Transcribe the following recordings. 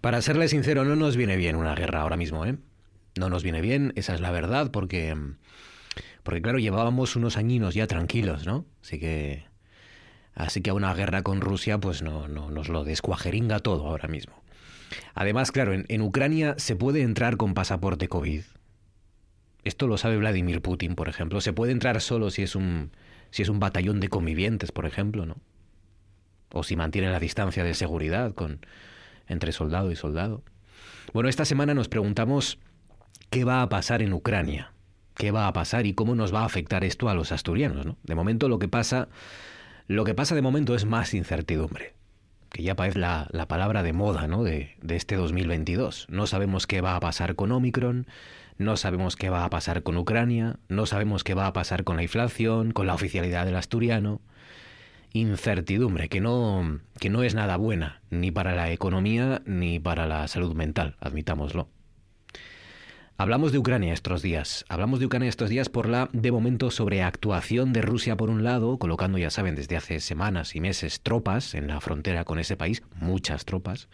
Para serle sincero, no nos viene bien una guerra ahora mismo, ¿eh? No nos viene bien, esa es la verdad, porque, porque claro, llevábamos unos añinos ya tranquilos, ¿no? Así que, así que una guerra con Rusia, pues no, no nos lo descuajeringa todo ahora mismo. Además, claro, en, en Ucrania se puede entrar con pasaporte COVID. Esto lo sabe Vladimir Putin, por ejemplo. Se puede entrar solo si es un, si es un batallón de convivientes, por ejemplo, ¿no? O si mantiene la distancia de seguridad con, entre soldado y soldado. Bueno, esta semana nos preguntamos qué va a pasar en Ucrania, qué va a pasar y cómo nos va a afectar esto a los asturianos. ¿no? De momento lo que pasa, lo que pasa de momento es más incertidumbre, que ya parece la, la palabra de moda ¿no? de, de este 2022. No sabemos qué va a pasar con Omicron, no sabemos qué va a pasar con Ucrania, no sabemos qué va a pasar con la inflación, con la oficialidad del asturiano incertidumbre que no, que no es nada buena, ni para la economía ni para la salud mental, admitámoslo. Hablamos de Ucrania estos días. Hablamos de Ucrania estos días por la, de momento, sobreactuación de Rusia por un lado, colocando, ya saben, desde hace semanas y meses tropas en la frontera con ese país, muchas tropas,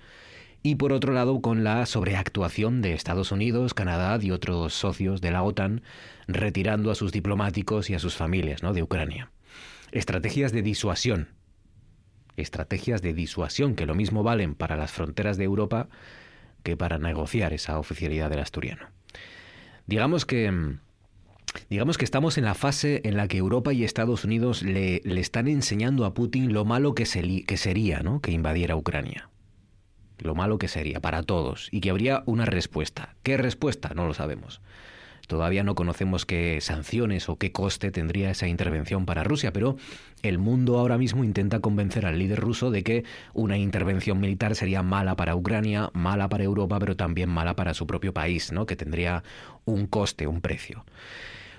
y por otro lado con la sobreactuación de Estados Unidos, Canadá y otros socios de la OTAN, retirando a sus diplomáticos y a sus familias ¿no? de Ucrania. Estrategias de disuasión. Estrategias de disuasión que lo mismo valen para las fronteras de Europa que para negociar esa oficialidad del asturiano. Digamos que digamos que estamos en la fase en la que Europa y Estados Unidos le, le están enseñando a Putin lo malo que, se, que sería. Que invadiera Ucrania. Lo malo que sería para todos y que habría una respuesta. ¿Qué respuesta? No lo sabemos. Todavía no conocemos qué sanciones o qué coste tendría esa intervención para Rusia, pero el mundo ahora mismo intenta convencer al líder ruso de que una intervención militar sería mala para Ucrania, mala para Europa, pero también mala para su propio país, ¿no? que tendría un coste, un precio.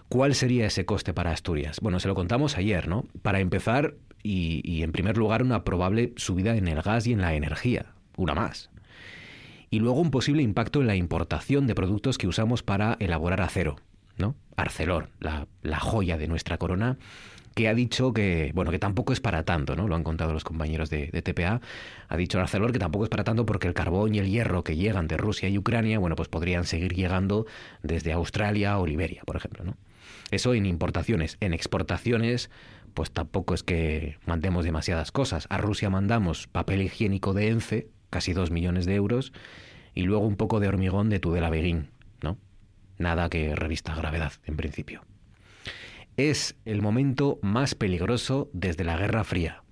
¿Cuál sería ese coste para Asturias? Bueno, se lo contamos ayer, ¿no? Para empezar, y, y en primer lugar, una probable subida en el gas y en la energía, una más y luego un posible impacto en la importación de productos que usamos para elaborar acero, ¿no? Arcelor, la, la joya de nuestra corona, que ha dicho que, bueno, que tampoco es para tanto, ¿no? Lo han contado los compañeros de, TPA. Ha dicho Arcelor que tampoco es para tanto porque el carbón y el hierro que llegan de Rusia y Ucrania, bueno, pues podrían seguir llegando desde Australia o Liberia, por ejemplo, ¿no? Eso en importaciones. En exportaciones, pues tampoco es que mandemos demasiadas cosas. A Rusia mandamos papel higiénico de ENCE, casi dos millones de euros, y luego un poco de hormigón de Tudela Beguín, ¿no? Nada que revista gravedad, en principio. Es el momento más peligroso desde la Guerra Fría.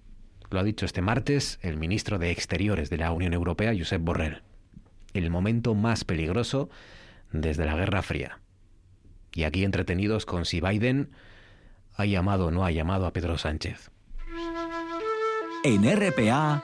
Lo ha dicho este martes el ministro de Exteriores de la Unión Europea, Josep Borrell. El momento más peligroso desde la Guerra Fría. Y aquí entretenidos con si Biden ha llamado o no ha llamado a Pedro Sánchez. En RPA.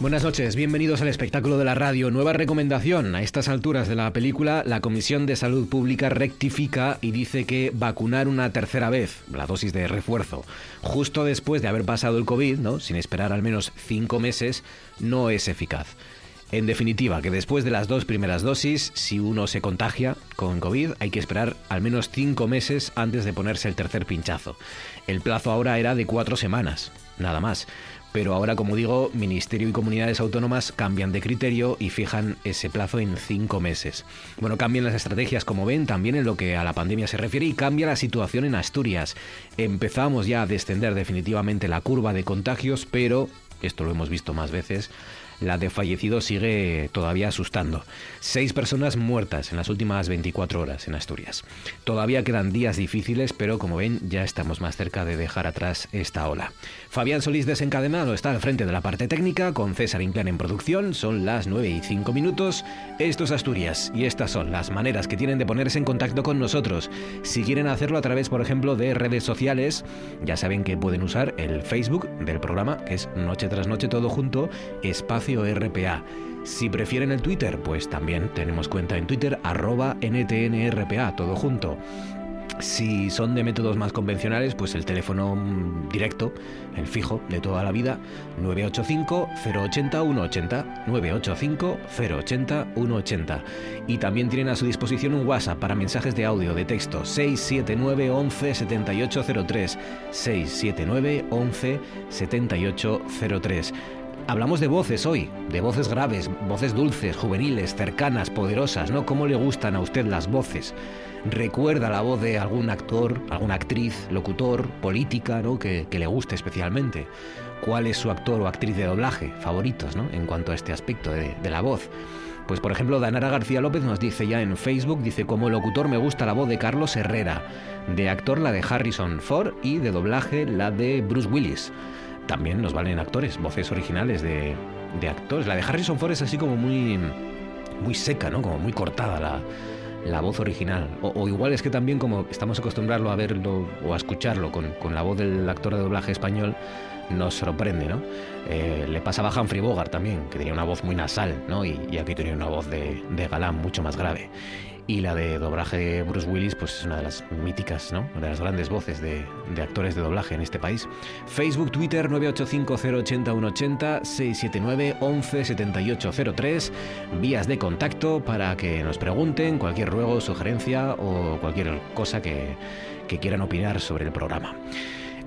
Buenas noches, bienvenidos al espectáculo de la radio. Nueva recomendación. A estas alturas de la película, la Comisión de Salud Pública rectifica y dice que vacunar una tercera vez, la dosis de refuerzo, justo después de haber pasado el COVID, ¿no? sin esperar al menos cinco meses, no es eficaz. En definitiva, que después de las dos primeras dosis, si uno se contagia con COVID, hay que esperar al menos cinco meses antes de ponerse el tercer pinchazo. El plazo ahora era de cuatro semanas. nada más. Pero ahora, como digo, Ministerio y comunidades autónomas cambian de criterio y fijan ese plazo en cinco meses. Bueno, cambian las estrategias, como ven, también en lo que a la pandemia se refiere y cambia la situación en Asturias. Empezamos ya a descender definitivamente la curva de contagios, pero, esto lo hemos visto más veces, la de fallecidos sigue todavía asustando. Seis personas muertas en las últimas 24 horas en Asturias. Todavía quedan días difíciles, pero como ven, ya estamos más cerca de dejar atrás esta ola. Fabián Solís desencadenado está al frente de la parte técnica, con César Inclán en producción. Son las 9 y 5 minutos. Esto es Asturias y estas son las maneras que tienen de ponerse en contacto con nosotros. Si quieren hacerlo a través, por ejemplo, de redes sociales, ya saben que pueden usar el Facebook del programa, que es Noche tras Noche Todo Junto, Espacio RPA. Si prefieren el Twitter, pues también tenemos cuenta en Twitter, arroba NTNRPA, todo junto. Si son de métodos más convencionales, pues el teléfono directo, el fijo de toda la vida, 985-080-180, 985-080-180. Y también tienen a su disposición un WhatsApp para mensajes de audio, de texto, 679 11 7803, 679 11 7803. Hablamos de voces hoy, de voces graves, voces dulces, juveniles, cercanas, poderosas, ¿no? ¿Cómo le gustan a usted las voces? ¿Recuerda la voz de algún actor, alguna actriz, locutor, política, ¿no? Que, le guste especialmente. ¿Cuál es su actor o actriz de doblaje favoritos, ¿no? En cuanto a este aspecto de, la voz. Pues por ejemplo, Danara García López nos dice ya en Facebook, dice, como locutor me gusta la voz de Carlos Herrera, de actor la de Harrison Ford y de doblaje la de Bruce Willis también nos valen actores, voces originales de, actores. La de Harrison Ford es así como muy, muy seca, ¿no? Como muy cortada la, voz original. O, igual es que también como estamos acostumbrados a verlo o a escucharlo con, con la voz del actor de doblaje español, nos sorprende, ¿no? Eh, le pasaba a Humphrey Bogart también, que tenía una voz muy nasal, ¿no? Y, aquí tenía una voz de, de galán mucho más grave. Y la de doblaje de Bruce Willis, pues es una de las míticas, ¿no? Una de las grandes voces de, actores de doblaje en este país. Facebook, Twitter 985080180 679 117803 Vías de contacto para que nos pregunten cualquier ruego, sugerencia o cualquier cosa que, quieran opinar sobre el programa.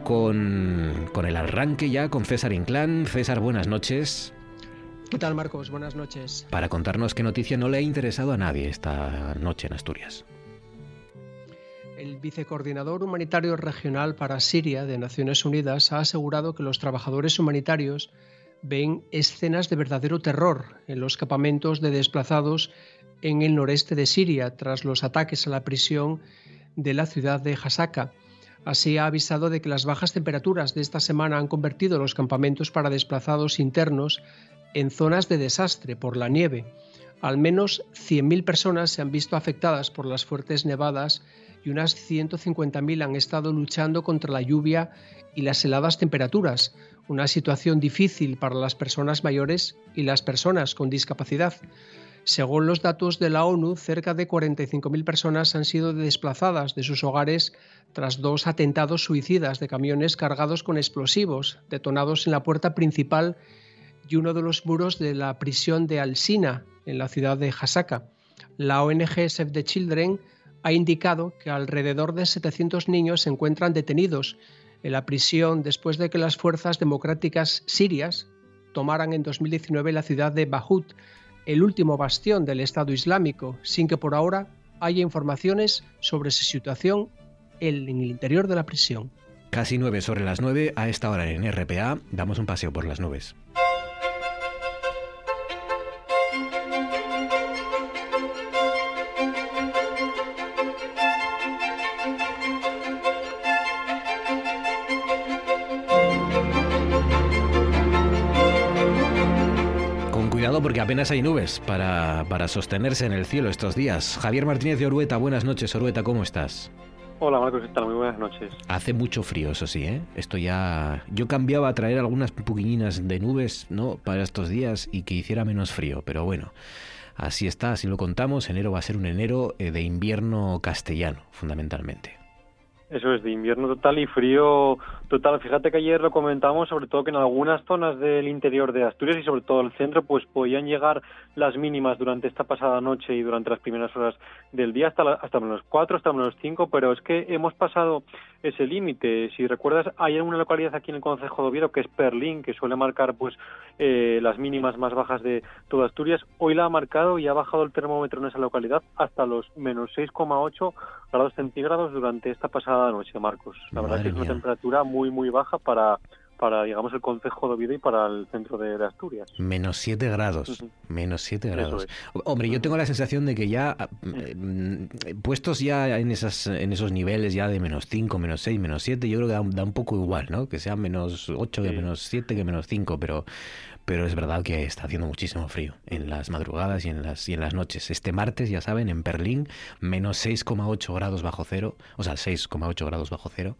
Con, con el arranque ya con César Inclán. César, buenas noches. ¿Qué tal, Marcos? Buenas noches. Para contarnos qué noticia no le ha interesado a nadie esta noche en Asturias. El vicecoordinador humanitario regional para Siria de Naciones Unidas ha asegurado que los trabajadores humanitarios ven escenas de verdadero terror en los campamentos de desplazados en el noreste de Siria tras los ataques a la prisión de la ciudad de Hasaka. Así ha avisado de que las bajas temperaturas de esta semana han convertido los campamentos para desplazados internos en zonas de desastre por la nieve. Al menos 100.000 personas se han visto afectadas por las fuertes nevadas y unas 150.000 han estado luchando contra la lluvia y las heladas temperaturas, una situación difícil para las personas mayores y las personas con discapacidad. Según los datos de la ONU, cerca de 45.000 personas han sido desplazadas de sus hogares tras dos atentados suicidas de camiones cargados con explosivos detonados en la puerta principal y uno de los muros de la prisión de Alsina, en la ciudad de Hasaka. La ONG Save the Children ha indicado que alrededor de 700 niños se encuentran detenidos en la prisión después de que las fuerzas democráticas sirias tomaran en 2019 la ciudad de Bahut, el último bastión del Estado Islámico, sin que por ahora haya informaciones sobre su situación en el interior de la prisión. Casi nueve sobre las nueve, a esta hora en RPA, damos un paseo por las nubes. Apenas hay nubes para, para, sostenerse en el cielo estos días. Javier Martínez de Orueta, buenas noches. Orueta, ¿cómo estás? Hola Marcos, ¿qué tal? Muy buenas noches. Hace mucho frío, eso sí, ¿eh? Esto ya... Yo cambiaba a traer algunas puquiñinas de nubes, ¿no? Para estos días y que hiciera menos frío, pero bueno. Así está, así lo contamos. Enero va a ser un enero eh, de invierno castellano, fundamentalmente. Eso es, de invierno total y frío total. Fíjate que ayer lo comentamos, sobre todo que en algunas zonas del interior de Asturias y sobre todo el centro, pues podían llegar las mínimas durante esta pasada noche y durante las primeras horas del día hasta, hasta menos 4, hasta menos 5, pero es que hemos pasado ese límite. Si recuerdas, hay una localidad aquí en el Concejo de Oviedo que es Perlín, que suele marcar pues eh, las mínimas más bajas de toda Asturias. Hoy la ha marcado y ha bajado el termómetro en esa localidad hasta los menos 6,8 grados centígrados durante esta pasada noche, Marcos. La verdad es que es una temperatura muy, muy baja para para, digamos, el Concejo de Oviedo y para el centro de, Asturias. Menos 7 grados, menos 7 grados. Hombre, yo tengo la sensación de que ya, eh, mm, puestos ya en, esas, en esos niveles ya de menos 5, menos 6, menos 7, yo creo que da, un poco igual, ¿no? Que sea menos 8 que menos 7 que menos 5, pero pero es verdad que está haciendo muchísimo frío en las madrugadas y en las, y en las noches. Este martes, ya saben, en Berlín, menos 6,8 grados bajo cero, o sea, 6,8 grados bajo cero,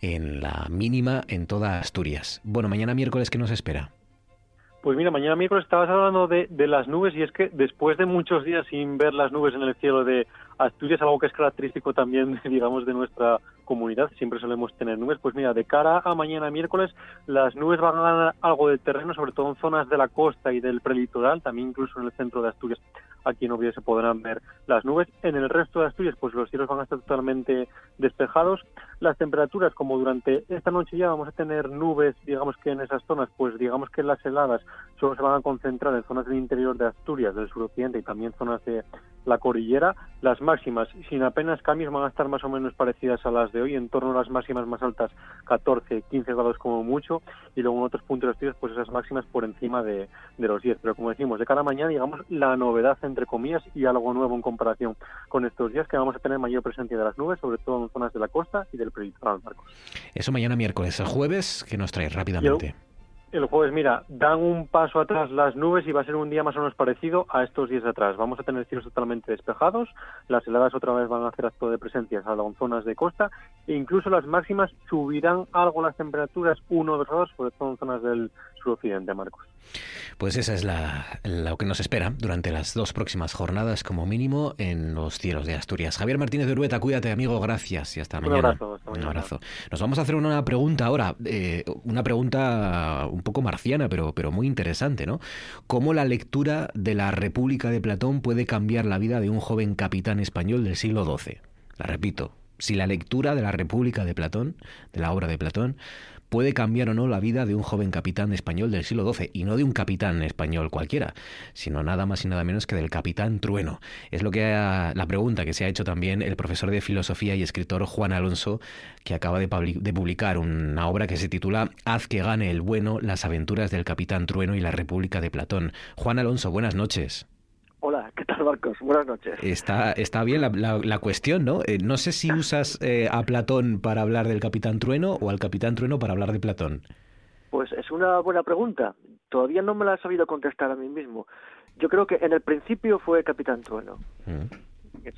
en la mínima en toda Asturias. Bueno, mañana miércoles, ¿qué nos espera? Pues mira, mañana miércoles estabas hablando de, de, las nubes y es que después de muchos días sin ver las nubes en el cielo de Asturias, algo que es característico también, digamos, de nuestra comunidad, siempre solemos tener nubes. Pues mira, de cara a mañana miércoles, las nubes van a ganar algo de terreno, sobre todo en zonas de la costa y del prelitoral, también incluso en el centro de Asturias. Aquí en Oviedo se podrán ver las nubes. En el resto de Asturias, pues los cielos van a estar totalmente despejados. Las temperaturas, como durante esta noche ya vamos a tener nubes, digamos que en esas zonas, pues digamos que las heladas solo se van a concentrar en zonas del interior de Asturias, del suroccidente y también zonas de la cordillera. Las máximas, sin apenas cambios, van a estar más o menos parecidas a las de hoy, en torno a las máximas más altas, 14, 15 grados como mucho, y luego en otros puntos de pues esas máximas por encima de, de los 10. Pero como decimos, de cada mañana, digamos, la novedad, entre comillas, y algo nuevo en comparación con estos días, que vamos a tener mayor presencia de las nubes, sobre todo en zonas de la costa y del prelitoral, Marcos. Eso mañana miércoles. El jueves, que nos trae rápidamente? El jueves, mira, dan un paso atrás las nubes y va a ser un día más o menos parecido a estos días atrás. Vamos a tener cielos totalmente despejados, las heladas otra vez van a hacer acto de presencia en zonas de costa e incluso las máximas subirán algo las temperaturas, uno o dos grados, sobre todo en zonas del suroccidente, Marcos. Pues esa es la, lo que nos espera durante las dos próximas jornadas, como mínimo, en los cielos de Asturias. Javier Martínez de Urueta, cuídate, amigo, gracias y hasta mañana. Un abrazo. Nos vamos a hacer una pregunta ahora, eh, una pregunta un poco marciana, pero, pero muy interesante, ¿no? ¿Cómo la lectura de la República de Platón puede cambiar la vida de un joven capitán español del siglo XII? La repito, si la lectura de la República de Platón, de la obra de Platón, puede cambiar o no la vida de un joven capitán español del siglo XII, y no de un capitán español cualquiera, sino nada más y nada menos que del capitán Trueno. Es lo que la pregunta que se ha hecho también el profesor de filosofía y escritor Juan Alonso, que acaba de, de publicar una obra que se titula Haz que gane el bueno, las aventuras del capitán Trueno y la República de Platón. Juan Alonso, buenas noches. Hola, ¿qué tal Marcos? Buenas noches. Está, está bien la, la, cuestión, ¿no? Eh, no sé si usas eh, a Platón para hablar del Capitán Trueno o al Capitán Trueno para hablar de Platón. Pues es una buena pregunta. Todavía no me la he sabido contestar a mí mismo. Yo creo que en el principio fue Capitán Trueno. Mm.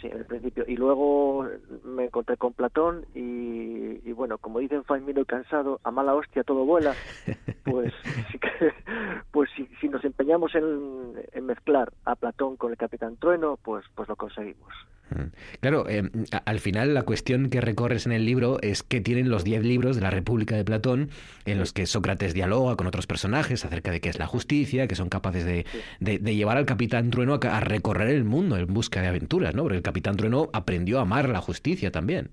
Sí, en el principio. Y luego me encontré con Platón y, bueno, como dicen Faimino cansado, a mala hostia todo vuela, pues sí que, pues si, si nos empeñamos en, en, mezclar a Platón con el Capitán Trueno, pues, pues lo conseguimos. Claro, eh, al final la cuestión que recorres en el libro es que tienen los diez libros de la República de Platón en los que Sócrates dialoga con otros personajes acerca de qué es la justicia, que son capaces de, llevar al Capitán Trueno a, recorrer el mundo en busca de aventuras, ¿no? Porque el Capitán Trueno aprendió a amar la justicia también.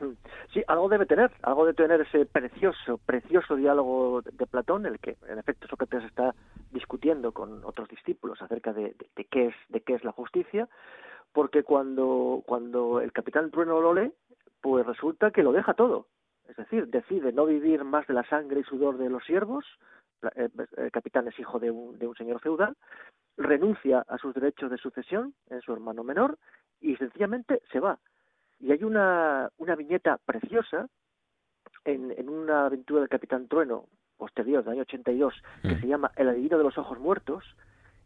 Mm. Sí, algo debe tener, algo debe tener ese precioso, precioso diálogo de Platón, en el que en efecto Sócrates está discutiendo con otros discípulos acerca de, de qué es, de qué es la justicia, porque cuando, cuando el capitán Trueno lo lee, pues resulta que lo deja todo. Es decir, decide no vivir más de la sangre y sudor de los siervos, eh, el capitán es hijo de un, de un señor feudal, renuncia a sus derechos de sucesión en su hermano menor y sencillamente se va. Y hay una, una viñeta preciosa en, en una aventura del Capitán Trueno posterior, del año 82, que mm. se llama El adivino de los ojos muertos,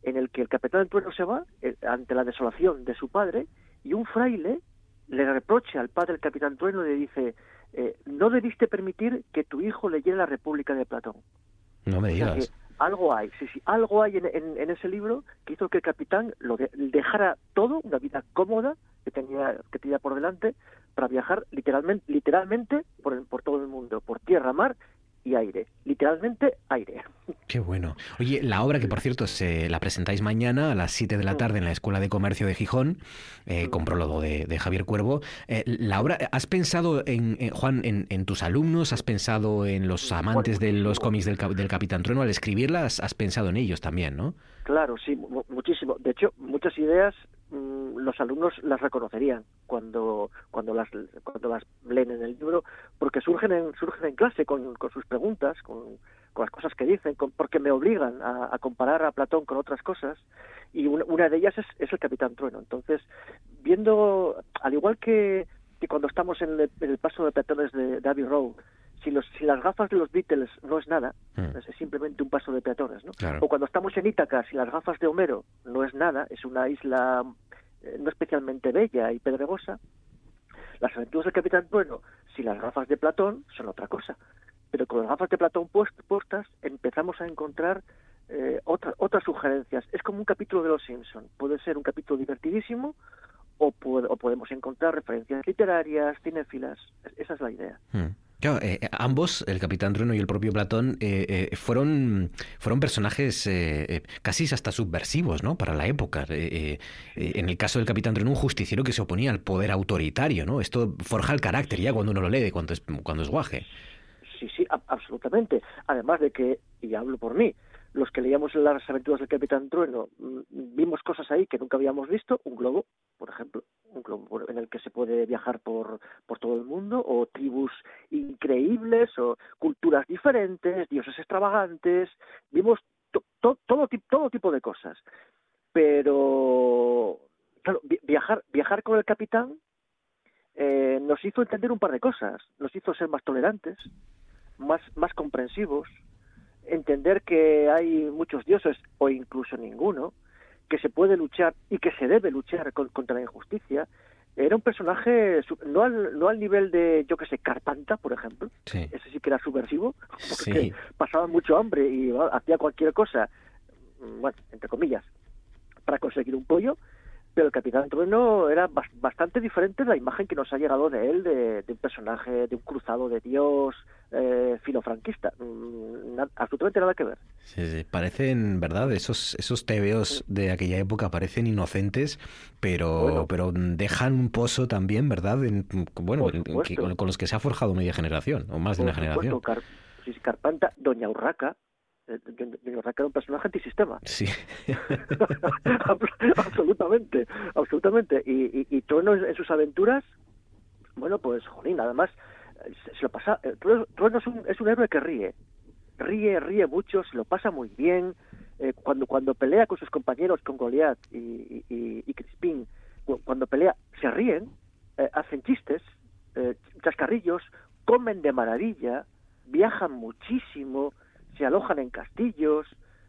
en el que el capitán del trueno se va eh, ante la desolación de su padre y un fraile le reprocha al padre del capitán trueno y le dice eh, no debiste permitir que tu hijo leyera la República de Platón. No me digas. algo hay, sí, sí, algo hay en, ese libro que hizo que el capitán lo dejara todo, una vida cómoda que tenía, que tenía por delante, para viajar literalmente, literalmente por, por todo el mundo, por tierra, mar y aire, literalmente aire. Qué bueno. Oye, la obra que por cierto se la presentáis mañana a las 7 de la mm. tarde en la Escuela de Comercio de Gijón, eh, mm. con prólogo de, Javier Cuervo. Eh, la obra, ¿has pensado en, Juan, en, tus alumnos? ¿Has pensado en los amantes de los cómics del, del Capitán Trueno? Al escribirla has pensado en ellos también, ¿no? Claro, sí, muchísimo. De hecho, muchas ideas los alumnos las reconocerían cuando cuando las cuando las leen en el libro, porque surgen en surgen en clase con, con sus preguntas, con, con, las cosas que dicen, porque me obligan a, comparar a Platón con otras cosas y una, de ellas es, es, el Capitán Trueno. Entonces, viendo, al igual que, que cuando estamos en el, paso de peatones de, de Abbey Road, si, los, si las gafas de los Beatles no es nada, hmm. es simplemente un paso de peatones, ¿no? O cuando estamos en Ítaca, si las gafas de Homero no es nada, es una isla eh, no especialmente bella y pedregosa, las aventuras del Capitán Bueno, si las gafas de Platón son otra cosa. Pero con las gafas de Platón puestas empezamos a encontrar eh, otras sugerencias. Es como un capítulo de Los Simpson. Puede ser un capítulo divertidísimo o, o podemos encontrar referencias literarias, cinéfilas. Esa es la idea. Hmm. Claro, eh, eh, ambos, el Capitán Trueno y el propio Platón, eh, fueron, fueron personajes casi hasta subversivos ¿no? para la época. en el caso del Capitán Trueno, un justiciero que se oponía al poder autoritario. ¿no? Esto forja el carácter ya cuando uno lo lee, cuando es, cuando es guaje. Sí, sí, absolutamente. Además de que, y hablo por mí, los que leíamos las aventuras del Capitán Trueno, mm, vimos cosas ahí que nunca habíamos visto, un globo, por ejemplo, un globo en el que se puede viajar por, por todo el mundo, o tribus increíbles, o culturas diferentes, dioses extravagantes, vimos todo, todo tipo de cosas. Pero, claro, viajar, viajar con el capitán eh, nos hizo entender un par de cosas, nos hizo ser más tolerantes, más, más comprensivos, entender que hay muchos dioses o incluso ninguno, que se puede luchar y que se debe luchar contra la injusticia. Era un personaje no al, no al nivel de, yo que sé, Carpanta, por ejemplo. Ese sí que era subversivo, porque pasaba mucho hambre y hacía cualquier cosa, mm, bueno, entre comillas, para conseguir un pollo pero el Capitán Trueno era bastante diferente de la imagen que nos ha llegado de él, de, un personaje, de un cruzado de Dios, eh, filofranquista. Mm, absolutamente nada que ver. Sí, sí, parecen, ¿verdad? Esos, esos tebeos de aquella época parecen inocentes, pero, pero dejan un pozo también, ¿verdad? bueno, con, los que se ha forjado media generación, o más de una generación. Car Carpanta, Doña Urraca, de era un personaje antisistema. Sí. absolutamente, absolutamente. Y, y, Trueno en sus aventuras, bueno, pues, jolín, además, se, lo pasa. Eh, Trueno, es, un, es un héroe que ríe. Ríe, ríe mucho, se lo pasa muy bien. Eh, cuando, cuando pelea con sus compañeros, con Goliath y, y, y Crispín, cuando pelea, se ríen, eh, hacen chistes, chascarrillos, comen de maravilla, viajan muchísimo, se alojan en castillos,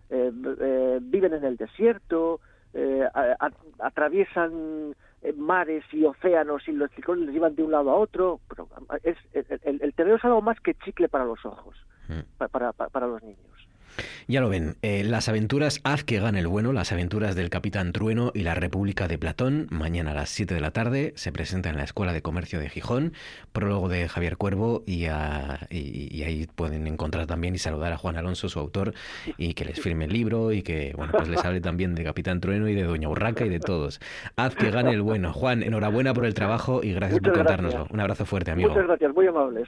eh, eh, viven en el desierto, eh, atraviesan mares y océanos y los ciclones les llevan de un lado a otro. Pero es, el, el, es algo más que chicle para los ojos, mm. para, para los niños. Ya lo ven, eh, las aventuras Haz que gane el bueno, las aventuras del Capitán Trueno y la República de Platón, mañana a las 7 de la tarde, se presenta en la Escuela de Comercio de Gijón, prólogo de Javier Cuervo y, ahí pueden encontrar también y saludar a Juan Alonso, su autor, y que les firme el libro y que bueno pues les hable también de Capitán Trueno y de Doña Urraca y de todos. Haz que gane el bueno. Juan, enhorabuena por el trabajo y gracias por contárnoslo. Un abrazo fuerte, amigo. Muchas gracias, muy amables.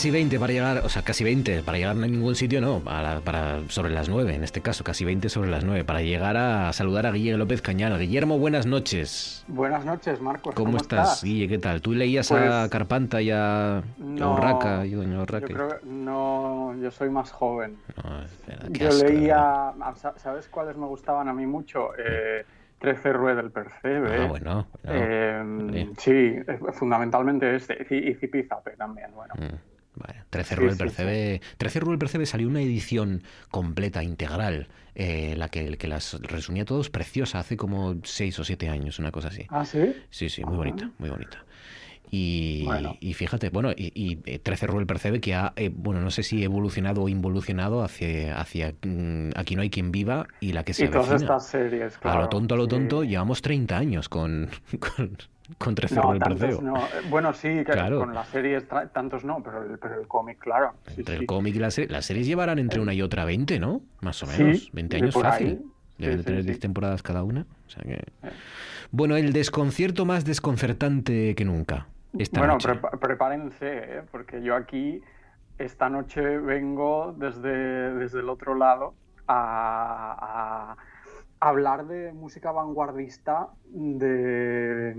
Casi 20 para llegar, o sea, casi 20 para llegar a ningún sitio, no, para, para sobre las 9 en este caso, casi 20 sobre las 9, para llegar a saludar a Guillermo López Cañal. Guillermo, buenas noches. Buenas noches, Marcos. ¿Cómo, estás, Guille? ¿Qué tal? ¿Tú leías a Pues, Carpanta y a No, Urraca y Doña Yo creo que no, yo soy más joven. No, espera, qué Yo asco, leía, ¿sabes cuáles me gustaban a mí mucho? Eh, 13 Rue del Percebe. Ah, bueno, bueno. Eh, sí, eh, fundamentalmente este. Y, y Zipizape también, bueno. Mm, Vale. 13 Sí, Rubel sí, Percebe. 13 Rubel Percebe salió una edición completa, integral, eh, la que, que las resumía todos, preciosa, hace como 6 o 7 años, una cosa así. ¿Ah, sí? Sí, sí, muy Ajá. bonita, muy bonita. Y, Bueno. y fíjate, bueno, y, y, eh, 13 Rubel Percebe que ha, eh, bueno, no sé si evolucionado o involucionado hacia, hacia mm, Aquí no hay quien viva y la que se Y todas estas series, claro. a lo tonto, a lo sí. tonto, llevamos 30 años con, con, con 13 No. Eh, Bueno, sí, Claro. con las series tantos no, pero el, pero el cómic, claro. Sí, Entre sí. el cómic y la serie, las series llevarán entre una y otra 20, ¿no? Más o Sí, menos. 20 de años por fácil. ahí. Deben Sí, sí, tener sí. 10 temporadas cada una. O sea que... Eh. Bueno, el desconcierto más desconcertante que nunca. Esta bueno, noche. prepárense, ¿eh? porque yo aquí esta noche vengo desde, desde el otro lado a, a hablar de música vanguardista de,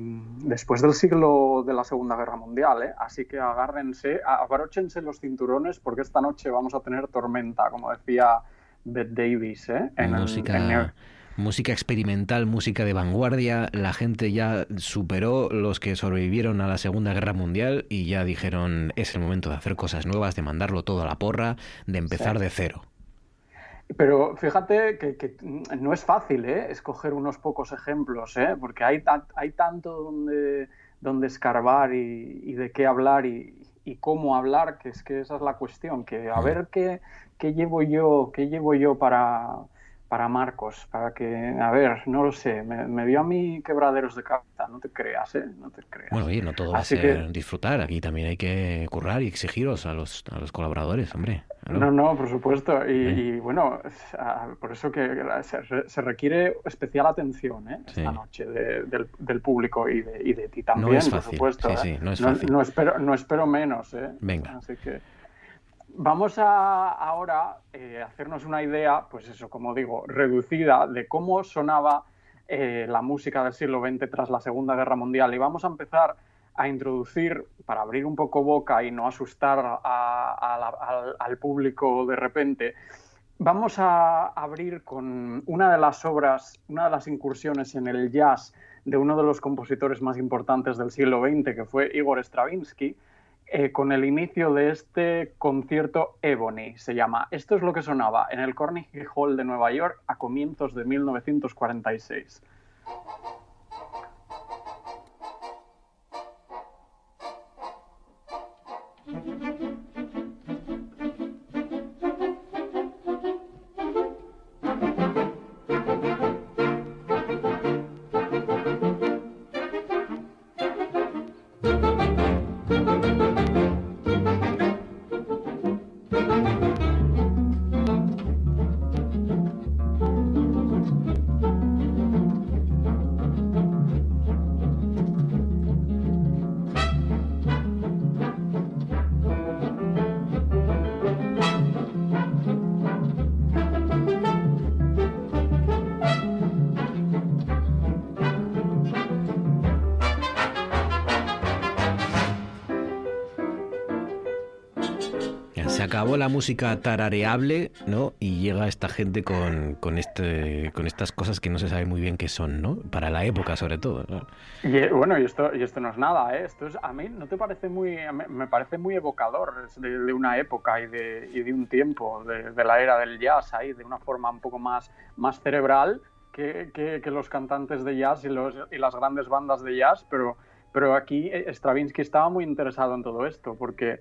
después del siglo de la Segunda Guerra Mundial. ¿eh? Así que agárrense, abróchense los cinturones porque esta noche vamos a tener tormenta, como decía Bette Davis. ¿eh? En el- música, en el- música experimental, música de vanguardia. La gente ya superó los que sobrevivieron a la Segunda Guerra Mundial y ya dijeron es el momento de hacer cosas nuevas, de mandarlo todo a la porra, de empezar Sí. de cero. Pero fíjate que, que no es fácil ¿eh? escoger unos pocos ejemplos, ¿eh? porque hay, tan- hay tanto donde, donde escarbar y, y de qué hablar y, y cómo hablar, que es que esa es la cuestión, que a ver qué, qué llevo yo, qué llevo yo para, para Marcos, para que, a ver, no lo sé, me, me dio a mí quebraderos de cabeza, no te creas, ¿eh? No te creas. Bueno, oye, no todo va a ser que- disfrutar. Aquí también hay que currar y exigiros a los, a los colaboradores, hombre. Claro. No, no, por supuesto. Y, bueno, por eso que se, re- se requiere especial atención ¿eh? Sí. esta noche de- del, del público y de, y de ti también, No es por supuesto. sí, sí, no es fácil. No, espero, no espero menos. ¿eh? Venga. Así que vamos a ahora eh, hacernos una idea, pues eso, como digo, reducida de cómo sonaba eh, la música del siglo XX tras la Segunda Guerra Mundial. Y vamos a empezar a introducir, para abrir un poco boca y no asustar al público de repente, vamos a abrir con una de las obras, una de las incursiones en el jazz de uno de los compositores más importantes del siglo XX, que fue Igor Stravinsky, eh, con el inicio de este concierto Ebony, se llama. Esto es lo que sonaba en el Carnegie Hall de Nueva York a comienzos de 1946. La música tarareable, ¿no? Y llega esta gente con, con, este, con estas cosas que no se sabe muy bien qué son, ¿no? Para la época, sobre todo. ¿no? Y eh, bueno, y esto, y esto no es nada, ¿eh? Esto es, a mí no te parece muy, me parece muy evocador de, de una época y de, y de un tiempo, de, de la era del jazz, ahí, de una forma un poco más, más cerebral que, que- que los cantantes de jazz y, los, y las grandes bandas de jazz, pero, pero aquí eh, Stravinsky estaba muy interesado en todo esto, porque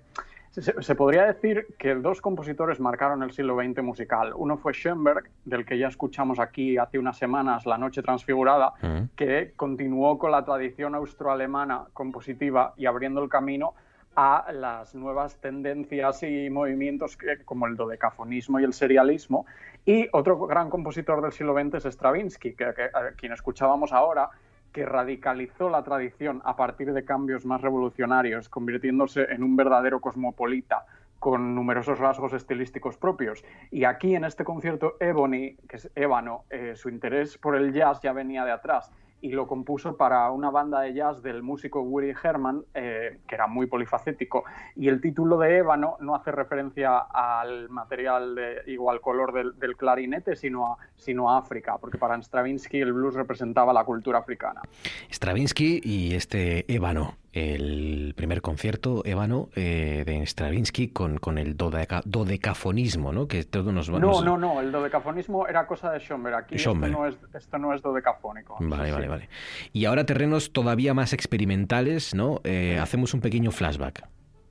se, se podría decir que dos compositores marcaron el siglo XX musical. Uno fue Schoenberg, del que ya escuchamos aquí hace unas semanas, La Noche Transfigurada, Mm. que continuó con la tradición austroalemana compositiva y abriendo el camino a las nuevas tendencias y movimientos que- como el dodecafonismo y el serialismo. Y otro gran compositor del siglo XX es Stravinsky, que, que- a quien escuchábamos ahora, que radicalizó la tradición a partir de cambios más revolucionarios, convirtiéndose en un verdadero cosmopolita con numerosos rasgos estilísticos propios. Y aquí en este concierto Ebony, que es ébano, eh, su interés por el jazz ya venía de atrás y lo compuso para una banda de jazz del músico Woody Herman, eh, que era muy polifacético. Y el título de ébano no hace referencia al material de, o al color del, clarinete, sino a, sino a África, porque para Stravinsky el blues representaba la cultura africana. Stravinsky y este ébano, el primer concierto ébano eh, de Stravinsky con, con el dodecafonismo, ¿no? Que todo nos, No, no, no, el dodecafonismo era cosa de Schomberg. Aquí Esto, no es, esto no es dodecafónico. Vale, vale, vale. Y ahora terrenos todavía más experimentales, ¿no? Eh, hacemos un pequeño flashback.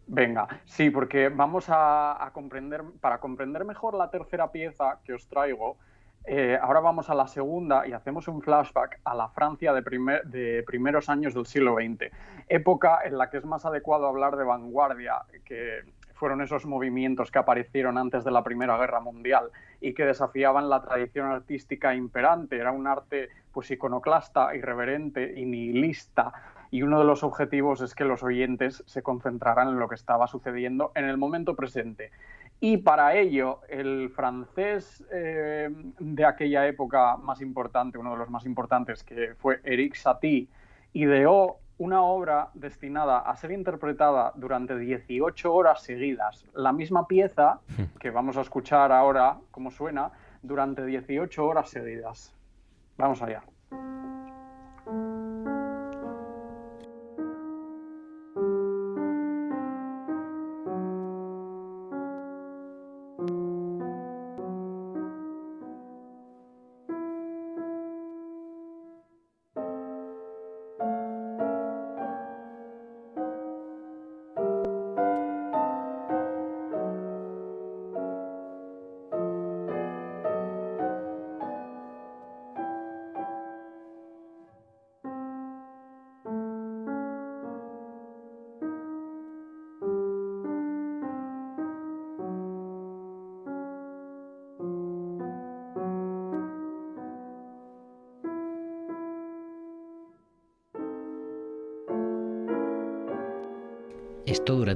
Venga, sí, porque vamos a, a comprender, para comprender mejor la tercera pieza que os traigo, eh, ahora vamos a la segunda y hacemos un flashback a la Francia de, primeros años del siglo XX, época en la que es más adecuado hablar de vanguardia, que fueron esos movimientos que aparecieron antes de la Primera Guerra Mundial y que desafiaban la tradición artística imperante. Era un arte pues iconoclasta, irreverente y nihilista. Y uno de los objetivos es que los oyentes se concentraran en lo que estaba sucediendo en el momento presente. Y para ello, el francés eh, de aquella época más importante, uno de los más importantes, que fue Eric Satie, ideó una obra destinada a ser interpretada durante 18 horas seguidas. La misma pieza que vamos a escuchar ahora, como suena, durante 18 horas seguidas. Vamos allá.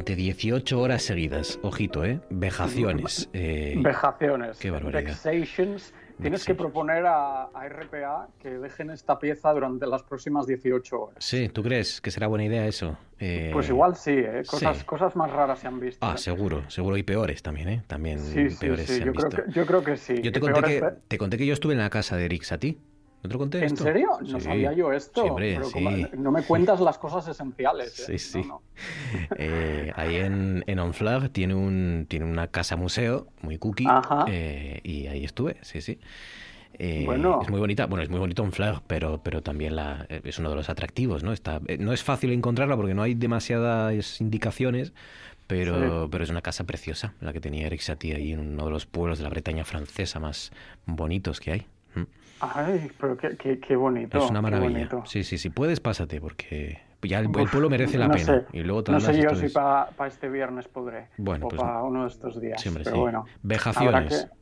Durante 18 horas seguidas. Ojito, ¿eh? Vejaciones. Eh... Vejaciones. Qué barbaridad. Vexations. Tienes que proponer a, RPA que dejen esta pieza durante las próximas 18 horas. Sí, ¿tú crees que será buena idea eso? Eh, pues igual sí, ¿eh? Cosas, cosas más raras se han visto. Ah, ¿eh? seguro, seguro. Y peores también, ¿eh? También sí, peores sí. se han yo, visto. Creo que, yo creo que sí. Yo te conté que, te conté que yo estuve en la casa de Eric Satie. ¿No te lo conté ¿En esto? serio? No Sí. sabía yo esto. Sí, hombre, pero sí. como- no me cuentas las cosas esenciales. Sí, ¿eh? sí. No, no. Eh, ahí en, en Honfleur tiene, un, tiene una casa museo muy cookie Ajá. eh, y ahí estuve, sí, sí. Eh, Bueno. Es muy bonita, bueno, es muy bonito Honfleur, pero, pero también la, es uno de los atractivos, ¿no? Está, no es fácil encontrarla porque no hay demasiadas indicaciones, pero, pero es una casa preciosa la que tenía Eric Satie ahí en uno de los pueblos de la Bretaña francesa más bonitos que hay. Ay, pero qué, qué- qué bonito. Es una maravilla. Sí, sí, sí, puedes, pásate, porque ya el, pueblo merece la no pena. sé. Y luego No sé yo si para este viernes podré. Bueno, o pues para uno de estos días. Sí, hombre, pero sí. bueno. Vejaciones. que-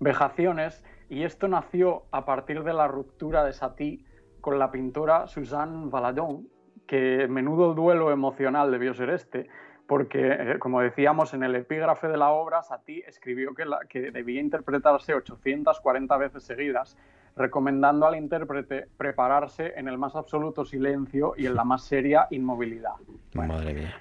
Vejaciones. Y esto nació a partir de la ruptura de Satie con la pintora Suzanne Valadon, que menudo duelo emocional debió ser este, porque, eh, como decíamos en el epígrafe de la obra, Satie escribió que, la- que debía interpretarse 840 veces seguidas, recomendando al intérprete prepararse en el más absoluto silencio y en la más seria inmovilidad. Bueno, Madre mía.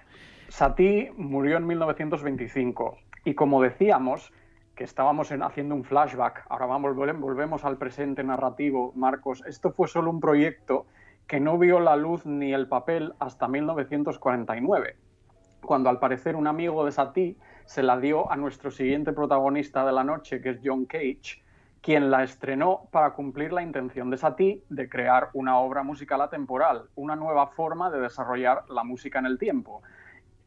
Satie murió en 1925 y como decíamos que estábamos en- haciendo un flashback, ahora vamos, volve- volvemos al presente narrativo, Marcos, esto fue solo un proyecto que no vio la luz ni el papel hasta 1949, cuando al parecer un amigo de Satie se la dio a nuestro siguiente protagonista de la noche, que es John Cage, quien la estrenó para cumplir la intención de Satie de crear una obra musical atemporal, una nueva forma de desarrollar la música en el tiempo.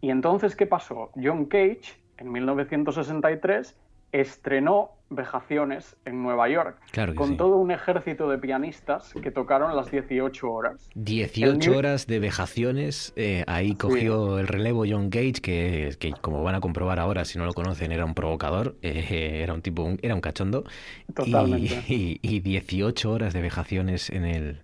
Y entonces, ¿qué pasó? John Cage, en 1963, estrenó Vejaciones en Nueva York, Claro con sí. todo un ejército de pianistas que tocaron las 18 horas. 18 El- horas de vejaciones. eh, ahí cogió el relevo John Cage, que, que como van a comprobar ahora, si no lo conocen, era un provocador, eh, era un tipo, un- era un cachondo. Totalmente. Y, y- y 18 horas de vejaciones en el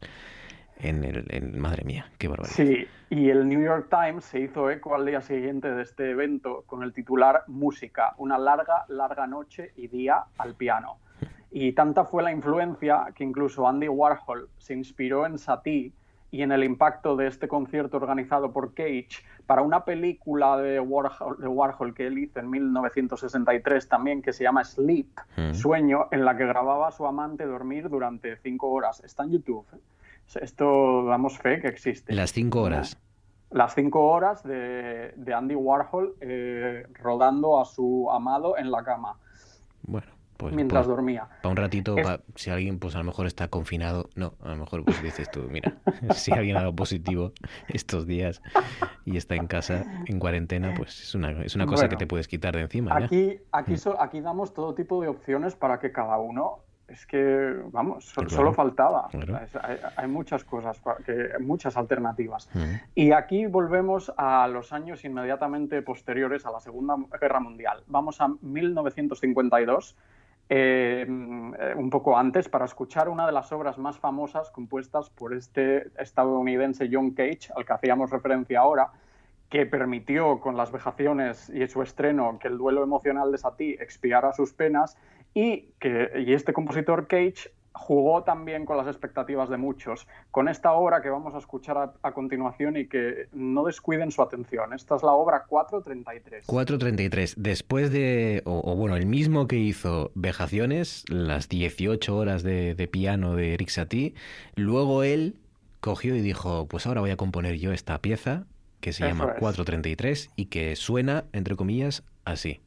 en el... madre mía, qué barbaridad. Sí, y el New York Times se hizo eco al día siguiente de este evento con el titular Música, una larga, larga noche y día al piano. Y tanta fue la influencia que incluso Andy Warhol se inspiró en Satie y en el impacto de este concierto organizado por Cage para una película de Warhol, de Warhol que él hizo en 1963 también que se llama Sleep, mm. Sueño, en la que grababa a su amante dormir durante cinco horas. Está en YouTube. ¿eh? Esto damos fe que existe. Las cinco horas. Las cinco horas de, Andy Warhol eh, rodando a su amado en la cama. Bueno. Pues, mientras dormía. Para un ratito, si alguien pues a lo mejor está confinado, no, a lo mejor pues dices tú, mira, si alguien ha dado positivo estos días y está en casa en cuarentena, pues es una, es una cosa que te puedes quitar de encima. Aquí, aquí, mm. aquí damos todo tipo de opciones para que cada uno es que, vamos, solo faltaba. Hay, muchas cosas, que, muchas alternativas. Mm. Y aquí volvemos a los años inmediatamente posteriores a la Segunda Guerra Mundial. Vamos a 1952 eh, un poco antes para escuchar una de las obras más famosas compuestas por este estadounidense John Cage, al que hacíamos referencia ahora, que permitió con las vejaciones y su estreno que el duelo emocional de Satie expiara sus penas y que y este compositor Cage jugó también con las expectativas de muchos, con esta obra que vamos a escuchar a, continuación y que no descuiden su atención. Esta es la obra 433. 433. Después de, o, bueno, el mismo que hizo Vejaciones, las 18 horas de, piano de Eric Satie, luego él cogió y dijo, pues ahora voy a componer yo esta pieza que se llama 433 y que suena, entre comillas, así.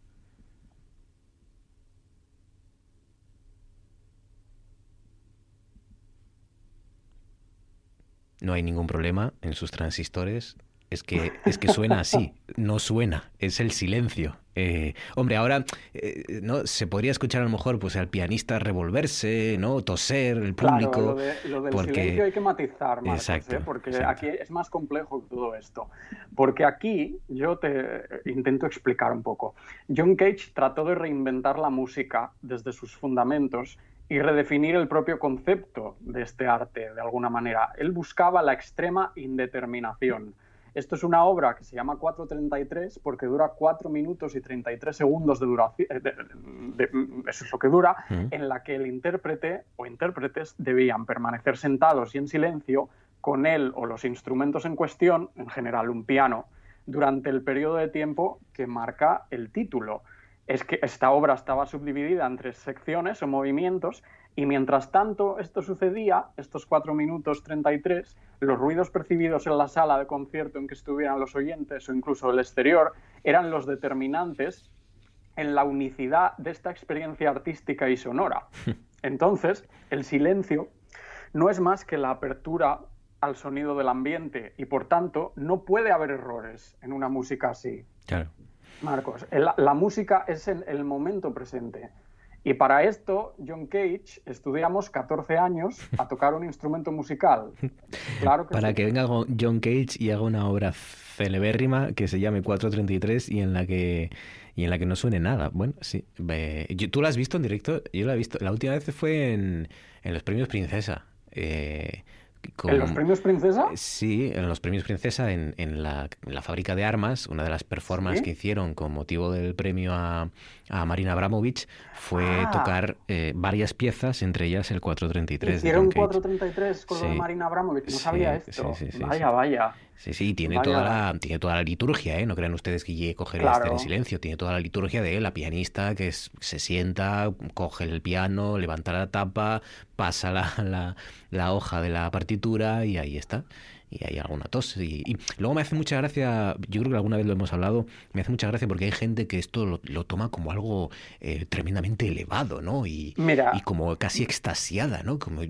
No hay ningún problema en sus transistores. Es que, es que suena así, no suena, es el silencio. Eh, hombre, ahora eh, no se podría escuchar a lo mejor pues al pianista revolverse, no toser, el público. lo, del silencio hay que matizar más, exacto, porque aquí es más complejo todo esto. Porque aquí yo te intento explicar un poco. John Cage trató de reinventar la música desde sus fundamentos y redefinir el propio concepto de este arte de alguna manera. Él buscaba la extrema indeterminación. Esto es una obra que se llama 433 porque dura 4 minutos y 33 segundos de duración, eh, eso es lo que dura, en la que el intérprete o intérpretes debían permanecer sentados y en silencio con él o los instrumentos en cuestión, en general un piano, durante el periodo de tiempo que marca el título es que esta obra estaba subdividida en tres secciones o movimientos y mientras tanto esto sucedía, estos 4 minutos 33, los ruidos percibidos en la sala de concierto en que estuvieran los oyentes o incluso el exterior eran los determinantes en la unicidad de esta experiencia artística y sonora. Entonces, el silencio no es más que la apertura al sonido del ambiente y por tanto no puede haber errores en una música así. Claro. Marcos, la, música es en el momento presente. Y para esto, John Cage estudiamos 14 años a tocar un instrumento musical. Claro para que venga John Cage y haga una obra celebérrima que se llame 433 y en la que y en la que no suene nada. Bueno, sí. ¿Tú la has visto en directo? Yo la he visto. La última vez fue en, en los premios Princesa. Eh, ¿En los premios Princesa? Sí, en los premios Princesa, en, en, la, fábrica de armas, una de las performances que hicieron con motivo del premio a, a Marina Abramovich fue ah. tocar eh, varias piezas, entre ellas el 433. Hicieron 433 con Marina Abramovich, no sabía esto. vaya, vaya. Sí, sí, tiene toda la, tiene toda la liturgia, ¿eh? No crean ustedes que llegue a coger este en silencio. Tiene toda la liturgia de la pianista que se sienta, coge el piano, levanta la tapa, pasa la, la, la hoja de la partitura y ahí está y hay alguna tos. Y, luego me hace mucha gracia, yo creo que alguna vez lo hemos hablado, me hace mucha gracia porque hay gente que esto lo, toma como algo eh, tremendamente elevado, ¿no? Y, y, como casi extasiada, ¿no? Como,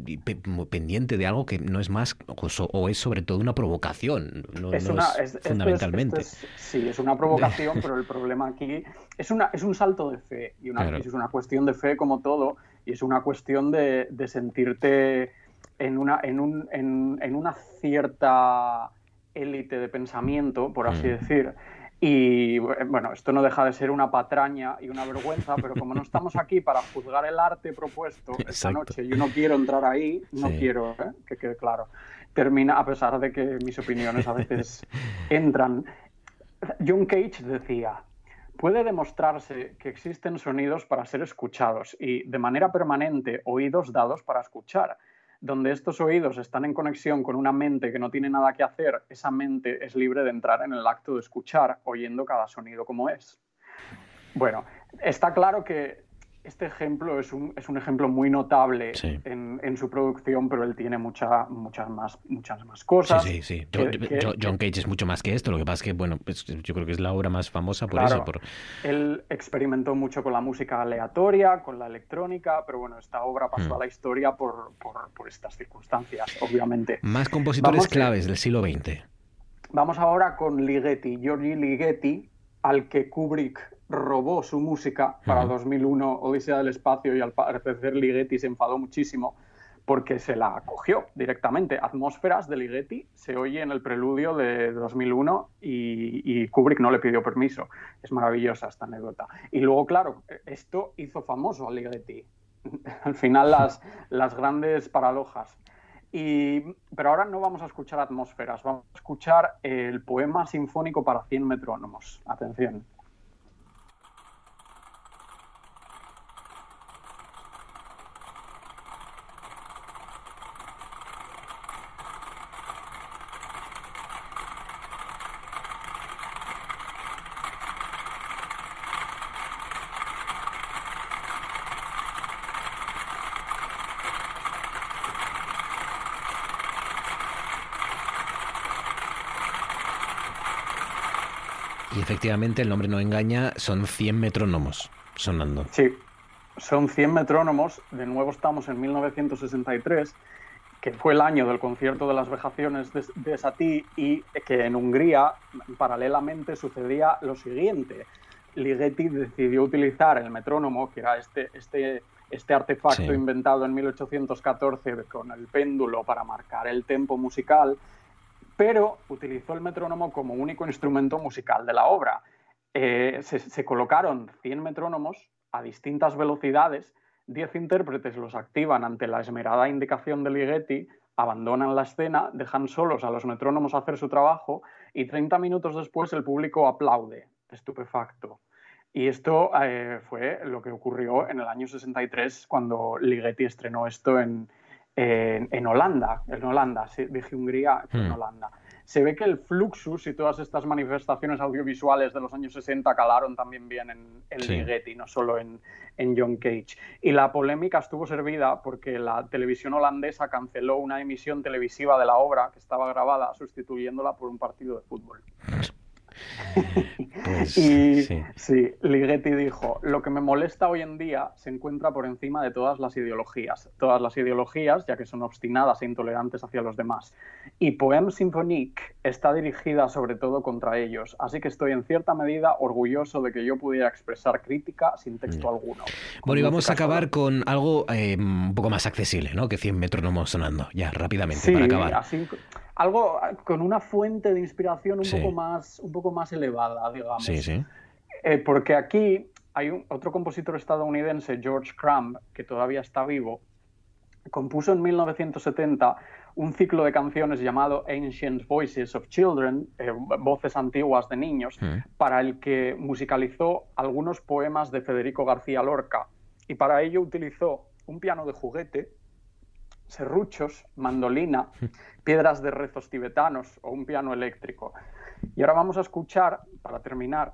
pendiente de algo que no es más o, es sobre todo una provocación, no es, fundamentalmente. sí, es una provocación, pero el problema aquí es, una, es un salto de fe y una, es una cuestión de fe como todo y es una cuestión de, de sentirte en una, en, un, en, en una cierta élite de pensamiento, por así mm. decir. Y bueno, esto no deja de ser una patraña y una vergüenza, pero como no estamos aquí para juzgar el arte propuesto esta noche, yo no quiero entrar ahí, no quiero, ¿eh? que quede claro. termina, a pesar de que mis opiniones a veces entran. John Cage decía, puede demostrarse que existen sonidos para ser escuchados y de manera permanente oídos dados para escuchar. Donde estos oídos están en conexión con una mente que no tiene nada que hacer, esa mente es libre de entrar en el acto de escuchar, oyendo cada sonido como es. Bueno, está claro que este ejemplo es un, es un ejemplo muy notable en, su producción, pero él tiene mucha, muchas, más, muchas más cosas. Sí, sí, sí. John, Cage es mucho más que esto. Lo que pasa es que, bueno, pues, yo creo que es la obra más famosa por eso. Por... Él experimentó mucho con la música aleatoria, con la electrónica, pero bueno, esta obra pasó mm. a la historia por, por, estas circunstancias, obviamente. Más compositores claves del siglo XX. Vamos ahora con Ligeti, Giorgi Ligeti, al que Kubrick robó su música para 2001, Odisea del Espacio, y al parecer Ligeti se enfadó muchísimo porque se la cogió directamente. Atmósferas de Ligeti se oye en el preludio de 2001 y, Kubrick no le pidió permiso. Es maravillosa esta anécdota. Y luego, claro, esto hizo famoso a Ligeti. Al final, las, las grandes paradojas. Y, pero ahora no vamos a escuchar atmósferas, vamos a escuchar el poema sinfónico para 100 metrónomos. Atención. Efectivamente el nombre no engaña, son 100 metrónomos sonando. Sí, son 100 metrónomos, de nuevo estamos en 1963, que fue el año del concierto de las vejaciones de, de Satie y que en Hungría paralelamente sucedía lo siguiente. Ligeti decidió utilizar el metrónomo, que era este, este, este artefacto inventado en 1814 con el péndulo para marcar el tempo musical, pero utilizó el metrónomo como único instrumento musical de la obra. Eh, se, colocaron 100 metrónomos a distintas velocidades, 10 intérpretes los activan ante la esmerada indicación de Ligeti, abandonan la escena, dejan solos a los metrónomos a hacer su trabajo y 30 minutos después el público aplaude, estupefacto. Y esto eh, fue lo que ocurrió en el año 63 cuando Ligeti estrenó esto en, en, Holanda, en Holanda, dije Hungría, en hmm. Holanda. Se ve que el Fluxus y todas estas manifestaciones audiovisuales de los años 60 calaron también bien en, en Ligeti, no solo en, en, John Cage. Y la polémica estuvo servida porque la televisión holandesa canceló una emisión televisiva de la obra que estaba grabada, sustituyéndola por un partido de fútbol. Pues, y sí. Ligeti dijo, lo que me molesta hoy en día se encuentra por encima de todas las ideologías, todas las ideologías ya que son obstinadas e intolerantes hacia los demás. Y Poem Symphonique está dirigida sobre todo contra ellos, así que estoy en cierta medida orgulloso de que yo pudiera expresar crítica sin texto mm. alguno. Bueno, y vamos a acabar con algo eh, un poco más accesible, ¿no? Que 100 metrónomos sonando, ya rápidamente para acabar. Así, algo con una fuente de inspiración un, poco, más, un poco más elevada, digamos. Sí, sí. Eh, porque aquí hay un, otro compositor estadounidense, George Crumb, que todavía está vivo, compuso en 1970 un ciclo de canciones llamado Ancient Voices of Children, eh, voces antiguas de niños, mm. para el que musicalizó algunos poemas de Federico García Lorca. Y para ello utilizó un piano de juguete serruchos, mandolina, piedras de rezos tibetanos o un piano eléctrico. Y ahora vamos a escuchar, para terminar,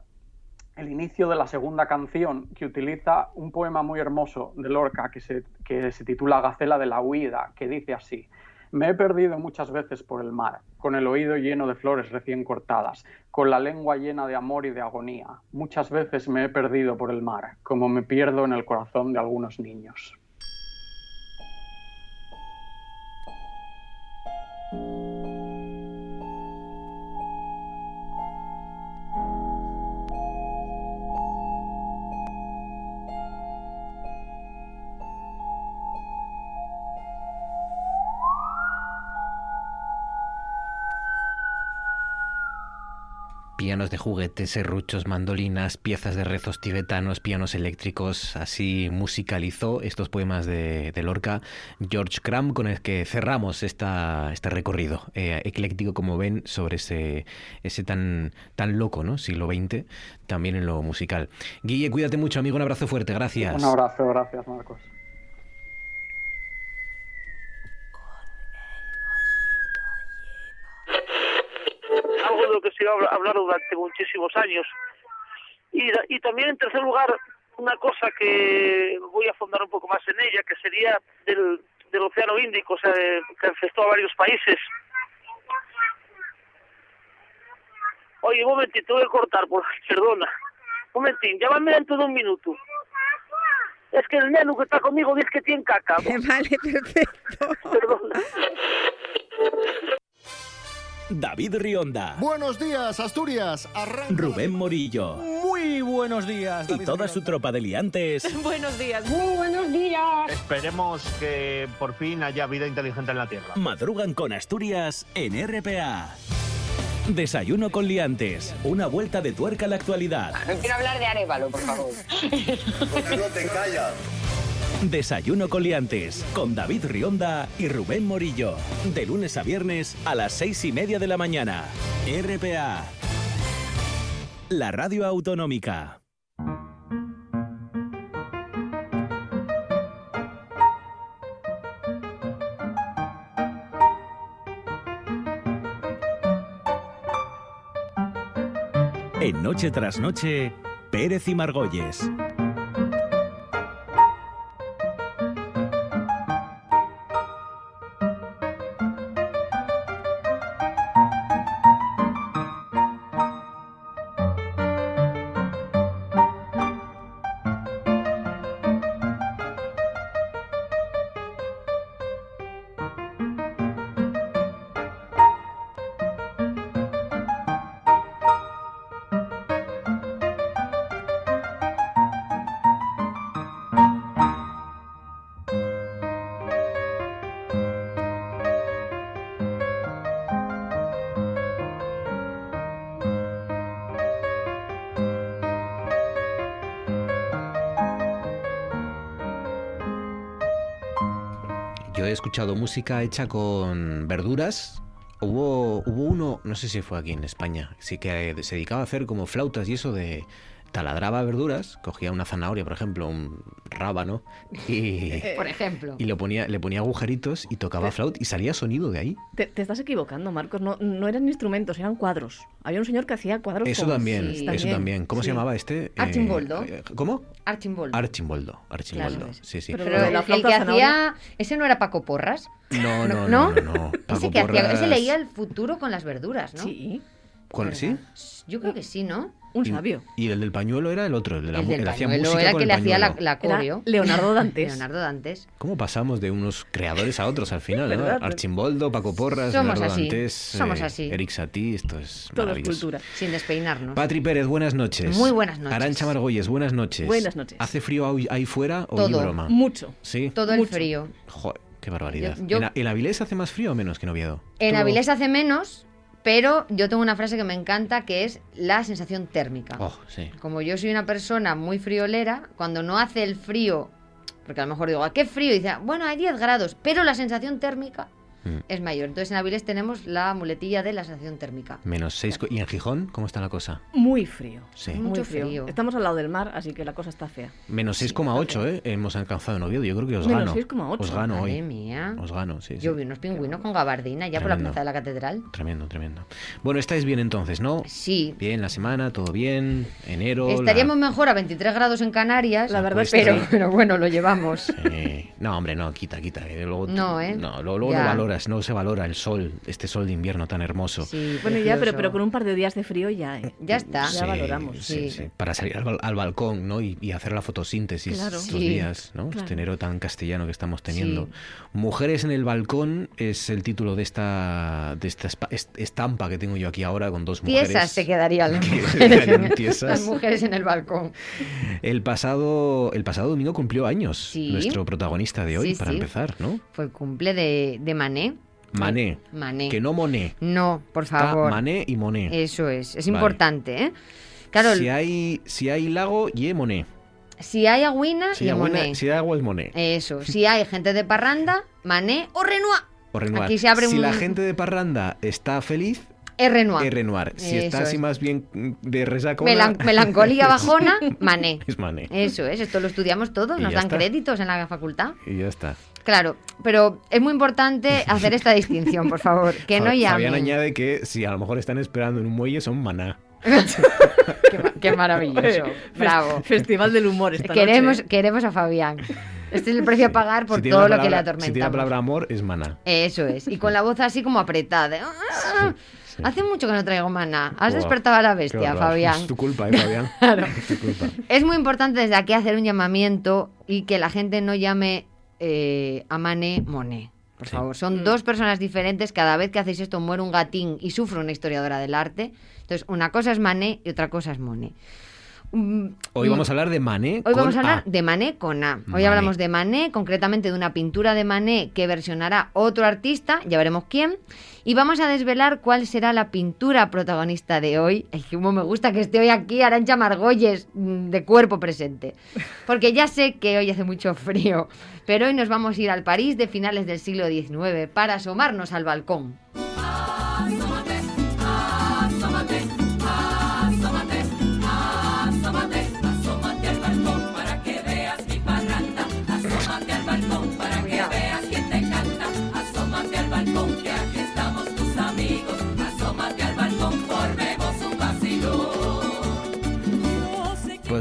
el inicio de la segunda canción que utiliza un poema muy hermoso de Lorca que se, que se titula Gacela de la huida, que dice así. Me he perdido muchas veces por el mar, con el oído lleno de flores recién cortadas, con la lengua llena de amor y de agonía. Muchas veces me he perdido por el mar, como me pierdo en el corazón de algunos niños. thank you pianos de juguetes, serruchos, mandolinas, piezas de rezos tibetanos, pianos eléctricos. Así musicalizó estos poemas de, Lorca George Cram, con el que cerramos esta, este recorrido eh, ecléctico, como ven, sobre ese, ese tan, tan loco ¿no? siglo XX, también en lo musical. Guille, cuídate mucho, amigo. Un abrazo fuerte. Gracias. Un abrazo, gracias, Marcos. Durante muchísimos años. Y, y también, en tercer lugar, una cosa que voy a fondar un poco más en ella, que sería del, del Océano Índico, o sea, que afectó a varios países. Oye, un momentito, voy a cortar, por, perdona. Un momentín, llámame dentro de un minuto. Es que el neno que está conmigo dice que tiene caca. Vale, perfecto. Perdona. David Rionda. Buenos días, Asturias. Rubén Morillo. Muy buenos días. y toda su tropa de liantes. buenos días. Muy buenos días. Esperemos que por fin haya vida inteligente en la Tierra. Madrugan con Asturias en RPA. Desayuno con liantes. Una vuelta de tuerca a la actualidad. No quiero hablar de Arevalo, por favor. no te callas. Desayuno Coliantes con David Rionda y Rubén Morillo. De lunes a viernes a las seis y media de la mañana. RPA. La radio autonómica. En Noche tras Noche, Pérez y Margolles. Escuchado música hecha con verduras. Hubo, hubo uno, no sé si fue aquí en España, sí que se dedicaba a hacer como flautas y eso de taladraba verduras, cogía una zanahoria, por ejemplo, un rábano, y, por ejemplo. y lo ponía, le ponía agujeritos y tocaba flauta y salía sonido de ahí. Te, estás equivocando, Marcos, no, no, eran instrumentos, eran cuadros. Había un señor que hacía cuadros. Eso también, eso también. ¿Cómo se llamaba este? Archimboldo. Eh, ¿Cómo? Archimboldo. Archimboldo, Archimboldo. sí, sí. Pero, el, que hacía, ese no era Paco Porras. No, no, no, no. ese, que hacía, ese leía el futuro con las verduras, ¿no? Sí. ¿Cuál, sí? Yo creo que sí, ¿no? Un sabio. Y el del pañuelo era el otro, el, de la, el del hacía música era el que le hacía la, la coreo. Leonardo Dantes. Leonardo Dantes. ¿Cómo pasamos de unos creadores a otros al final? ¿no? Archimboldo, Paco Porras, Somos Leonardo así. Dantes, Somos eh, así. Eric Satie, esto es Todo es maravilloso. cultura. Sin despeinarnos. Patri Pérez, buenas noches. Muy buenas noches. Arancha Margolles, buenas noches. Buenas noches. ¿Hace frío ahí, ahí fuera o Todo. ni broma? Mucho. Sí. Todo el Mucho. frío. Joder, qué barbaridad. Yo- yo- ¿En, ¿En Avilés hace más frío o menos que en Oviedo? En Avilés hace menos, pero yo tengo una frase que me encanta que es la sensación térmica. Oh, sí. Como yo soy una persona muy friolera, cuando no hace el frío, porque a lo mejor digo, ¿a qué frío? Y dice, "Ah, bueno, hay 10 grados, pero la sensación térmica Mm. es mayor. Entonces en Avilés tenemos la muletilla de la sensación térmica. Menos seis. co- ¿Y en Gijón cómo está la cosa? Muy frío. Sí. Mucho Muy frío. frío. Estamos al lado del mar, así que la cosa está fea. Menos Sí, 6,8, ¿eh? Hemos alcanzado en Oviedo. Yo creo que os Menos gano. 6,8. Os gano Madre hoy. mía. Os gano, sí. sí. Yo vi unos pingüinos con gabardina ya por la plaza de la catedral. Tremendo, tremendo. Bueno, estáis bien entonces, ¿no? Sí. Bien, la semana, todo bien. Enero. la- Estaríamos mejor a 23 grados en Canarias, La verdad es que pero, sí. pero bueno, lo llevamos. No, hombre, no, quita, quita. eh, Luego, No, ¿eh? No, luego, luego Ya. no valoras, no se valora el sol, este sol de invierno tan hermoso. Sí, Bueno, ya, pero, pero con un par de días de frío ya, ¿eh? Ya está. Ya valoramos. Sí, Sí. sí. Para salir al, bal- al balcón, ¿no? Y, y hacer la fotosíntesis Claro. estos Sí. días, ¿no? Claro. Este enero tan castellano que estamos teniendo. Sí. Mujeres en el balcón es el título de esta, de esta estampa que tengo yo aquí ahora con dos mujeres. Tiesas se quedarían las que mujeres, las mujeres en el balcón. El pasado, el pasado domingo cumplió años Sí. nuestro protagonista de hoy, Sí, para sí. empezar, ¿no? Fue el cumple de, de Mané. Mané. Mané. Que no Moné. No, por Está favor. Mané y Moné. Eso es, es Vale. importante, ¿eh? Claro, Si hay, si hay lago, y Moné. si hay agüina, Si y hay, agua- Moné. si hay agua, es Moné. Eso, si hay gente de parranda, Mané o Renoir. O Renoir. Aquí se abre si un- la gente de Parranda está feliz, Es Renoir. es Renoir. Si está Eso así es. más bien de resacona, Melan- melancolía bajona, Mané. es Mané. Eso es, esto lo estudiamos todos, nos dan está. créditos en la facultad. Y ya está. Claro, pero es muy importante hacer esta distinción, por favor. Que no Fa- Fabián llamen. añade que si a lo mejor están esperando en un muelle, son maná. Qué, ma- qué maravilloso. Bravo. Festival del humor esta Queremos, noche. queremos a Fabián. Este es el precio a pagar por Si todo lo que le palabra- Si tiene la palabra amor, es maná. Eso es. Y con la voz así como apretada. Sí. Hace mucho que no traigo maná. Has despertado a la bestia. Fabián. Es tu culpa, ¿eh, Fabián? Es tu culpa. Es muy importante desde aquí hacer un llamamiento y que la gente no llame eh, a Mané Moné. Por Sí. favor, son dos personas diferentes. Cada vez que hacéis esto muere un gatín y sufre una historiadora del arte. Entonces, una cosa es Mané y otra cosa es Moné. Mm, Hoy mm, vamos a hablar de mané Hoy con vamos a hablar A. de Mané con A. Hoy hablamos de Mané, concretamente de una pintura de Mané que versionará otro artista, ya veremos quién. Y vamos a desvelar cuál será la pintura protagonista de hoy. Ay, cómo me gusta que esté hoy aquí Arancha Margolles mm, de cuerpo presente. Porque ya sé que hoy hace mucho frío, pero hoy nos vamos a ir al París de finales del siglo XIX para asomarnos al balcón.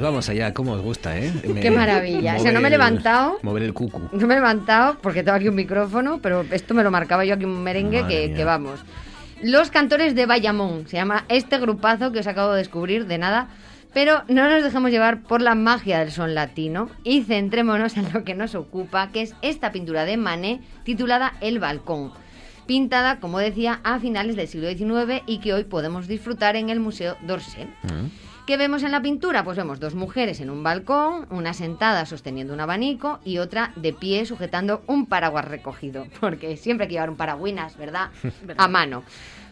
Vamos allá, cómo os gusta, ¿eh? Me- Qué maravilla. O sea, no me he levantado. Mover el cucu. No me he levantado porque tengo aquí un micrófono, pero esto me lo marcaba yo aquí un merengue que, vamos. Los cantores de Bayamón, se llama este grupazo que os acabo de descubrir de nada, pero no nos dejemos llevar por la magia del son latino y centrémonos en lo que nos ocupa, que es esta pintura de Manet titulada El Balcón, pintada, como decía, a finales del siglo XIX y que hoy podemos disfrutar en el Museo d'Orsay. Mm. ¿Qué vemos en la pintura? Pues vemos dos mujeres en un balcón, una sentada sosteniendo un abanico y otra de pie sujetando un paraguas recogido, porque siempre hay que llevar un paragüinas, ¿verdad? A mano.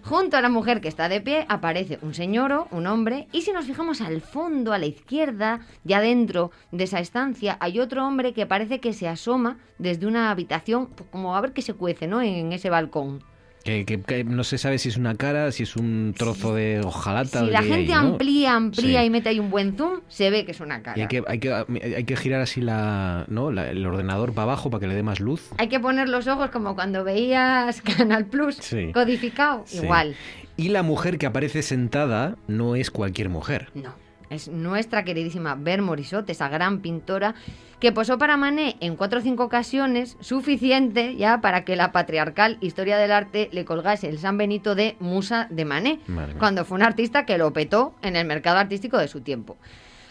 Junto a la mujer que está de pie aparece un señor, un hombre, y si nos fijamos al fondo, a la izquierda, ya dentro de esa estancia, hay otro hombre que parece que se asoma desde una habitación, pues, como a ver qué se cuece, ¿no? En ese balcón. Que, que- que no se sabe si es una cara, si es un trozo de hojalata. Si la gente amplía, amplía Sí. y mete ahí un buen zoom, se ve que es una cara. Y hay que, hay, que, hay que girar así la, ¿no? la- el ordenador para abajo para que le dé más luz. Hay que poner los ojos como cuando veías Canal Plus Sí. codificado. Igual. Y la mujer que aparece sentada no es cualquier mujer. No. Es nuestra queridísima Ver Morisot, esa gran pintora que posó para Manet en cuatro o cinco ocasiones, suficiente ya para que la patriarcal historia del arte le colgase el San Benito de musa de Manet, Madre cuando fue un artista que lo petó en el mercado artístico de su tiempo.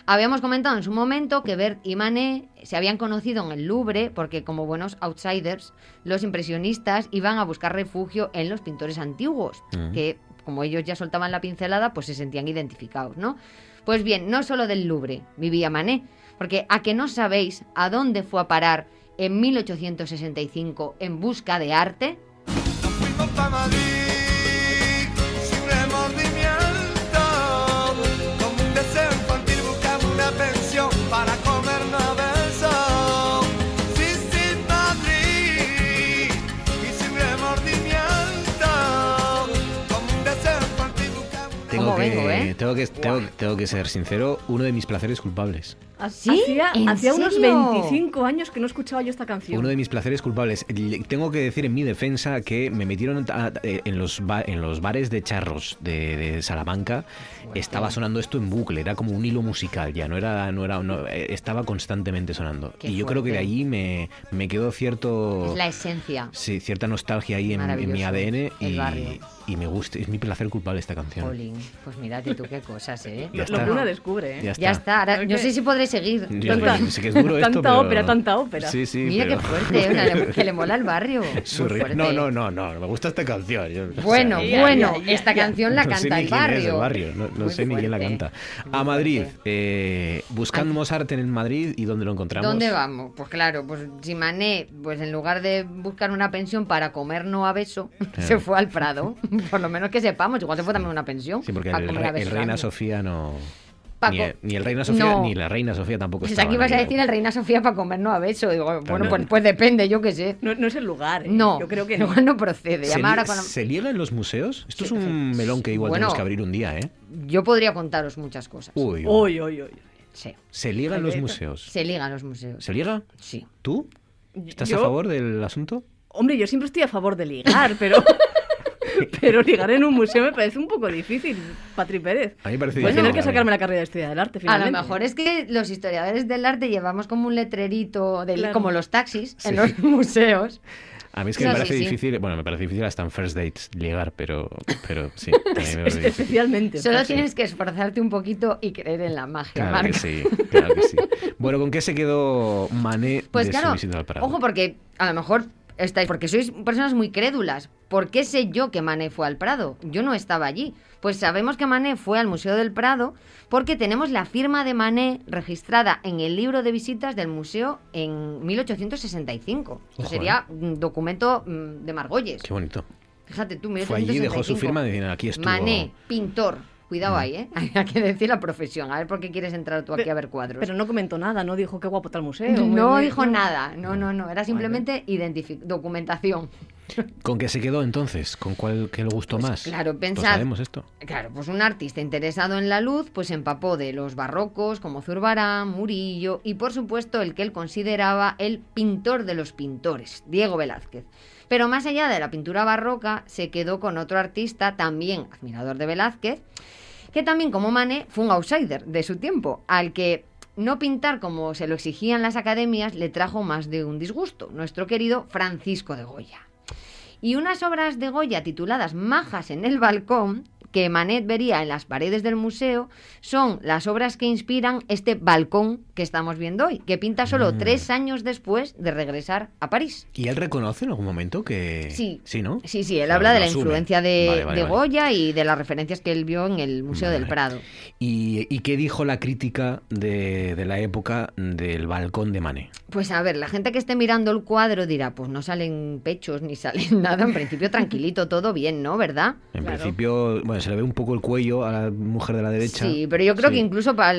Habíamos comentado en su momento que Bert y Manet se habían conocido en el Louvre porque como buenos outsiders, los impresionistas iban a buscar refugio en los pintores antiguos, Mm. que como ellos ya soltaban la pincelada, pues se sentían identificados, ¿no? Pues bien, no solo del Louvre vivía Manet, porque a que no sabéis a dónde fue a parar en 1865 en busca de arte, Tengo ¿Cómo que, vengo, eh? tengo, que, tengo, tengo que ser sincero, uno de mis placeres culpables. ¿Sí? Hacía, ¿En hacía unos serio? 25 años que no escuchaba yo esta canción. Uno de mis placeres culpables. Le- Tengo que decir en mi defensa que me metieron a- eh, en, los ba- en los bares de charros de, de Salamanca. Estaba sonando esto en bucle, era como un hilo musical ya, no era, no era, no, eh, estaba constantemente sonando. Qué y yo creo que de fuerte. allí me, me quedó cierto, es la esencia. sí, cierta nostalgia ahí en, en mi. ADN El y, barrio. y me gusta, es mi placer culpable esta canción. Pues mírate tú qué cosas, ¿eh? Ya lo que una descubre, ¿eh? Ya está. Ya está. Ahora, no que- sé si podré seguir. Pero sí que es duro esto, Tanta pero- ópera, tanta ópera. Sí, sí, Mira pero- qué fuerte, una, le- que le mola el barrio. No, no, no, no, me gusta esta canción. yo- o sea, Bueno, ya- bueno, ya, esta canción la no sé canta el es barrio. el barrio, no, sé ni quién la canta. A Madrid, eh, buscando Mozart en Madrid y dónde lo encontramos. ¿Dónde vamos? Pues claro, pues si Mané, pues en lugar de buscar una pensión para comer no a beso, se fue al Prado. Por lo menos que sepamos, igual se fue también a una pensión. Sí, porque el, el Reina. Sofía no. Paco, Ni, el- ni el Reina Sofía no. ni la Reina Sofía tampoco Pues estaban aquí vas a decir el Reina Sofía para comer no a beso. Digo, bueno, no. pues, pues depende, yo qué sé. No, no es el lugar. ¿eh? No, Yo creo que no. igual no procede. ¿Se, li- con la- ¿Se liga en los museos? Esto es un melón que igual Bueno. tenemos que abrir un día, ¿eh? Yo podría contaros muchas cosas. Uy, Uy, uy, uy. Sí. ¿Se liga en los museos? Se ligan los museos. ¿Se liga? Sí. ¿Tú? ¿Estás Yo- a favor del asunto? Hombre, yo siempre estoy a favor de ligar, pero. pero ligar en un museo me parece un poco difícil, Patri Pérez. A mí me parece Voy a difícil tener que sacarme la carrera de historia del arte, A finalmente. lo mejor es que los historiadores del arte llevamos como un letrerito, del, Claro. como los taxis, en los museos. A mí es que No, me parece sí. difícil, bueno, me parece difícil hasta en first dates ligar, pero, pero sí, me. Especialmente. Solo tienes que esforzarte un poquito y creer en la magia, Claro Marc. que sí, claro que sí. Bueno, ¿con qué se quedó Mané Pues de claro, su visita al Prado? ojo porque a lo mejor estáis, porque sois personas muy crédulas. ¿Por qué sé yo que Mané fue al Prado? Yo no estaba allí. Pues sabemos que Mané fue al Museo del Prado porque tenemos la firma de Mané registrada en el libro de visitas del museo en 1865. Esto Ojo, sería un documento mm, de Margolles. Qué bonito. Fíjate tú, Fue allí, dejó su 1865. firma diciendo, aquí estuvo. Mané, pintor. Cuidado Mm. ahí, ¿eh? Hay que decir la profesión. A ver por qué quieres entrar tú aquí a ver cuadros. Pero no comentó nada, no dijo qué guapo está el museo. No dijo nada, no, no, no, era simplemente documentación. ¿Con qué se quedó entonces? ¿Con cuál que le gustó más? Pues claro, ¿Lo pensad- sabemos esto? Claro, pues un artista interesado en la luz, pues empapó de los barrocos como Zurbarán, Murillo y por supuesto el que él consideraba el pintor de los pintores, Diego Velázquez. Pero más allá de la pintura barroca, se quedó con otro artista también admirador de Velázquez, que también como Manet fue un outsider de su tiempo, al que no pintar como se lo exigían las academias le trajo más de un disgusto, nuestro querido Francisco de Goya. Y unas obras de Goya tituladas Majas en el balcón, que Manet vería en las paredes del museo, son las obras que inspiran este balcón que estamos viendo hoy, que pinta solo Mm. tres años después de regresar a París. ¿Y él reconoce en algún momento que...? Sí. Sí, ¿no? Sí, sí, él Claro, habla de la asume. influencia de, Vale, vale, de vale. Goya y de las referencias que él vio en el Museo del. Prado. ¿Y, y qué dijo la crítica de, de la época del balcón de Mané? Pues a ver, la gente que esté mirando el cuadro dirá, pues no salen pechos ni salen nada, en principio tranquilito, todo bien, ¿no? ¿Verdad? En principio, bueno, se le ve un poco el cuello a la mujer de la derecha. Sí, pero yo creo Sí. que incluso para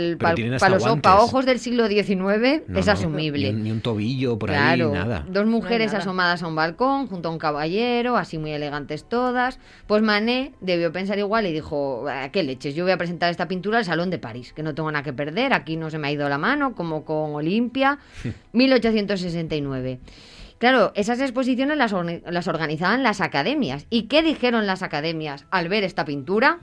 hasta los pa' ojos del siglo XIX No, es no, asumible. Ni, ni un tobillo por Claro, ahí, nada. dos mujeres nada. asomadas a un balcón junto a un caballero, así muy elegantes todas. Pues Manet debió pensar igual y dijo, "Ah, ¿qué leches? Yo voy a presentar esta pintura al Salón de París, que no tengo nada que perder, aquí no se me ha ido la mano, como con Olimpia, 1869. Claro, esas exposiciones las, organizaban las academias. ¿Y qué dijeron las academias al ver esta pintura?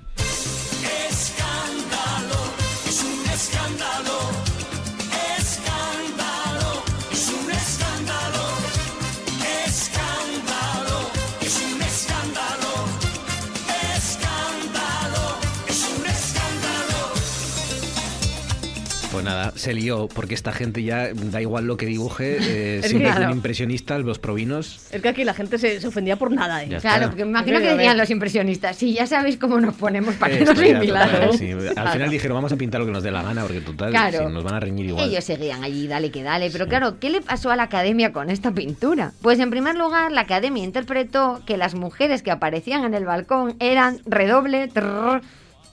Pues nada, se lió, porque esta gente ya da igual lo que dibuje, eh, siempre que- que un Claro. impresionista, los provinos. Es que aquí la gente se, se ofendía por nada, ¿eh? Ya está. Claro, porque me imagino que a ver. dirían los impresionistas, sí, ya sabéis cómo nos ponemos para que Esto nos ya, sí. Al final dijeron, vamos a pintar lo que nos dé la gana, porque total, Claro. nos van a reñir igual. Ellos seguían allí, dale que dale. Pero claro, ¿qué le pasó a la academia con esta pintura? Pues en primer lugar, la academia interpretó que las mujeres que aparecían en el balcón eran redoble, trrr,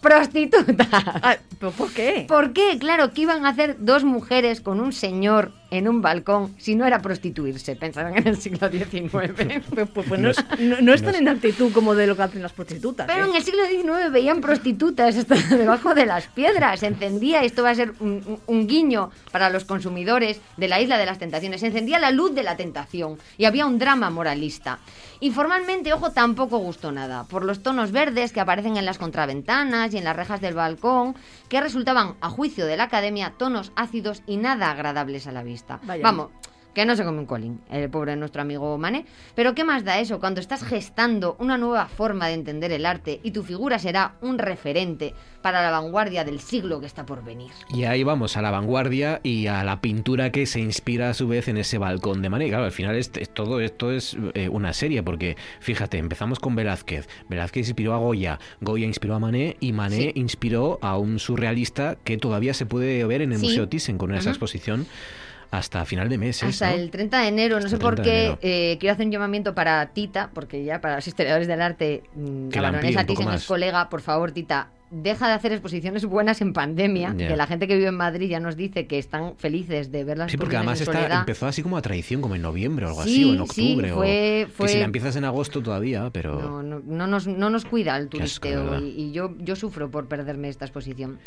prostitutas. Ah, ¿pero ¿Por qué? ¿Por qué? Claro, ¿qué iban a hacer dos mujeres con un señor en un balcón si no era prostituirse? Pensaban en el siglo XIX. Pues, pues- pues no, No es, es- no- no es tan no es- en actitud como de lo que hacen las prostitutas. Pero ¿eh? en el siglo XIX veían prostitutas debajo de las piedras. Se encendía, esto va a ser un, un- un guiño para los consumidores de la isla de las tentaciones. Se encendía la luz de la tentación y había un drama moralista. Y formalmente, ojo, tampoco gustó nada, por los tonos verdes que aparecen en las contraventanas y en las rejas del balcón, que resultaban, a juicio de la academia, tonos ácidos y nada agradables a la vista. Vaya. Vamos. Que no se come un colín, el pobre nuestro amigo Mané. Pero ¿qué más da eso cuando estás gestando una nueva forma de entender el arte y tu figura será un referente para la vanguardia del siglo que está por venir? Y ahí vamos, a la vanguardia y a la pintura que se inspira a su vez en ese balcón de Mané. Claro, al final es, es- todo esto es eh, una serie, porque fíjate, empezamos con Velázquez. Velázquez inspiró a Goya, Goya inspiró a Mané y Mané inspiró a un surrealista que todavía se puede ver en el Sí. Museo Thyssen con esa exposición hasta final de mes. es, Hasta ¿no? el 30 de enero, no sé por 30 de qué, eh, quiero hacer un llamamiento para Tita, porque ya para los historiadores del arte, mm, un poco Thyssen más. es colega, por favor, Tita, deja de hacer exposiciones buenas en pandemia, que la gente que vive en Madrid ya nos dice que están felices de ver las Sí, porque además está, empezó así como a tradición, como en noviembre o algo Sí, así, o en sí, octubre. fue- o, fue- Que si la empiezas en agosto todavía, pero... No, no, no nos, no nos cuida el asco, turisteo y, y yo, yo sufro por perderme esta exposición.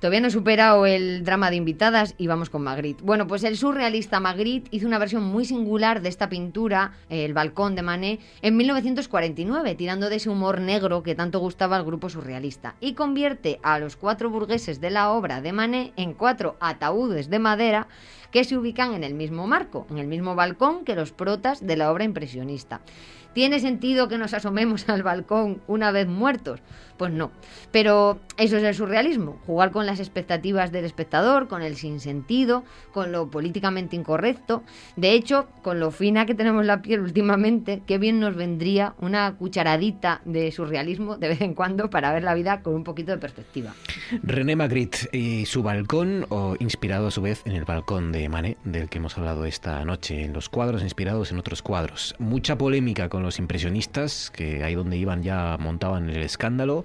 Todavía no he superado el drama de invitadas y vamos con Magritte. Bueno, pues el surrealista Magritte hizo una versión muy singular de esta pintura, El balcón de Manet, en 1949, tirando de ese humor negro que tanto gustaba al grupo surrealista, y convierte a los cuatro burgueses de la obra de Manet en cuatro ataúdes de madera que se ubican en el mismo marco, en el mismo balcón que los protas de la obra impresionista. ¿Tiene sentido que nos asomemos al balcón una vez muertos? Pues no. Pero eso es el surrealismo, jugar con las expectativas del espectador, con el sinsentido, con lo políticamente incorrecto. De hecho, con lo fina que tenemos la piel últimamente, qué bien nos vendría una cucharadita de surrealismo de vez en cuando para ver la vida con un poquito de perspectiva. René Magritte y su balcón, o inspirado a su vez en el balcón de Manet, del que hemos hablado esta noche, en los cuadros inspirados en otros cuadros. Mucha polémica con los impresionistas, que ahí donde iban ya montaban el escándalo.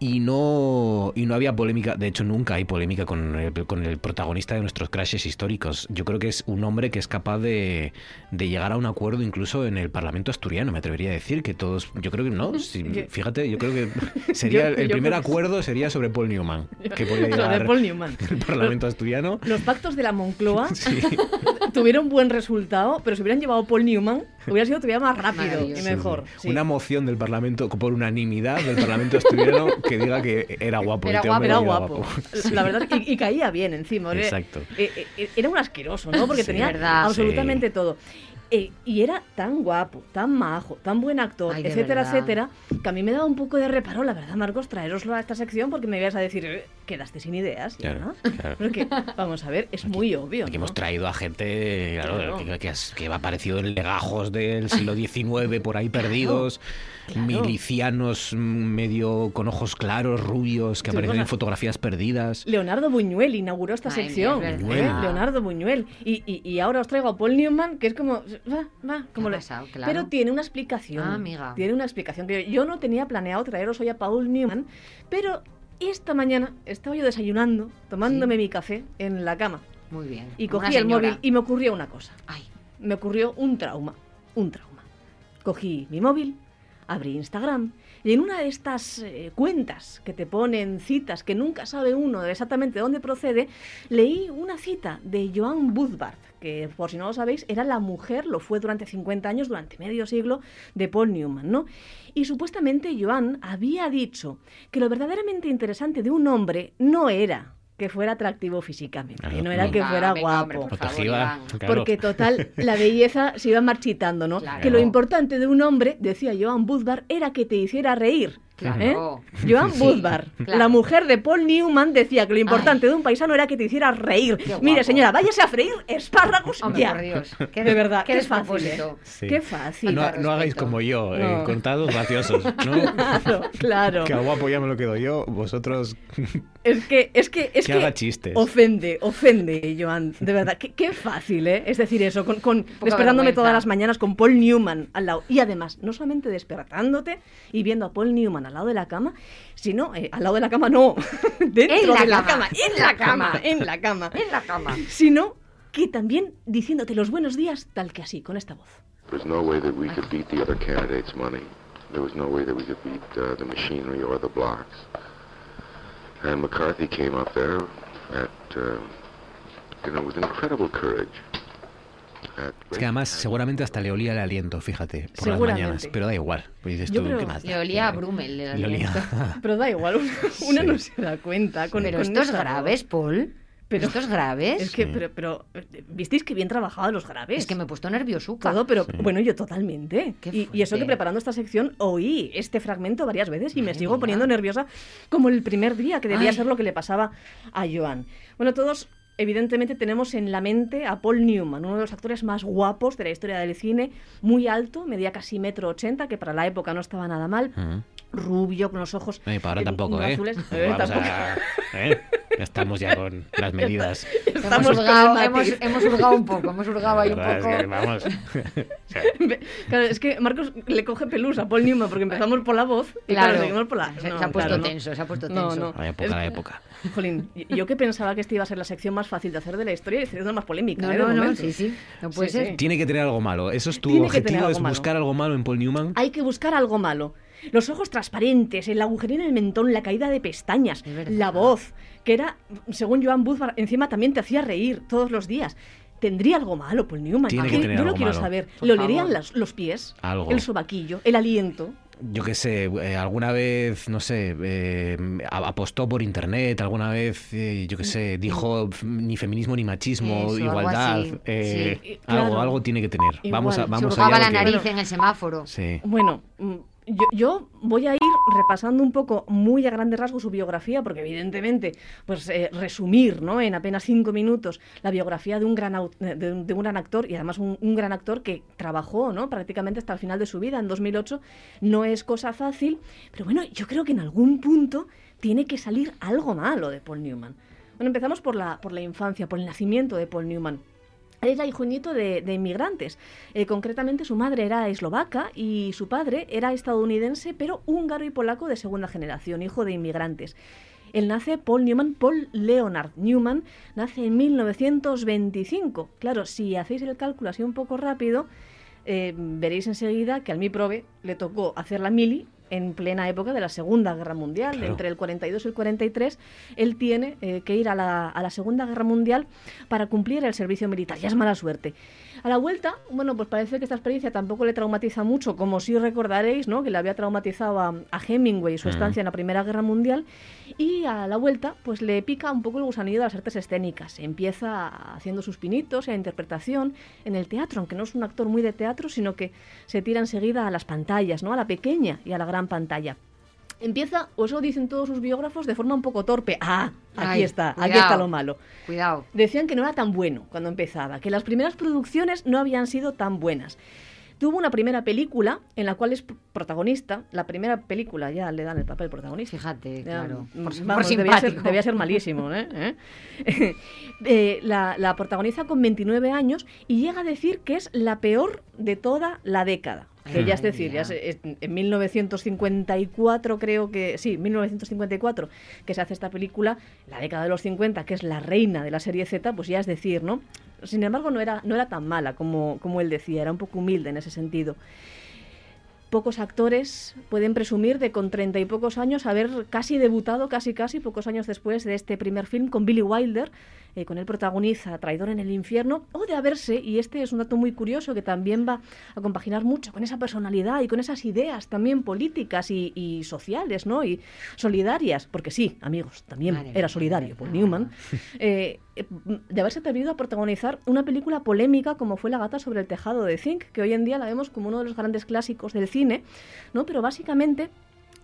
Y no, y no había polémica, de hecho nunca hay polémica con el, con el protagonista de nuestros crashes históricos. Yo creo que es un hombre que es capaz de, de llegar a un acuerdo incluso en el Parlamento asturiano, me atrevería a decir que todos, yo creo que no, si- fíjate, yo creo que sería Yo- el yo primer acuerdo sería sobre Paul Newman, que de llegar Paul Newman. el Parlamento asturiano. Los pactos de la Moncloa tuvieron buen resultado, pero si hubieran llevado Paul Newman, hubiera sido todavía más rápido y Sí, mejor. sí. Una moción del Parlamento por unanimidad del Parlamento asturiano que diga que era guapo. Era este guapo, era era guapo. La verdad, y, y caía bien encima. Era- Exacto. eh, eh, Era un asqueroso, ¿no? Porque Sí, tenía verdad. absolutamente todo. Eh, y era tan guapo, tan majo, tan buen actor, Ay, etcétera, verdad. etcétera, que a mí me daba un poco de reparo, la verdad, Marcos, traeroslo a esta sección porque me ibas a decir, eh, quedaste sin ideas. Claro, ¿no? claro. Porque, vamos a ver, es muy obvio. Aquí ¿no? hemos traído a gente claro, Claro. que, que, has- que ha aparecido en legajos del siglo XIX por ahí perdidos, milicianos mm, medio con ojos claros, rubios, que aparecen en fotografías perdidas. Leonardo Buñuel inauguró esta sección. ¿eh? Leonardo Buñuel. Y, y- y ahora os traigo a Paul Newman, que es como. Va, va, como pasado? Claro. Pero tiene una explicación. Ah, amiga. Tiene una explicación. que Yo no tenía planeado traeros hoy a Paul Newman, pero esta mañana estaba yo desayunando, tomándome mi café en la cama. Muy bien. Y cogí el móvil y me ocurrió una cosa. Ay, Me ocurrió un trauma. Un trauma. Cogí mi móvil, abrí Instagram y en una de estas eh, cuentas que te ponen citas que nunca sabe uno exactamente dónde procede, leí una cita de Joan Budbart, que por si no lo sabéis era la mujer, lo fue durante 50 años, durante medio siglo, de Paul Newman, ¿no? Y supuestamente Joan había dicho que lo verdaderamente interesante de un hombre no era que fuera atractivo físicamente, Claro, no era no. que fuera venga, guapo. hombre, por favor, Protegida, Iván. claro. Porque total, la belleza se iba marchitando, ¿no? Claro. Que lo importante de un hombre, decía Joan Budvar, era que te hiciera reír. Claro. ¿eh? Joan Sí, Budvar, claro. la mujer de Paul Newman, decía que lo importante de un paisano era que te hiciera reír. Mire, señora, váyase a freír espárragos Hombre, ya. por Dios. Qué de verdad, qué qué fácil, ¿eh? Sí. Qué fácil. No, hagáis como yo, eh, contados graciosos, ¿no? Claro, claro. Que a guapo ya me lo quedo yo, vosotros Es que, es que, es que que haga chistes. ofende, ofende, Joan. De verdad, qué, qué fácil, ¿eh? Es decir, eso, con, con despertándome todas las mañanas con Paul Newman al lado. Y además, no solamente despertándote y viendo a Paul Newman al lado de la cama, sino, eh, al lado de la cama no, dentro En la de la cama, en la cama. en la cama. En la cama. Sino que también diciéndote los buenos días tal que así, con esta voz. There's no way that we could beat the other candidates' money. There was no way that we could beat uh, the machinery or the blocks. And McCarthy came up there at, uh, you know, with incredible courage. Es que además seguramente hasta le olía el aliento, fíjate, por las mañanas. Pero da igual. Pues dices Yo tú, creo- ¿qué más da? Le olía a Brummel el Le olía. aliento. Pero da igual, una, una no se da cuenta. Con, Pero con esto es esa grave, voz. Paul. Pero ¿Esto es graves? Es que, pero, pero, eh, ¿visteis que bien trabajaban los graves? Es que me he puesto nerviosuca. Todo, pero bueno, yo totalmente. Y, y eso que preparando esta sección oí este fragmento varias veces y me sigo mía. poniendo nerviosa como el primer día, que debía Ay. ser lo que le pasaba a Joan. Bueno, todos evidentemente tenemos en la mente a Paul Newman, uno de los actores más guapos de la historia del cine, muy alto, medía casi metro ochenta, que para la época no estaba nada mal. Rubio, con los ojos No, y para ahora eh, tampoco, no ¿eh? azules. Eh, Vamos tampoco. a- ¿eh? Estamos ya con las medidas. Hemos Estamos con hurgado, hemos, hemos hurgado un poco, hemos hurgado ahí un La poco. es que, vamos. Claro, es que Marcos le coge pelusa a Paul Newman porque empezamos por la voz y claro, Claro. seguimos por la... Se- se no, ha puesto claro, no. tenso, se ha puesto No, tenso. no. La época, Es- la época. Jolín, yo que pensaba que esta iba a ser la sección más fácil de hacer de la historia y la sección más polémica. No, ¿eh? no, no, sí, sí, no puede Sí, ser. sí. Tiene que tener algo malo. Eso es tu Tiene objetivo, es malo. buscar algo malo en Paul Newman. Hay que buscar algo malo. Los ojos transparentes, el agujerín en el mentón, la caída de pestañas, la voz, que era, según Joan Booth, encima también te hacía reír todos los días. ¿Tendría algo malo Paul Newman? Tiene ¿A que tener Yo lo algo quiero malo. saber. ¿Le olerían las- los pies? Algo. ¿El sobaquillo? ¿El aliento? Yo qué sé, eh, alguna vez, no sé, eh, a- apostó por internet, alguna vez, eh, yo qué sé, dijo ni feminismo ni machismo, Eso, algo igualdad, eh, sí. algo, Claro. algo tiene que tener. Igual, Vamos a, vamos Se hurgaba la nariz en el semáforo. Sí. Bueno, mm, yo, yo voy a ir repasando un poco muy a grandes rasgos su biografía, porque evidentemente, pues eh, resumir ¿no? en apenas cinco minutos la biografía de un gran, au- de, de un gran actor, y además un, un gran actor que trabajó ¿no? prácticamente hasta el final de su vida, en 2008, no es cosa fácil, pero bueno, yo creo que en algún punto tiene que salir algo malo de Paul Newman. Bueno, empezamos por la, por la infancia, por el nacimiento de Paul Newman. Era hijo nieto de, inmigrantes. Eh, concretamente, su madre era eslovaca y su padre era estadounidense, pero húngaro y polaco de segunda generación, hijo de inmigrantes. Él nace Paul Newman, Paul Leonard Newman, nace en 1925. Claro, si hacéis el cálculo así un poco rápido, eh, veréis enseguida que al mi prove le tocó hacer la mili en plena época de la Segunda Guerra Mundial. Claro. Entre el 42 y el 43, él tiene eh, que ir a la, a la Segunda Guerra Mundial para cumplir el servicio militar. Ya es mala suerte. A la vuelta, bueno, pues parece que esta experiencia tampoco le traumatiza mucho, como si recordaréis, ¿no? Que le había traumatizado a, a Hemingway su Mm. estancia en la Primera Guerra Mundial. Y a la vuelta, pues le pica un poco el gusanillo de las artes escénicas. Empieza haciendo sus pinitos en interpretación en el teatro, aunque no es un actor muy de teatro, sino que se tira enseguida a las pantallas, ¿no? A la pequeña y a la gran pantalla. Empieza, o eso dicen todos sus biógrafos, de forma un poco torpe. Ah, aquí Ay, está, aquí está lo malo. Cuidado. Decían que no era tan bueno cuando empezaba, que las primeras producciones no habían sido tan buenas. Tuvo una primera película en la cual es protagonista. La primera película ya le dan el papel protagonista. Fíjate, claro. mm, Por, por vamos, debía, ser, simpático. debía ser malísimo, ¿eh? ¿Eh? Eh, la, la protagoniza con 29 años y llega a decir que es la peor de toda la década. Que ya es decir, ya es- en 1954 creo que, sí, 1954 que se hace esta película, la década de los 50, que es la reina de la serie Z, pues ya es decir, ¿no? Sin embargo, no era, no era tan mala como, como él decía, era un poco humilde en ese sentido. Pocos actores pueden presumir de con treinta y pocos años haber casi debutado, casi casi, pocos años después de este primer film con Billy Wilder, eh, con él protagoniza Traidor en el infierno, o de haberse, y este es un dato muy curioso que también va a compaginar mucho con esa personalidad y con esas ideas también políticas y, y sociales, ¿no? Y solidarias, porque sí, amigos, también Madre era solidario, Paul mía. Newman, eh, eh, de haberse atrevido a protagonizar una película polémica como fue La gata sobre el tejado de Zinc, que hoy en día la vemos como uno de los grandes clásicos del cine, ¿no? Pero básicamente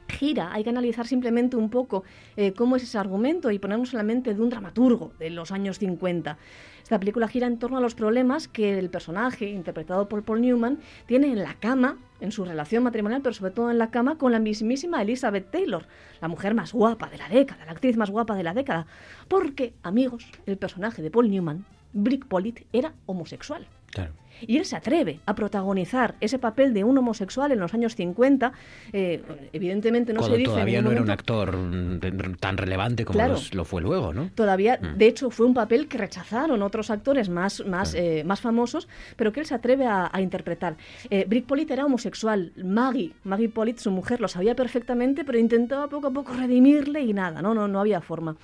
gira, hay que analizar simplemente un poco eh, cómo es ese argumento y ponernos en la mente de un dramaturgo de los años 50. Esta película gira en torno a los problemas que el personaje, interpretado por Paul Newman, tiene en la cama, en su relación matrimonial, pero sobre todo en la cama con la mismísima Elizabeth Taylor, la mujer más guapa de la década, la actriz más guapa de la década. Porque, amigos, el personaje de Paul Newman, Brick Pollitt, era homosexual. Claro. Y él se atreve a protagonizar ese papel de un homosexual en los años 50. eh, evidentemente no Cuando se dice. todavía no era un actor tan relevante como Claro. los- lo fue luego, ¿no? Todavía, Mm. de hecho, fue un papel que rechazaron otros actores más, más, eh, más famosos, pero que él se atreve a, a interpretar. Eh, Brick Pollitt era homosexual. Maggie, Maggie Pollitt, su mujer, lo sabía perfectamente, pero intentaba poco a poco redimirle y nada, no, no, no había forma.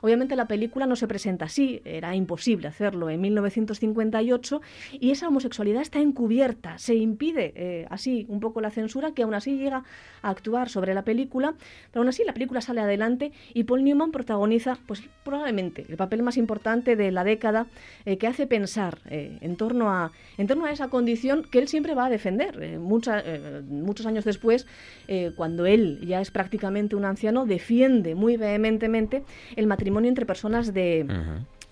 Obviamente la película no se presenta así, era imposible hacerlo en 1958 y esa homosexualidad está encubierta, se impide eh, así un poco la censura, que aún así llega a actuar sobre la película, pero aún así la película sale adelante y Paul Newman protagoniza, pues probablemente, el papel más importante de la década eh, que hace pensar eh, en, torno a, en torno a esa condición que él siempre va a defender. Muchos años después, cuando él ya es prácticamente un anciano, defiende muy vehementemente el matrimonio entre personas de,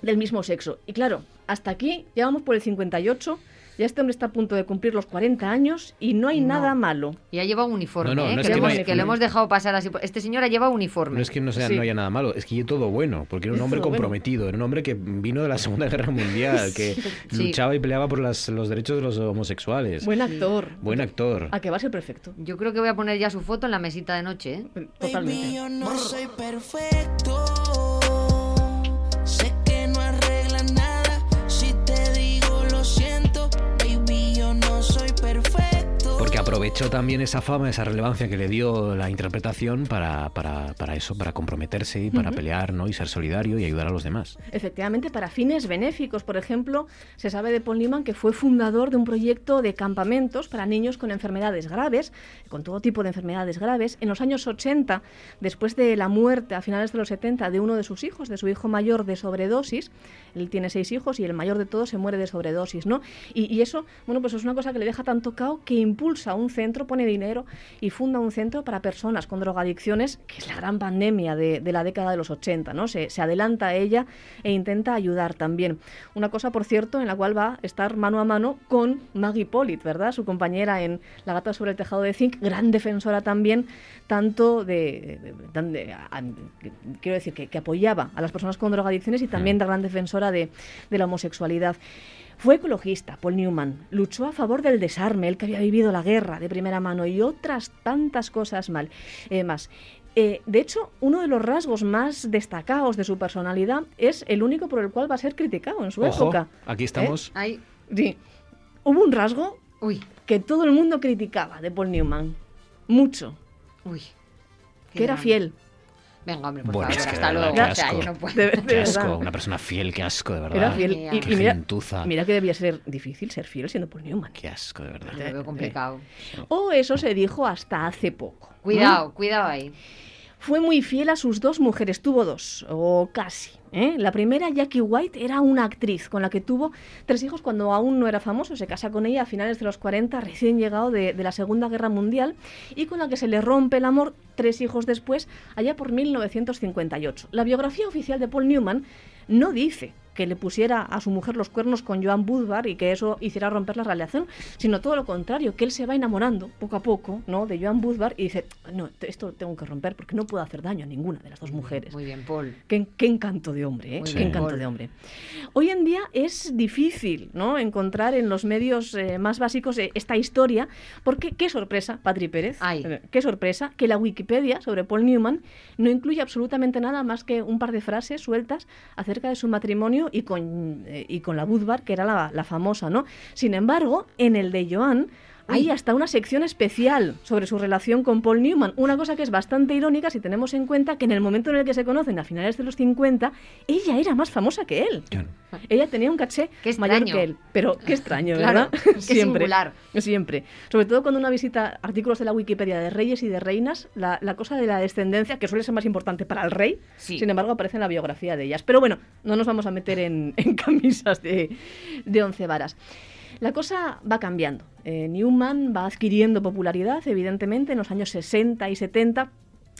del mismo sexo. Y claro, hasta aquí ya vamos por el 58. Ya este hombre está a punto de cumplir los 40 años y no hay No. nada malo. Y ha llevado uniforme, No, no, ¿eh? no que, es lo que hemos, hay- que lo hemos dejado pasar así. Este señor ha llevado uniforme. No es que no, sea, Sí. no haya nada malo, es que hay todo bueno, porque era un Es hombre todo bueno. comprometido, era un hombre que vino de la Segunda Guerra Mundial, que Sí. luchaba y peleaba por las- los derechos de los homosexuales. Buen actor. Buen actor. A que va a ser perfecto. Yo creo que voy a poner ya su foto en la mesita de noche, ¿eh? Totalmente. Yo no soy perfecto. Aprovechó también esa fama, esa relevancia que le dio la interpretación para, para, para eso, para comprometerse y para pelear ¿no? y ser solidario y ayudar a los demás. Efectivamente, para fines benéficos. Por ejemplo, se sabe de Paul Newman que fue fundador de un proyecto de campamentos para niños con enfermedades graves, con todo tipo de enfermedades graves. En los años 80, después de la muerte a finales de los 70 de uno de sus hijos, de su hijo mayor de sobredosis, él tiene seis hijos y el mayor de todos se muere de sobredosis, ¿no? Y, y eso, bueno, pues es una cosa que le deja tan tocado que impulsa un centro, pone dinero y funda un centro para personas con drogadicciones, que es la gran pandemia de, de la década de los 80, ¿no? Se, se adelanta a ella e intenta ayudar también. Una cosa, por cierto, en la cual va a estar mano a mano con Maggie Pollitt, ¿verdad? Su compañera en La gata sobre el tejado de zinc, gran defensora también, tanto de... de- tan de- a- que- quiero decir, que, que apoyaba a las personas con drogadicciones y también de gran defensora de, de la homosexualidad. Fue ecologista, Paul Newman. Luchó a favor del desarme, él que había vivido la guerra de primera mano y otras tantas cosas mal, eh, más. Eh, de hecho, uno de los rasgos más destacados de su personalidad es el único por el cual va a ser criticado en su Ojo, época. aquí estamos. Ay, Sí. Hubo un rasgo uy, que todo el mundo criticaba de Paul Newman. Mucho. uy. Que era fiel. Venga, hombre, por Bueno, favor, es que hasta luego. qué O sea, asco. yo no puedo. De- de Qué asco, una persona fiel, qué asco, de verdad. Era fiel. Qué Y, y Qué mira, gentuza. mira que debía ser difícil ser fiel siendo Paul Newman. Qué asco, de verdad. Lo veo complicado. O eso se dijo hasta hace poco. ¿no? Cuidado, cuidado ahí. Fue muy fiel a sus dos mujeres, tuvo dos, o casi. ¿eh? La primera, Jackie White, era una actriz con la que tuvo tres hijos cuando aún no era famoso. Se casa con ella a finales de los 40, recién llegado de, de la Segunda Guerra Mundial, y con la que se le rompe el amor tres hijos después, allá por 1958. La biografía oficial de Paul Newman no dice que le pusiera a su mujer los cuernos con Joan Budvar y que eso hiciera romper la relación, sino todo lo contrario, que él se va enamorando poco a poco ¿no? de Joan Budvar y dice, no, esto tengo que romper porque no puedo hacer daño a ninguna de las dos mujeres. Muy bien, Paul. Qué, qué encanto de hombre, ¿eh? Qué bien, encanto Paul. de hombre. Hoy en día es difícil ¿no? encontrar en los medios eh, más básicos eh, esta historia, porque qué sorpresa, Patri Pérez, Ay. eh, qué sorpresa que la Wikipedia sobre Paul Newman no incluye absolutamente nada más que un par de frases sueltas acerca de su matrimonio y con, eh, y con la Budvar, que era la, la famosa, ¿no? Sin embargo, en el de Joan hay hasta una sección especial sobre su relación con Paul Newman, una cosa que es bastante irónica si tenemos en cuenta que en el momento en el que se conocen, a finales de los 50, ella era más famosa que él. Ella tenía un caché Qué mayor que él, pero qué extraño, Claro, ¿verdad? qué singular. Siempre. Sobre todo cuando una visita artículos de la Wikipedia de reyes y de reinas, la, la cosa de la descendencia, que suele ser más importante para el rey, Sí. sin embargo aparece en la biografía de ellas. Pero bueno, no nos vamos a meter en, en camisas de, de once varas. La cosa va cambiando. Eh, Newman va adquiriendo popularidad, evidentemente, en los años 60 y 70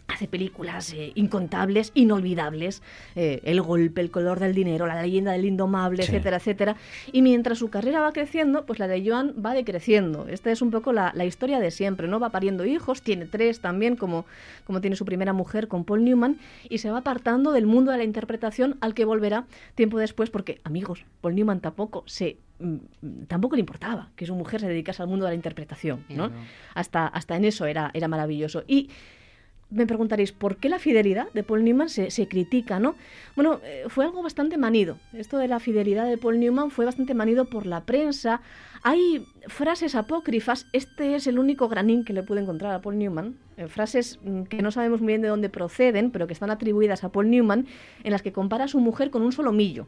hace películas eh, incontables, inolvidables, eh, El golpe, El color del dinero, La leyenda del indomable, Sí. etcétera, etcétera. Y mientras su carrera va creciendo, pues la de Joan va decreciendo. Esta es un poco la, la historia de siempre, ¿no? Va pariendo hijos, tiene tres también, como, como tiene su primera mujer con Paul Newman, y se va apartando del mundo de la interpretación al que volverá tiempo después, porque, amigos, Paul Newman tampoco se mm, tampoco le importaba que su mujer se dedicase al mundo de la interpretación, ¿no? Claro. Hasta, hasta en eso era, era maravilloso. Y me preguntaréis, ¿por qué la fidelidad de Paul Newman se, se critica, no? Bueno, eh, fue algo bastante manido. Esto de la fidelidad de Paul Newman fue bastante manido por la prensa. Hay frases apócrifas, este es el único granín que le pude encontrar a Paul Newman, eh, frases mm, que no sabemos muy bien de dónde proceden, pero que están atribuidas a Paul Newman, en las que compara a su mujer con un solomillo.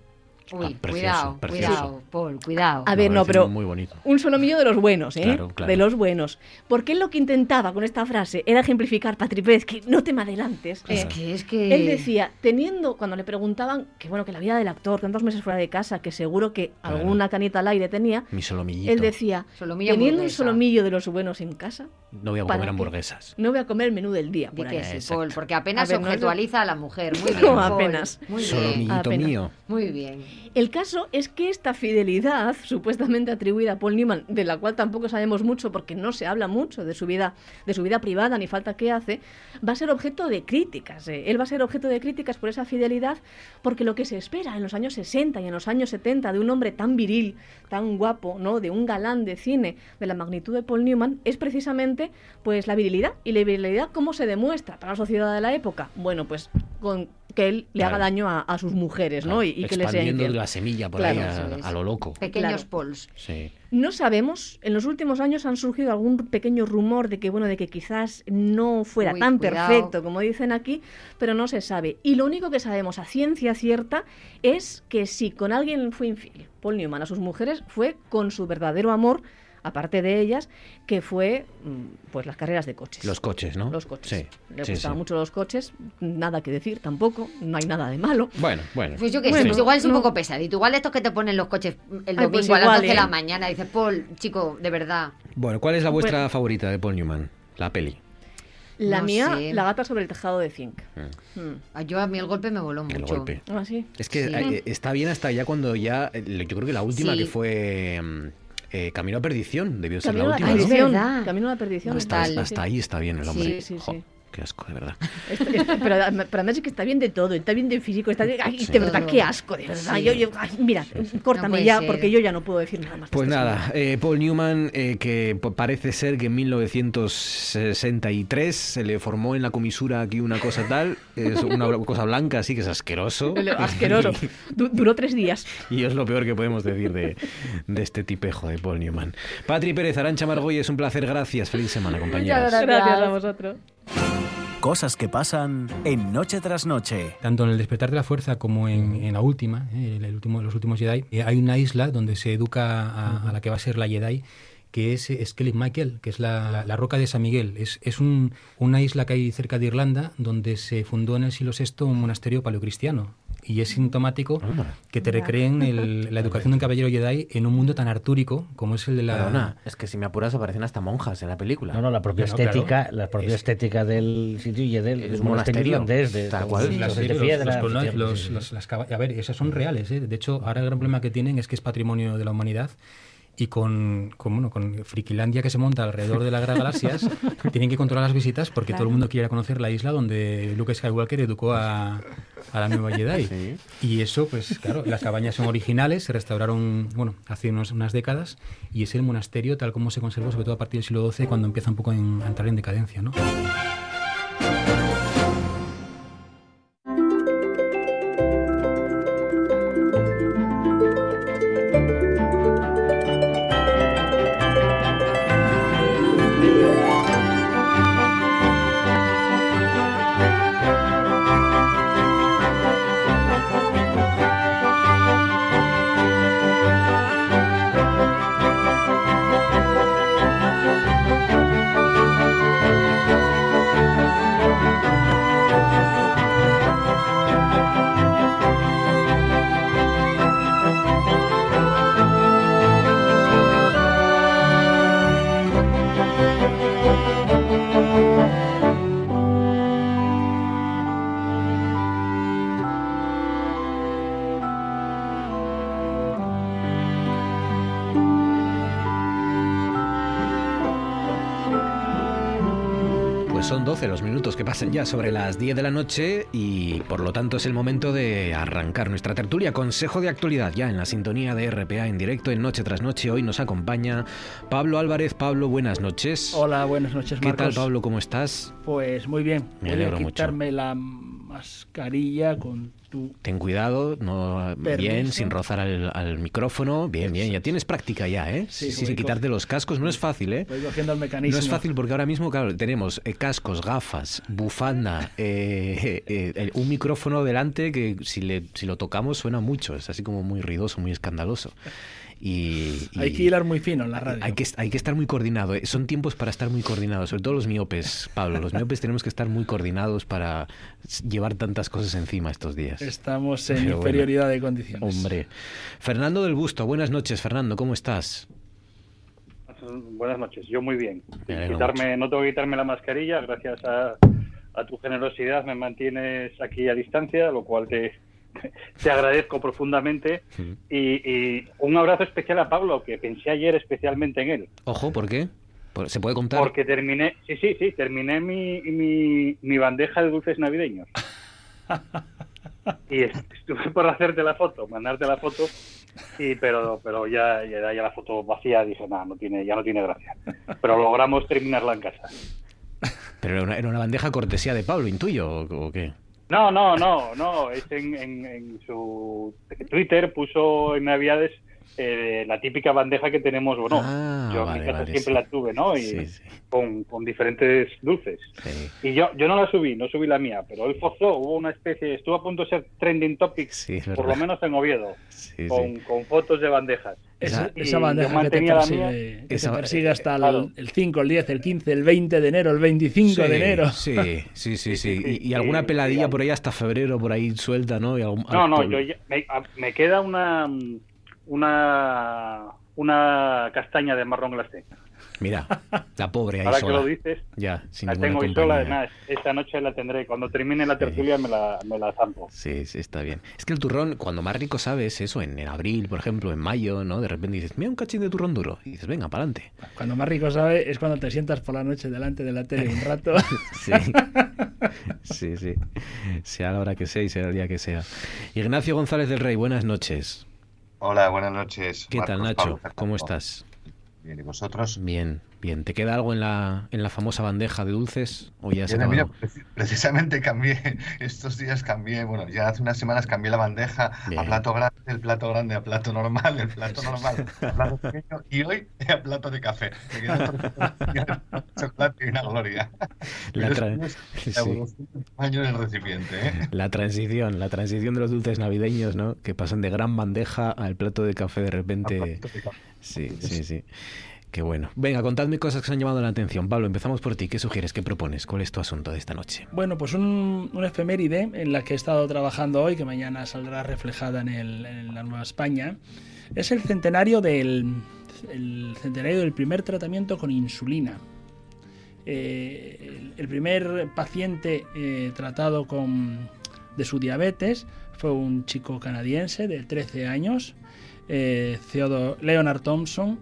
Uy, precioso, cuidado, precioso. cuidado, Paul, cuidado. A ver, no, pero muy bonito. un solomillo de los buenos, ¿eh? Claro, claro. De los buenos. Porque él lo que intentaba con esta frase era ejemplificar, Patri Pérez, que no te me adelantes. Es eh, que, es que... Él decía, teniendo, cuando le preguntaban que bueno, que la vida del actor, tantos meses fuera de casa, que seguro que Claro. alguna canita al aire tenía, Mi solomillito. él decía, Solomillo teniendo un solomillo de los buenos en casa, No voy a ¿para comer qué? hamburguesas. no voy a comer el menú del día. Por ahí. sí. Paul, porque apenas A ver, no es- objetualiza a la mujer. Muy bien, No, Paul, apenas. Muy bien, Solomillito apenas. mío. muy bien. El caso es que esta fidelidad, supuestamente atribuida a Paul Newman, de la cual tampoco sabemos mucho porque no se habla mucho de su vida, de su vida privada ni falta que hace, va a ser objeto de críticas. eh. Él va a ser objeto de críticas por esa fidelidad, porque lo que se espera en los años 60 y en los años 70 de un hombre tan viril, tan guapo, ¿no? de un galán de cine de la magnitud de Paul Newman, es precisamente pues la virilidad. ¿Y la virilidad cómo se demuestra para la sociedad de la época? Bueno, pues con que él le haga daño a, a sus mujeres, ¿no? Y, y que le sea Expandiendo infiel. la semilla por Claro, ahí a, lo loco. Pequeños Claro. Pauls. Sí. No sabemos, en los últimos años han surgido algún pequeño rumor de que bueno, de que quizás no fuera Uy, tan cuidado. perfecto como dicen aquí, pero no se sabe. Y lo único que sabemos a ciencia cierta es que si con alguien fue infiel, Paul Newman a sus mujeres fue con su verdadero amor, aparte de ellas, que fue mm, pues las carreras de coches. Los coches, ¿no? Los coches. Sí. Le sí, gustaban sí. mucho los coches, nada que decir tampoco, no hay nada de malo. Bueno, bueno. Pues yo qué sé, pues igual es un no. poco pesadito. Igual estos que te ponen los coches el Ay, domingo pues a las igual, 12 de la ¿eh? mañana. Dices, Paul, chico, de verdad. Bueno, ¿cuál es la vuestra Bueno. favorita de Paul Newman? La peli. La No mía, sé. la gata sobre el tejado de zinc. Mm. Mm. Ah, Yo a mí el golpe me voló El mucho. golpe. Ah, sí. Es que Sí. eh, está bien hasta ya cuando ya. eh, Yo creo que la última Sí. que fue. Eh, Camino a Perdición debió ser Camino la última. ¿no? Camino a la perdición. Hasta, hasta ahí está bien el hombre. Sí, sí, Jo, sí. Qué asco, de verdad. Pero, pero además es que está bien de todo, está bien de físico, está bien, ay, Sí. de verdad, qué asco, de verdad. Sí. Yo, yo- ay, mira, córtame puede ya, ser. porque yo ya no puedo decir nada más. de Pues nada, eh, Paul Newman, eh, que parece ser que en 1963 se le formó en la comisura aquí una cosa tal, es una cosa blanca así que es asqueroso. Asqueroso. Du- duró tres días. Y es lo peor que podemos decir de, de este tipejo de Paul Newman. Patri Pérez, Arancha Margoy, es un placer, gracias. Feliz semana, compañeras. Muchas Gracias a vosotros. Cosas que pasan en Noche tras Noche. Tanto en el despertar de la fuerza como en, en la última, eh, el último, los últimos Jedi, eh, hay una isla donde se educa a, a la que va a ser la Jedi, que es Skellig Michael, que es la, la- la roca de San Miguel. Es, es un- una isla que hay cerca de Irlanda donde se fundó en el siglo VI un monasterio paleocristiano. Y es sintomático que te recreen el- la educación de un caballero Jedi en un mundo tan artúrico como es el de la... Perdona, es que si me apuras aparecen hasta monjas en la película. No, no, la propia claro. estética, la propia Es- estética del sitio y del, es monasterio, irlandés, de, tal cual. a ver, esas son reales. ¿eh? De hecho, ahora el gran problema que tienen es que es patrimonio de la humanidad y con, con, bueno, con Frikilandia que se monta alrededor de las galaxias, tienen que controlar las visitas porque todo el mundo quiere conocer la isla donde Luke Skywalker educó a, a la nueva Jedi. Sí. Y eso, pues claro, las cabañas son originales, se restauraron bueno, hace unos- unas décadas y es el monasterio tal como se conservó, sobre todo a partir del siglo XII, cuando empieza un poco en- a entrar en decadencia. ¿no? Pasan ya sobre las 10 de la noche y por lo tanto es el momento de arrancar nuestra tertulia. Consejo de actualidad ya en la sintonía de RPA en directo en Noche tras Noche. Hoy nos acompaña Pablo Álvarez. Pablo, buenas noches. Hola, buenas noches, ¿Qué Marcos. tal, Pablo? ¿Cómo estás? Pues muy bien. Me alegro mucho. la mascarilla con Ten cuidado, no bien, sin rozar al, al micrófono. Bien, bien, ya tienes práctica ya, ¿eh? Sí, Sí, voy quitarte los cascos no es fácil, ¿eh? Voy cogiendo el mecanismo. No es fácil porque ahora mismo, claro, tenemos eh, cascos, gafas, bufanda, eh, eh, eh, un micrófono delante que si, le, si lo tocamos suena mucho, es así como muy ruidoso, muy escandaloso. Y, y Hay que hilar muy fino en la radio. hay que, hay que estar muy coordinado. eh. Son tiempos para estar muy coordinados, sobre todo los miopes, Pablo. Los miopes tenemos que estar muy coordinados para llevar tantas cosas encima estos días. Estamos en Pero bueno. inferioridad de condiciones. Hombre. Fernando del Busto, buenas noches, Fernando, ¿cómo estás? Buenas noches, yo muy bien. Quitarme, no tengo que quitarme la mascarilla, gracias a, a tu generosidad me mantienes aquí a distancia, lo cual te, te agradezco profundamente. Y, y un abrazo especial a Pablo, que pensé ayer especialmente en él. Ojo, ¿por qué? ¿Se puede contar? Porque terminé, sí, sí, sí, terminé mi, mi, mi bandeja de dulces navideños. Y est- estuve por hacerte la foto, mandarte la foto, y pero pero ya, ya, ya la foto vacía, dije, nada, no tiene, ya no tiene gracia. Pero logramos terminarla en casa. Pero era una, era una bandeja cortesía de Pablo, intuyo, ¿o, o qué? No, no, no, no, es en, en, su Twitter puso en Navidades eh, la típica bandeja que tenemos, bueno, Ah, yo en vale, mi casa vale, siempre sí. la tuve, ¿no? Y Sí, sí. Con, con diferentes dulces. Sí. Y yo, yo no la subí, no subí la mía, pero él forzó, hubo una especie, estuvo a punto de ser trending topic, por verdad. lo menos en Oviedo, Sí, con, sí. con fotos de bandejas. Esa, bandeja que te persigue, mía. que Esa- te persigue hasta el- claro. el, 5, el 10, el 15, el 20 de enero, el 25 Sí, de enero. Sí, sí, sí, sí. Y, alguna peladilla por ahí hasta febrero, por ahí suelta, ¿no? Y algún- No, no, yo ya- me, queda una una una castaña de marrón glacé. Mira, la pobre ahí Ahora sola. que lo dices, Ya, sin la tengo ahí sola, nada, esta noche la tendré. Cuando termine la tertulia me la, me la zampo. Sí, sí, está bien. Es que el turrón, cuando más rico sabes eso, en, en abril, por ejemplo, en mayo, ¿no? De repente dices, mira un cachín de turrón duro. Y dices, venga, para adelante. Cuando más rico sabe es cuando te sientas por la noche delante de la tele un rato. Sí, sí, sí. Sea la hora que sea y sea el día que sea. Ignacio González del Rey, buenas noches. Hola, buenas noches. ¿Qué tal, Nacho? Pablo, ¿Cómo estás? Bien, ¿y vosotros? Bien, bien. ¿Te queda algo en la, en la famosa bandeja de dulces? ¿O ya se mira, preci- precisamente cambié, estos días cambié, bueno, ya hace unas semanas cambié la bandeja Bien. a plato grande, el plato grande a plato normal, el plato normal a plato pequeño y hoy a plato de café. Me chocolate y una gloria. La es sí. del recipiente, ¿eh? La transición, la transición de los dulces navideños, ¿no? Que pasan de gran bandeja al plato de café de repente. Sí, sí, sí. Qué bueno. Venga, contadme cosas que os han llamado la atención. Pablo, empezamos por ti. ¿Qué sugieres? ¿Qué propones? ¿Cuál es tu asunto de esta noche? Bueno, pues un, un efeméride en la que he estado trabajando hoy, que mañana saldrá reflejada en, el- en la Nueva España, es el centenario del, el centenario del primer tratamiento con insulina. Eh, el, el primer paciente eh, tratado con, de su diabetes fue un chico canadiense de 13 años, eh, Theodore Leonard Thompson,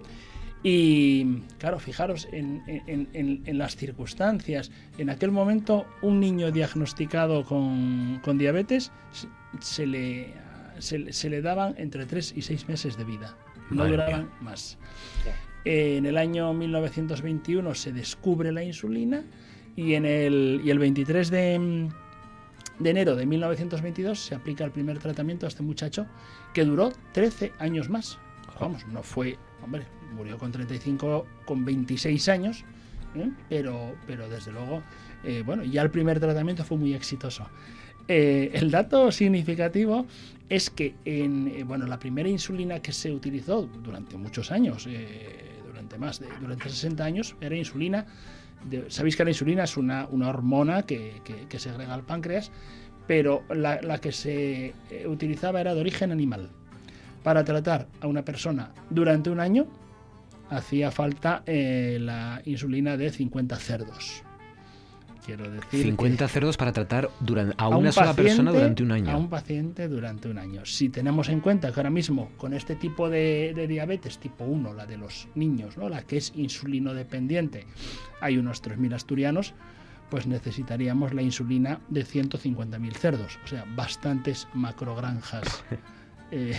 y claro, fijaros en, en- en- en las circunstancias. En aquel momento, un niño diagnosticado con, con diabetes se- se le, se, le- se le daban entre 3 y 6 meses de vida. No Madre duraban mía. más. Eh, En el año 1921 se descubre la insulina y, en el, y el 23 de, de enero de 1922 se aplica el primer tratamiento a este muchacho que duró 13 años más. Vamos, no fue, hombre, murió con 35, con 26 años, ¿eh? pero, pero desde luego, eh, bueno, ya el primer tratamiento fue muy exitoso. Eh, el dato significativo es que en, bueno, la primera insulina que se utilizó durante muchos años, durante más de durante 60 años, era insulina. Sabéis que la insulina es una, hormona que, que- que segrega al páncreas, pero la, que se utilizaba era de origen animal. Para tratar a una persona durante un año hacía falta eh, la insulina de 50 cerdos. Quiero decir que- 50 cerdos para tratar durante, a, a una un sola persona durante un año. A un paciente durante un año. Si tenemos en cuenta que ahora mismo con este tipo de, de diabetes tipo 1, la de los niños, ¿no? la que es insulino dependiente, hay unos 3.000 asturianos, pues necesitaríamos la insulina de 150.000 cerdos. O sea, bastantes macrogranjas eh,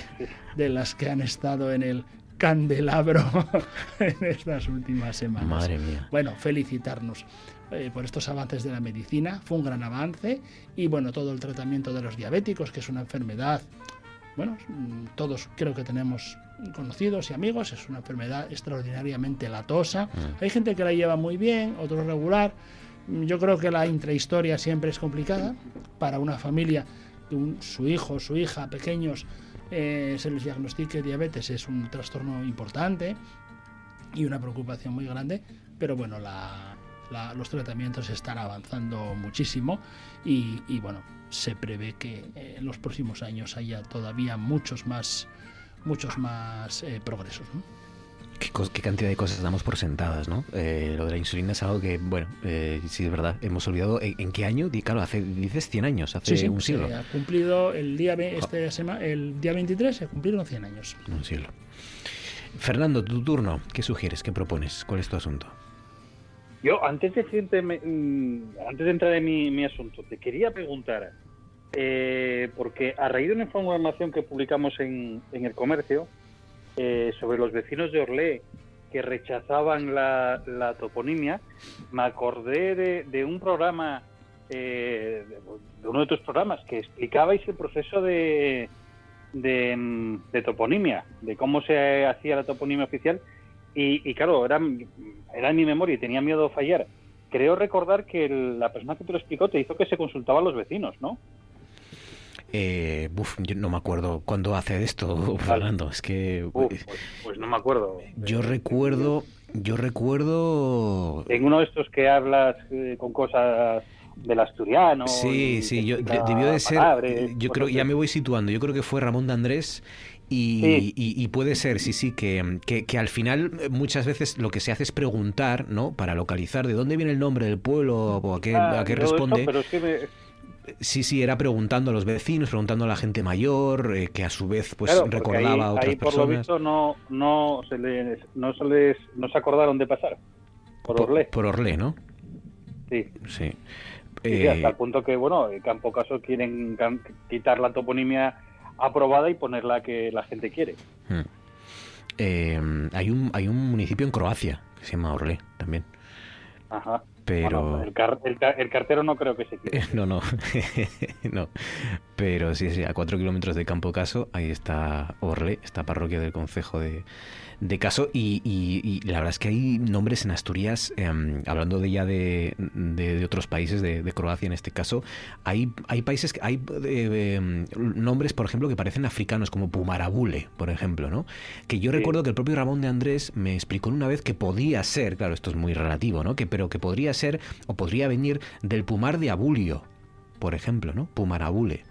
de las que han estado en el candelabro en estas últimas semanas. Madre mía. Bueno, felicitarnos. eh, por estos avances de la medicina, fue un gran avance y bueno, todo el tratamiento de los diabéticos, que es una enfermedad, bueno, todos creo que tenemos conocidos y amigos, es una enfermedad extraordinariamente latosa. Mm. Hay gente que la lleva muy bien, otros regular. Yo creo que la intrahistoria siempre es complicada para una familia un- su hijo, su hija, pequeños, eh, se les diagnostique diabetes es un trastorno importante y una preocupación muy grande, pero bueno, la- la- los tratamientos están avanzando muchísimo y, y, bueno, se prevé que eh, en los próximos años haya todavía muchos más, muchos más eh, progresos. ¿no? ¿Qué, cantidad de cosas damos por sentadas, ¿no? Eh, lo de la insulina es algo que, bueno, eh, sí es verdad, hemos olvidado. ¿En, en qué año? Claro, hace, dices 100 años, hace Sí, sí, un siglo. se ha cumplido el día, ve- este sema- el día 23, se cumplieron 100 años. Un siglo. Fernando, tu turno. ¿Qué sugieres? ¿Qué propones? ¿Cuál es tu asunto? Yo, antes de, mm, antes de entrar en mi, mi asunto, te quería preguntar, eh, porque a raíz de una información que publicamos en, en el comercio eh, sobre los vecinos de Orlé que rechazaban la, toponimia, me acordé de, de un programa, eh, de, uno de tus programas, que explicabais el proceso de, de, de toponimia, de cómo se hacía la toponimia oficial. Y, y claro, era, era en mi memoria y tenía miedo de fallar. Creo recordar que el- la persona que te lo explicó te hizo que se consultaba a los vecinos, ¿no? Eh, buf, yo no me acuerdo cuándo hace esto, Fernando. Es que Uf, pues, pues no me acuerdo. yo recuerdo, yo recuerdo. En uno de estos que hablas eh, con cosas del asturiano. Sí, sí, yo debió de ser. palabras, Yo creo, ya me voy situando. Yo creo que fue Ramón de Andrés. Y, Sí. y- y puede ser, sí, sí, que, que, que al final eh, muchas veces lo que se hace es preguntar, ¿no? Para localizar de dónde viene el nombre del pueblo o a qué, Ah, a qué responde. pero es que me- Sí, sí, era preguntando a los vecinos, preguntando a la gente mayor, eh, que a su vez pues claro, recordaba ahí, a otras ahí, por lo personas. visto no, no, se les, no, se les, no se acordaron de pasar. Por Orlé. Por Orlé, ¿no? Sí. Sí. Sí, Eh, hasta el punto que, bueno, en Campo Caso quieren quitar la toponimia aprobada y poner la que la gente quiere. Hmm. Eh, hay, un, hay un municipio en Croacia que se llama Orlé también. Ajá. Pero. Bueno, el, car- el ca- el cartero no creo que se quiera. No, no. no. Pero sí, sí, a cuatro kilómetros de Campo Caso, ahí está Orle, esta parroquia del concejo de, de Caso. Y, y- y la verdad es que hay nombres en Asturias, em, hablando de ya de, de- de otros países, de, de Croacia en este caso, hay, hay países, hay eh, em, nombres, por ejemplo, que parecen africanos, como Pumarabule, por ejemplo, ¿no? Que yo Sí. recuerdo que el propio Ramón de Andrés me explicó una vez que podía ser, claro, esto es muy relativo, ¿no? Que, pero que podría ser o podría venir del Pumar de Abulio, por ejemplo, ¿no? Pumarabule.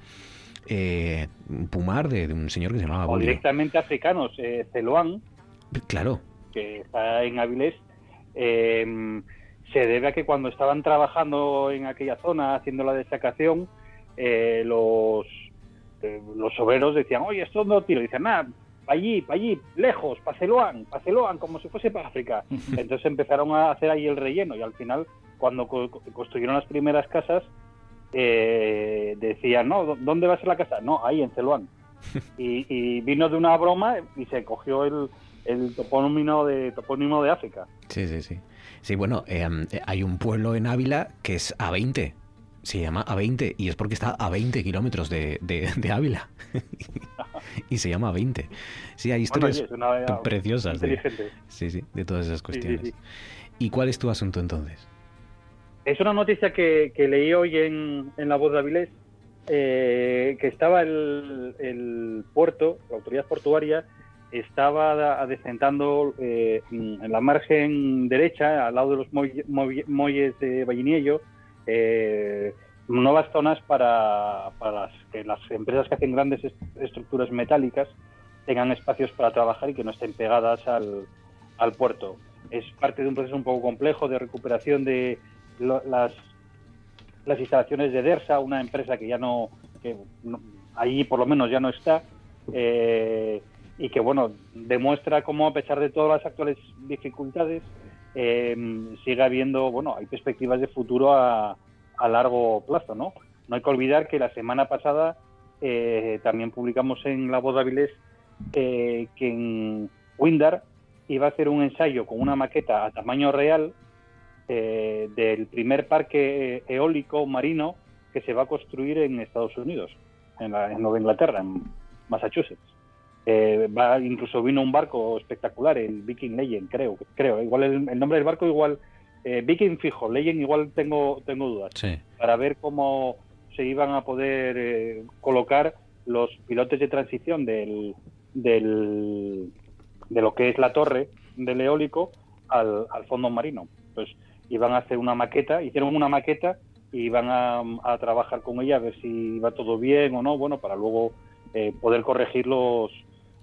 Eh, Pumar de, de un señor que se llamaba O Abulio. directamente africanos. Eh, Celoán, Claro, que está en Avilés, eh, se debe a que cuando estaban trabajando en aquella zona haciendo la desacación, eh, los, eh, los obreros decían, oye, ¿esto lo tiro? Y dicen, nada, para allí, para allí, lejos, para Celoán, como si fuese para África. Entonces empezaron a hacer ahí el relleno y al final, cuando co- construyeron las primeras casas, eh, decían, no, ¿dó- ¿dónde va a ser la casa? No, ahí en Celoán. Y, y vino de una broma y se cogió el, el topónimo de topónimo de África. sí, sí, sí. Sí, bueno, em, eh, hay un pueblo en Ávila que es A20. Se llama A20 y es porque está a 20 kilómetros de, de, de Ávila. y se llama A20. Sí, hay Bueno, historias oye, preciosas. De, sí, sí, de todas esas sí, cuestiones. sí. ¿Y cuál es tu asunto entonces? Es una noticia que, que leí hoy en, en La Voz de Avilés, eh, que estaba el, el puerto, la autoridad portuaria, estaba adecentando eh, en la margen derecha, al lado de los muelle- muelle- muelles de Valliniello, eh, nuevas zonas para, para las, que las empresas que hacen grandes est- estructuras metálicas tengan espacios para trabajar y que no estén pegadas al, al puerto. Es parte de un proceso un poco complejo de recuperación de lo- las, las instalaciones de DERSA, una empresa que ya no, que no- ahí por lo menos ya no está, eh, y que bueno, demuestra cómo a pesar de todas las actuales dificultades, eh, sigue habiendo, bueno, hay perspectivas de futuro a, a largo plazo, ¿no? No hay que olvidar que la semana pasada eh, también publicamos en La Voz de Avilés eh, que en Windar iba a hacer un ensayo con una maqueta a tamaño real eh, del primer parque eólico marino que se va a construir en Estados Unidos, en, la- en Nueva Inglaterra, en Massachusetts. Eh, va, incluso vino un barco espectacular, el Viking Legend, creo, creo. Igual el, el nombre del barco igual eh, Viking fijo, Legend igual tengo tengo dudas Sí. para ver cómo se iban a poder eh, colocar los pilotes de transición del, del de lo que es la torre del eólico al, al fondo marino. Pues iban a hacer una maqueta, hicieron una maqueta y iban a, a trabajar con ella a ver si va todo bien o no, bueno, para luego eh, poder corregir los,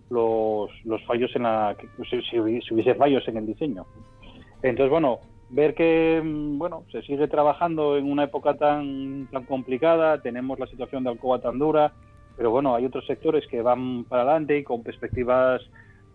los, los fallos en la que- si, si hubiese fallos en el diseño. Entonces, bueno, ver que mm, bueno se sigue trabajando en una época tan tan complicada, tenemos la situación de Alcoba tan dura, pero bueno, hay otros sectores que van para adelante y con perspectivas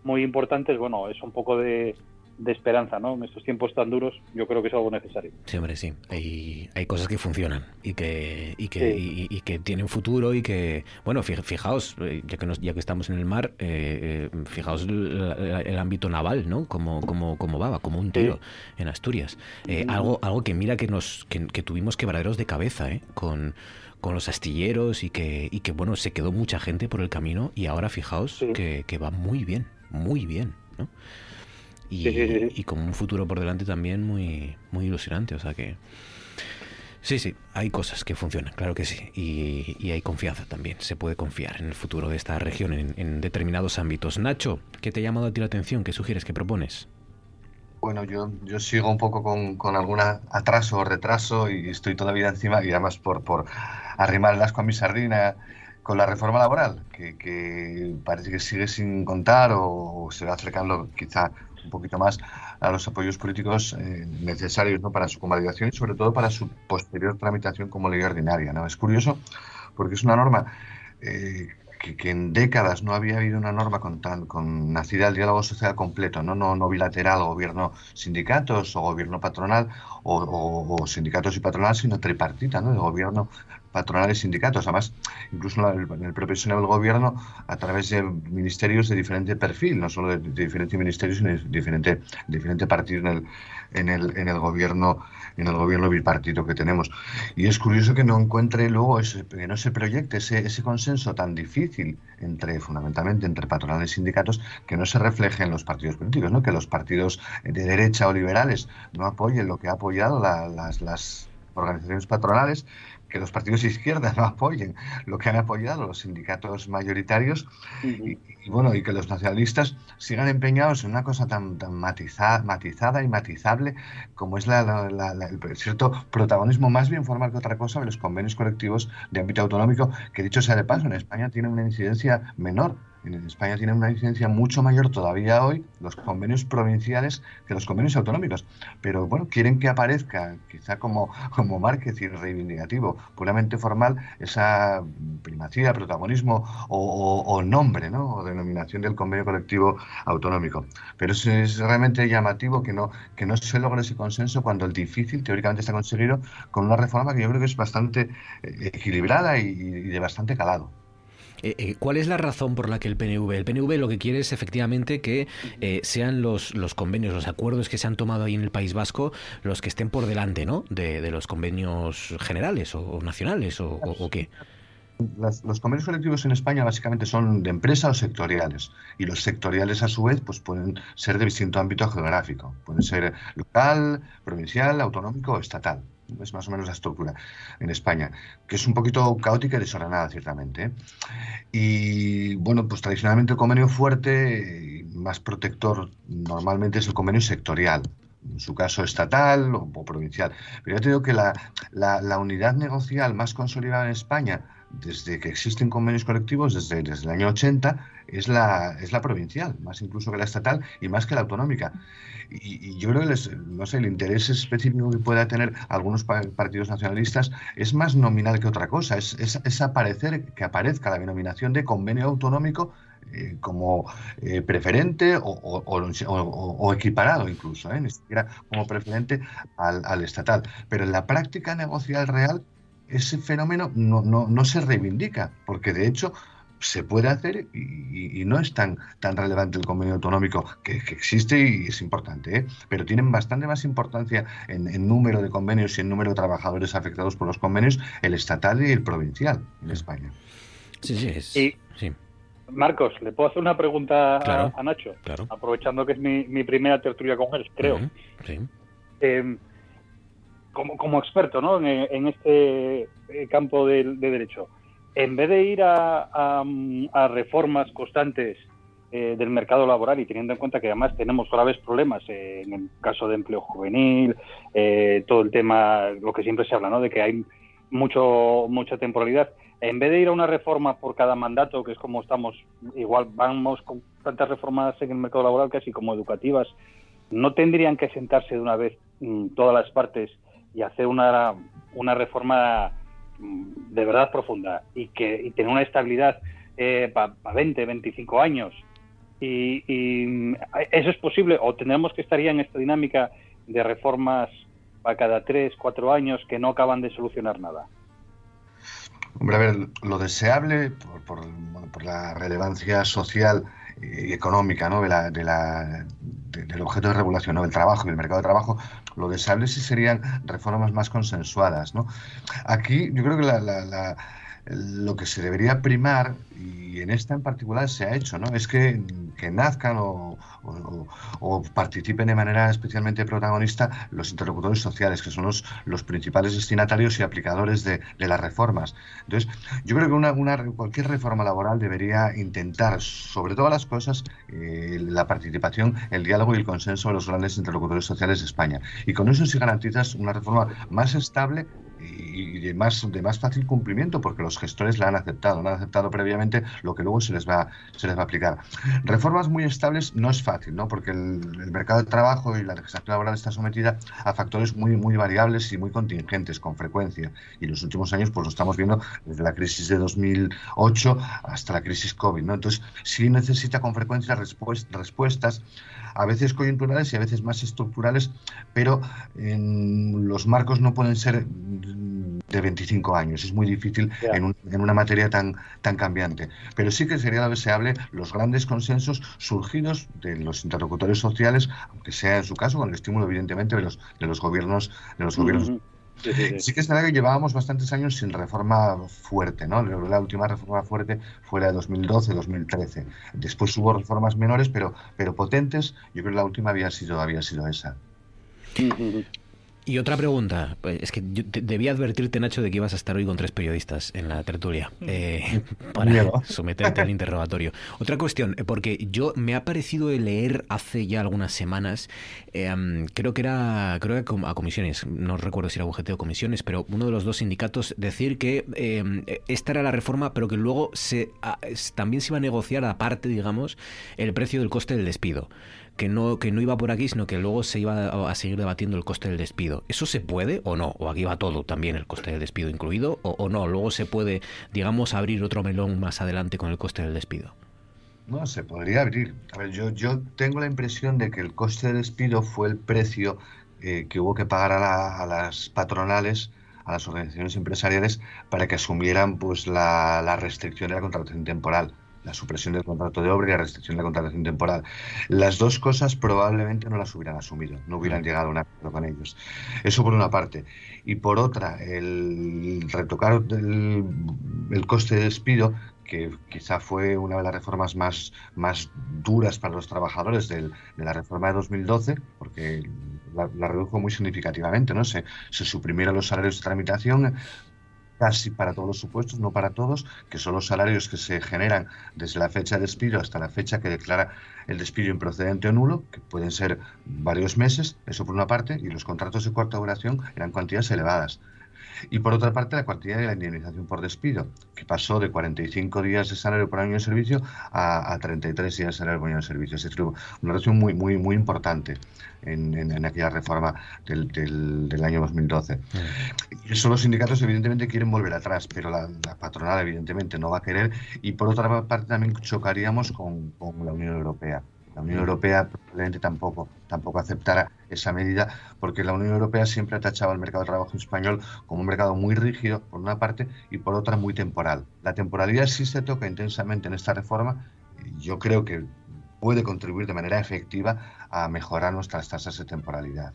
muy importantes, bueno, es un poco de, de esperanza, ¿no? En estos tiempos tan duros, yo creo que es algo necesario. Sí, hombre, sí. Hay, hay cosas que funcionan y que, y que, y, y que tienen futuro y que, bueno, fij- fijaos, eh, ya que, nos- ya que estamos en el mar, eh, eh, fijaos el, el- ámbito naval, ¿no? Como, como, como va, va como un tiro en Asturias. Eh, algo, algo que mira que nos que, que tuvimos quebraderos de cabeza, ¿eh? Con, con los astilleros y que, y que, bueno, se quedó mucha gente por el camino y ahora fijaos que, que va muy bien, muy bien, ¿no? Y, Sí, sí, sí, sí. y con un futuro por delante también muy, muy ilusionante, o sea que... Sí, sí, hay cosas que funcionan, claro que sí. Y, y hay confianza también. Se puede confiar en el futuro de esta región en, en determinados ámbitos. Nacho, ¿qué te ha llamado a ti la atención? ¿Qué sugieres? ¿Qué propones? Bueno, yo, yo sigo un poco con, con algún atraso o retraso y estoy todavía encima, y además por, por arrimar el asco a mi sardina con la reforma laboral, que, que parece que sigue sin contar o, se va acercando quizá un poquito más a los apoyos políticos eh, necesarios ¿no? para su convalidación y sobre todo para su posterior tramitación como ley ordinaria. ¿no? Es curioso porque es una norma eh, que, que en décadas no había habido una norma con, tan, con nacida el diálogo social completo, no, no, no bilateral, gobierno sindicatos o gobierno patronal o, o- o sindicatos y patronal, sino tripartita, ¿no? de gobierno patronal y sindicatos. Además, incluso en el propio seno del gobierno, a través de ministerios de diferente perfil, no solo de, diferentes ministerios, sino de diferente, diferente partido en el, en el, en el gobierno en el gobierno bipartito que tenemos. Y es curioso que no encuentre luego, ese, que no se proyecte ese, ese consenso tan difícil entre, fundamentalmente, entre patronales y sindicatos, que no se refleje en los partidos políticos, ¿no? que los partidos de derecha o liberales no apoyen lo que ha apoyado la- las, las organizaciones patronales, que los partidos de izquierda no apoyen lo que han apoyado los sindicatos mayoritarios y, y bueno, y que los nacionalistas sigan empeñados en una cosa tan, tan matiza- matizada y matizable como es la, la- la- la- el cierto protagonismo más bien formal que otra cosa de los convenios colectivos de ámbito autonómico, que dicho sea de paso, en España tiene una incidencia menor. En España tienen una incidencia mucho mayor todavía hoy los convenios provinciales que los convenios autonómicos. Pero bueno, quieren que aparezca, quizá como, como marketing reivindicativo, puramente formal, esa primacía, protagonismo o, nombre, ¿no? O denominación del convenio colectivo autonómico. Pero es, es realmente llamativo que no, que no se logre ese consenso cuando el difícil teóricamente está conseguido con una reforma que yo creo que es bastante eh, equilibrada y de bastante calado. Eh, eh, ¿Cuál es la razón por la que el PNV? El PNV lo que quiere es efectivamente que eh, sean los, los convenios, los acuerdos que se han tomado ahí en el País Vasco los que estén por delante, ¿no? De, los convenios generales o, nacionales o, qué. Los convenios colectivos en España básicamente son de empresa o sectoriales y los sectoriales a su vez pues pueden ser de distinto ámbito geográfico, pueden ser local, provincial, autonómico o estatal. Es más o menos la estructura en España, que es un poquito caótica y desordenada ciertamente. ¿eh? Y bueno, pues tradicionalmente el convenio fuerte más protector normalmente es el convenio sectorial, en su caso estatal o, o provincial. Pero yo te digo que la, la- la unidad negocial más consolidada en España, desde que existen convenios colectivos, desde, desde el año 80, es la, es la provincial, más incluso que la estatal y más que la autonómica. Y, y yo creo que les- no sé, el interés específico que pueda tener algunos pa- partidos nacionalistas es más nominal que otra cosa, es, es, es aparecer, que aparezca la denominación de convenio autonómico eh, como eh, preferente o, o- o- o- o equiparado incluso, ¿eh? ni siquiera como preferente al, al estatal. Pero en la práctica negocial real ese fenómeno no, no, no se reivindica, porque de hecho se puede hacer y, y no es tan, tan relevante el convenio autonómico que, que existe y es importante, ¿eh? pero tienen bastante más importancia en, en, número de convenios y en número de trabajadores afectados por los convenios el estatal y el provincial en España. Sí, sí, es, y, sí. Marcos, ¿le puedo hacer una pregunta Claro, a, a Nacho? claro. Aprovechando que es mi, mi primera tertulia con él, creo. Ujú, sí. Eh, como, como experto ¿no? en, en este eh, campo de derecho, en vez de ir a, a, a reformas constantes eh, del mercado laboral y teniendo en cuenta que además tenemos graves problemas eh, en el caso de empleo juvenil, eh, todo el tema, lo que siempre se habla, ¿no? de que hay mucho mucha temporalidad. En vez de ir a una reforma por cada mandato, que es como estamos, igual vamos con tantas reformas en el mercado laboral casi como educativas, ¿no tendrían que sentarse de una vez mm, todas las partes y hacer una, una reforma mm, de verdad profunda y que y tener una estabilidad para 20, 25 años? Y, y, eso es posible o tendremos que estar ya en esta dinámica de reformas para cada tres, cuatro años que no acaban de solucionar nada. Hombre, a ver, lo deseable por, por, bueno, por la relevancia social y económica ¿no? de la, de la, de, del objeto de regulación, ¿no? del trabajo, del mercado de trabajo, lo deseable sí serían reformas más consensuadas. ¿no? Aquí yo creo que la, la, la lo que se debería primar, y en esta en particular se ha hecho, ¿no? es que, nazcan o, o, o, participen de manera especialmente protagonista los interlocutores sociales, que son los, los principales destinatarios y aplicadores de, las reformas. Entonces, yo creo que una, una, cualquier reforma laboral debería intentar, sobre todas las cosas, eh, la participación, el diálogo y el consenso de los grandes interlocutores sociales de España. Y con eso sí garantizas una reforma más estable y de más, de más fácil cumplimiento porque los gestores la han aceptado, no han aceptado previamente lo que luego se les va, se les va a aplicar. Reformas muy estables no es fácil, ¿no? porque el, el mercado de trabajo y la legislación laboral está sometida a factores muy, muy variables y muy contingentes con frecuencia. Y en los últimos años pues lo estamos viendo desde la crisis de 2008 hasta la crisis COVID. ¿no? Entonces sí necesita con frecuencia respuestas a veces coyunturales y a veces más estructurales, pero en los marcos no pueden ser de 25 años. Es muy difícil yeah. en, un, en, una materia tan, tan cambiante. Pero sí que sería deseable los grandes consensos surgidos de los interlocutores sociales, aunque sea en su caso con el estímulo, evidentemente, de los, de los gobiernos. De los gobiernos uh -huh. Sí, sí, sí. sí, que es verdad que llevábamos bastantes años sin reforma fuerte, ¿no? La última reforma fuerte fue la de 2012-2013. Después hubo reformas menores, pero, pero potentes. Yo creo que la última había sido, había sido esa. Y otra pregunta, pues, es que yo debía advertirte, Nacho, de que ibas a estar hoy con tres periodistas en la tertulia eh, para Miedo. someterte al interrogatorio. Otra cuestión, eh, porque yo me ha parecido leer hace ya algunas semanas, eh, creo que era creo que a comisiones, no recuerdo si era UGT o comisiones, pero uno de los dos sindicatos decir que eh, esta era la reforma, pero que luego se a, también se iba a negociar aparte, digamos, el precio del coste del despido que no, que no iba por aquí, sino que luego se iba a, seguir debatiendo el coste del despido. ¿Eso se puede o no? ¿O aquí va todo también, el coste del despido incluido? ¿O, o no? ¿Luego se puede, digamos, abrir otro melón más adelante con el coste del despido? No, se podría abrir. A ver, yo, yo tengo la impresión de que el coste del despido fue el precio eh, que hubo que pagar a, la, a, las patronales, a las organizaciones empresariales, para que asumieran pues la, la restricción de la contratación temporal la supresión del contrato de obra y la restricción de la contratación temporal. Las dos cosas probablemente no las hubieran asumido, no hubieran llegado a un acuerdo con ellos. Eso por una parte. Y por otra, el retocar el, el coste de despido, que quizá fue una de las reformas más, más duras para los trabajadores del, de la reforma de 2012, porque la, la redujo muy significativamente, ¿no? Se, se suprimieron los salarios de tramitación, casi para todos los supuestos, no para todos, que son los salarios que se generan desde la fecha de despido hasta la fecha que declara el despido improcedente o nulo, que pueden ser varios meses, eso por una parte, y los contratos de corta duración eran cuantías elevadas. Y por otra parte, la cuantía de la indemnización por despido, que pasó de 45 días de salario por año de servicio a, a 33 días de salario por año de servicio. Es decir, una relación muy, muy, muy importante en, en, en aquella reforma del, del, del, año 2012. Mm. Y eso los sindicatos, evidentemente, quieren volver atrás, pero la, la, patronal, evidentemente, no va a querer. Y por otra parte, también chocaríamos con, con la Unión Europea La Unión Europea probablemente tampoco, tampoco aceptará esa medida, porque la Unión Europea siempre ha tachado al mercado de trabajo español como un mercado muy rígido, por una parte, y por otra muy temporal. La temporalidad sí se toca intensamente en esta reforma. Yo creo que puede contribuir de manera efectiva a mejorar nuestras tasas de temporalidad.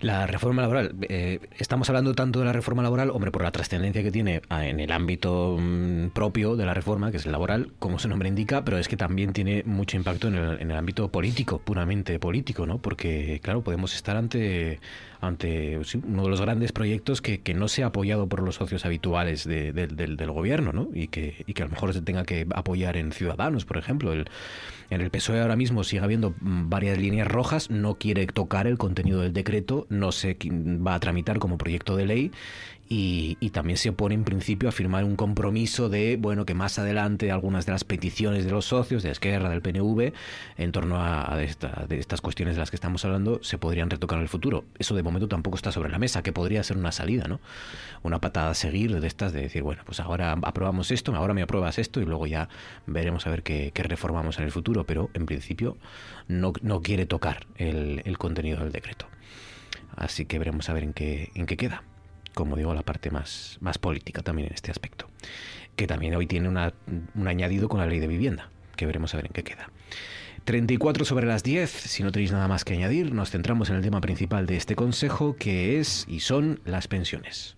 La reforma laboral, eh, estamos hablando tanto de la reforma laboral, hombre, por la trascendencia que tiene ah, en el ámbito mm, propio de la reforma, que es el laboral, como su nombre indica, pero es que también tiene mucho impacto en el, en el ámbito político, puramente político, ¿no? Porque, claro, podemos estar ante ante uno de los grandes proyectos que, que, no se ha apoyado por los socios habituales de, de, del, del, gobierno, ¿no? Y que, y que a lo mejor se tenga que apoyar en Ciudadanos, por ejemplo. El, en el PSOE ahora mismo sigue habiendo mm, varias líneas rojas, no quiere tocar el contenido del decreto, no se va a tramitar como proyecto de ley y, también se opone en principio a firmar un compromiso de bueno que más adelante algunas de las peticiones de los socios de Esquerra del PNV en torno a, a esta, de estas cuestiones de las que estamos hablando se podrían retocar en el futuro. Eso de momento tampoco está sobre la mesa que podría ser una salida no una patada a seguir de estas de decir bueno pues ahora aprobamos esto ahora me apruebas esto y luego ya veremos a ver qué, reformamos en el futuro pero en principio no, no quiere tocar el, el contenido del decreto. Así que veremos a ver en qué en qué queda como digo, la parte más, más política también en este aspecto, que también hoy tiene una, un añadido con la ley de vivienda, que veremos a ver en qué queda. 34 sobre las 10, si no tenéis nada más que añadir, nos centramos en el tema principal de este consejo, que es y son las pensiones.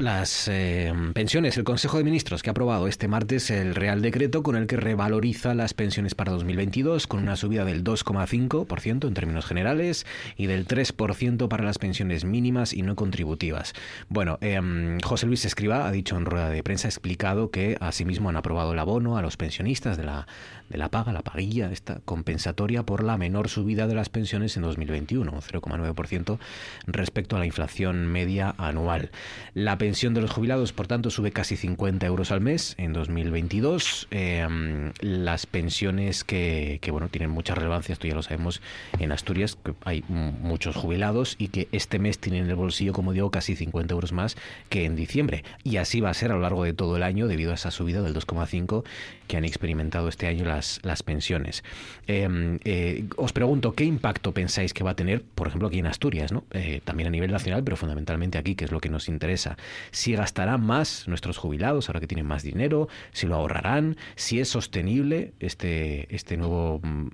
Las eh, pensiones, el Consejo de Ministros que ha aprobado este martes el Real Decreto con el que revaloriza las pensiones para 2022 con una subida del 2,5% en términos generales y del 3% para las pensiones mínimas y no contributivas. Bueno, eh, José Luis Escriba ha dicho en rueda de prensa, ha explicado que asimismo han aprobado el abono a los pensionistas de la, de la paga, la paguilla, esta compensatoria por la menor subida de las pensiones en 2021, un 0,9% respecto a la inflación media anual. La pensión de los jubilados, por tanto, sube casi 50 euros al mes en 2022. Eh, las pensiones que, que, bueno, tienen mucha relevancia, esto ya lo sabemos, en Asturias, que hay muchos jubilados y que este mes tienen en el bolsillo, como digo, casi 50 euros más que en diciembre. Y así va a ser a lo largo de todo el año debido a esa subida del 2,5 que han experimentado este año las, las pensiones. Eh, eh, os pregunto, ¿qué impacto pensáis que va a tener, por ejemplo, aquí en Asturias, ¿no? también a nivel nacional, pero fundamentalmente aquí, que es lo que nos interesa? si gastarán más nuestros jubilados ahora que tienen más dinero, si lo ahorrarán, si es sostenible este, este nuevo mm,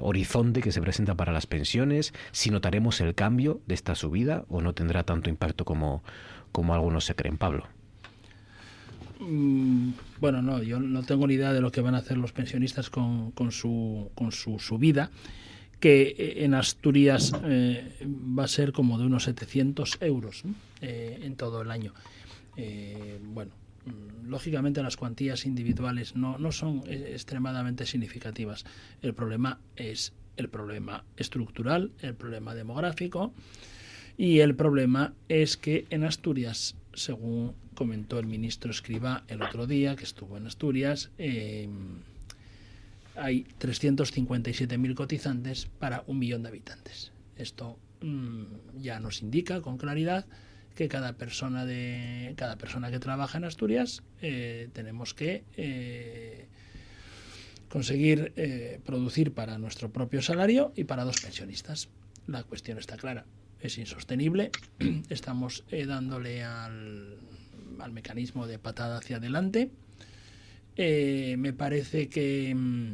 horizonte que se presenta para las pensiones, si notaremos el cambio de esta subida o no tendrá tanto impacto como, como algunos se creen, Pablo. Mm, bueno, no, yo no tengo ni idea de lo que van a hacer los pensionistas con, con, su, con su subida que en Asturias eh, va a ser como de unos 700 euros eh, en todo el año. Eh, bueno, lógicamente las cuantías individuales no, no son extremadamente significativas. El problema es el problema estructural, el problema demográfico y el problema es que en Asturias, según comentó el ministro Escriba el otro día, que estuvo en Asturias, eh, hay 357.000 cotizantes para un millón de habitantes. Esto mmm, ya nos indica con claridad que cada persona de cada persona que trabaja en Asturias eh, tenemos que eh, conseguir eh, producir para nuestro propio salario y para dos pensionistas. La cuestión está clara, es insostenible. Estamos dándole al, al, mecanismo de patada hacia adelante. me parece que mm,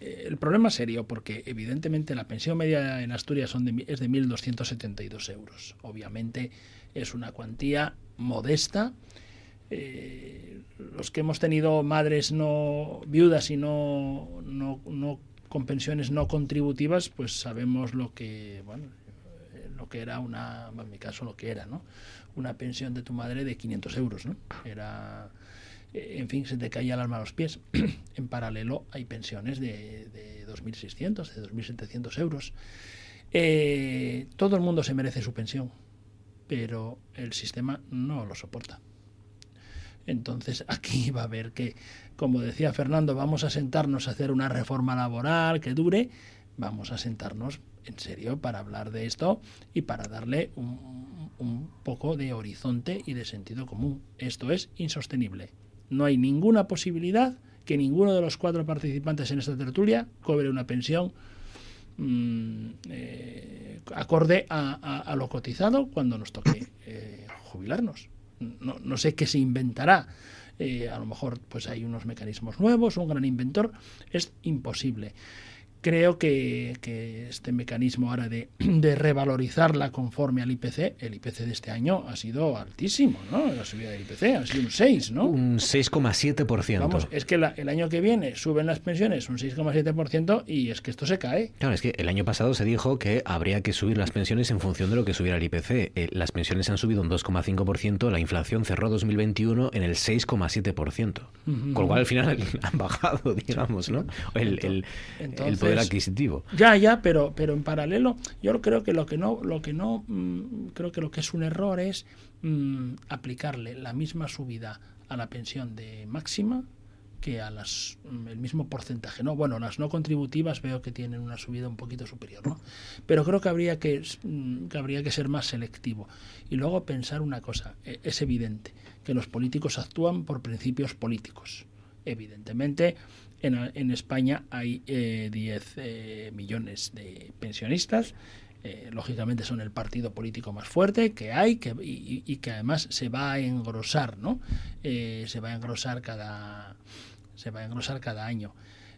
el problema es serio porque evidentemente la pensión media en Asturias son de, es de 1.272 euros. Obviamente es una cuantía modesta. Eh, los que hemos tenido madres no viudas y no, no, no con pensiones no contributivas, pues sabemos lo que, eh, que era una, en mi caso lo que era, ¿no? Una pensión de tu madre de 500 euros, ¿no? Era, eh, en fin, se te caía el alma a los pies. en paralelo hay pensiones de, de 2.600, de 2.700 euros. Eh, todo el mundo se merece su pensión, pero el sistema no lo soporta. Entonces aquí va a haber que, como decía Fernando, vamos a sentarnos a hacer una reforma laboral que dure, vamos a sentarnos en serio para hablar de esto y para darle un, un poco de horizonte y de sentido común. Esto es insostenible. No hay ninguna posibilidad que ninguno de los cuatro participantes en esta tertulia cobre una pensión mm, eh, acorde a, lo cotizado cuando nos toque eh, jubilarnos. No, no sé qué se inventará. Eh, a lo mejor pues hay unos mecanismos nuevos, un gran inventor. Es imposible. Creo que, que este mecanismo ahora de, de revalorizarla conforme al IPC, el IPC de este año ha sido altísimo, ¿no? La subida del IPC ha sido un 6, ¿no? Un 6,7%. Vamos, es que la- el año que viene suben las pensiones un 6,7% y es que esto se cae. Claro, es que el año pasado se dijo que habría que subir las pensiones en función de lo que subiera el IPC. Eh, las pensiones han subido un 2,5%, la inflación cerró 2021 en el 6,7%. Ujú. Con lo cual al final han bajado, digamos, ¿no? El, el- poder adquisitivo. Ya, ya, pero, pero en paralelo, yo creo que lo que no, lo que no, mm, creo que lo que es un error es mm, aplicarle la misma subida a la pensión de máxima que a las mm, el mismo porcentaje, ¿no? Bueno, las no contributivas veo que tienen una subida un poquito superior, ¿no? Pero creo que habría que, que habría que ser más selectivo. Y luego pensar una cosa, e- es evidente que los políticos actúan por principios políticos. Evidentemente, en, en España hay eh, 10 eh, millones de pensionistas. eh, lógicamente son el partido político más fuerte que hay que, y, y que además se va a engrosar, ¿no? Eh, se va a engrosar cada se va a engrosar cada año.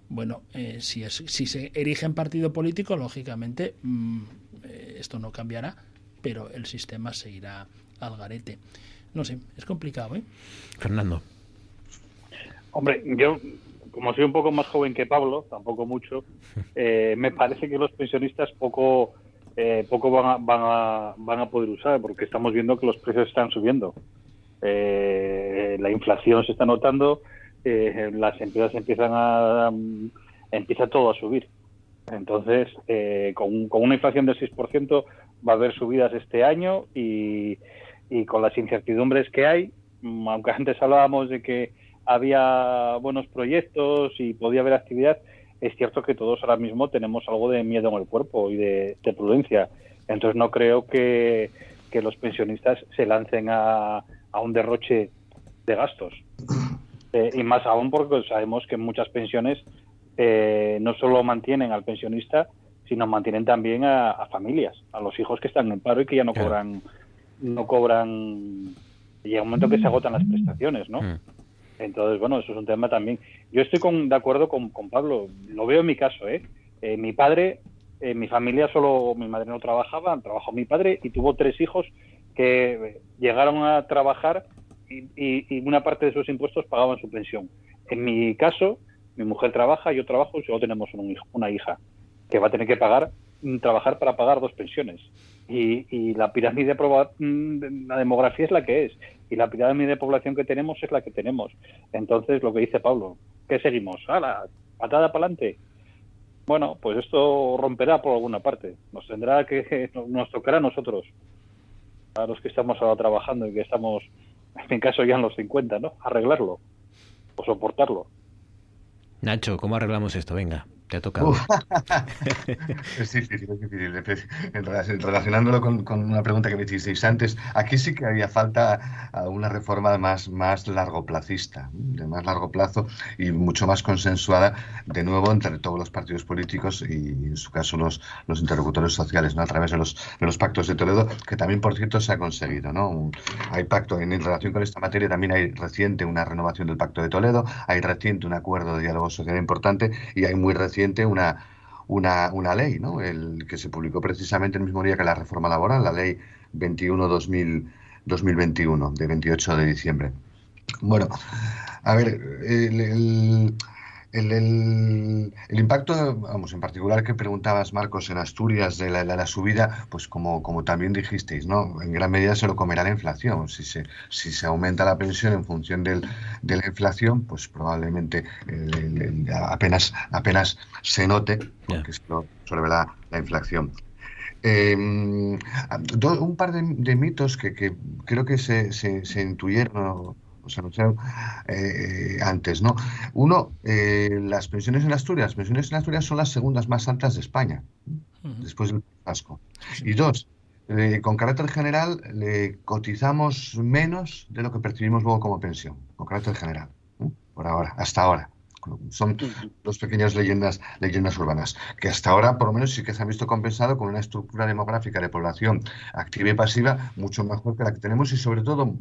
Bueno, eh, si, es, si se erige en partido político, lógicamente mm, eh, esto no cambiará, pero el sistema se irá al garete. No sé, es complicado, ¿eh? Fernando. Hombre, yo, como soy un poco más joven que Pablo, tampoco mucho, eh, me parece que los pensionistas poco, eh, poco van, a, van, a, van a poder usar, porque estamos viendo que los precios están subiendo. Eh, la inflación se está notando, las empresas empiezan a, empieza todo a subir. Entonces, con, con una inflación del 6% va a haber subidas este año y, y con las incertidumbres que hay, aunque antes hablábamos de que había buenos proyectos y podía haber actividad, es cierto que todos ahora mismo tenemos algo de miedo en el cuerpo y de, de prudencia. Entonces no creo que, que los pensionistas se lancen a, a un derroche de gastos. Eh, y más aún porque sabemos que muchas pensiones eh, no solo mantienen al pensionista, sino mantienen también a, a familias, a los hijos que están en paro y que ya no cobran, no cobran, llega un momento que se agotan las prestaciones, ¿no? Entonces, bueno, eso es un tema también. Yo estoy con, de acuerdo con, con Pablo, lo veo en mi caso, ¿eh? Eh, mi padre, en mi familia solo, mi madre no trabajaba, trabajó mi padre y tuvo tres hijos que eh, llegaron a trabajar y, una parte de sus impuestos pagaban su pensión. En mi caso, mi mujer trabaja, yo trabajo y solo tenemos un hijo, una hija que va a tener que pagar trabajar para pagar dos pensiones. Y, y la pirámide proba- mm, de- la demografía es la que es y la pirámide de población que tenemos es la que tenemos. Entonces, lo que dice Pablo, ¿qué seguimos? ¡Hala! ¿Patada para adelante? Bueno, pues esto romperá por alguna parte. Nos tendrá que, nos tocará a nosotros, a los que estamos ahora trabajando y que estamos, en caso, ya en los 50, ¿no? Arreglarlo o soportarlo. Nacho, ¿cómo arreglamos esto? Venga, te ha tocado. Es difícil, es difícil. Relacionándolo con, con una pregunta que me hicisteis antes, aquí sí que haría falta una reforma más, más largoplacista, de más largo plazo y mucho más consensuada, de nuevo, entre todos los partidos políticos y, en su caso, los, los interlocutores sociales, ¿no? a través de los, de los pactos de Toledo, que también, por cierto, se ha conseguido. ¿no? Un- hay pacto en, en relación con esta materia, también hay reciente una renovación del pacto de Toledo, hay reciente un acuerdo de diálogo social importante y hay muy reciente una, una, una ley, ¿no? El que se publicó precisamente el mismo día que la reforma laboral, la ley 21-2021, de 28 de diciembre. Bueno, a ver, el- el, el- el impacto, vamos, en particular que preguntabas, Marcos, en Asturias de la, la subida, pues como, como también dijisteis, ¿no? En gran medida se lo comerá la inflación. Si se, si se aumenta la pensión en función del, de la inflación, pues probablemente el- el- apenas, apenas se note, porque se lo la, la inflación. Eh, do- un par de, de mitos que, que creo que se, se, se intuyeron se anunciaron eh, antes, ¿no? Uno, eh, las pensiones en Asturias. Las pensiones en Asturias son las segundas más altas de España, después del Vasco. Y dos, eh, con carácter general, le cotizamos menos de lo que percibimos luego como pensión, con carácter general, por ahora, hasta ahora. Son dos pequeñas leyendas, leyendas urbanas, que hasta ahora, por lo menos, sí que se han visto compensado con una estructura demográfica de población activa y pasiva mucho mejor que la que tenemos y, sobre todo,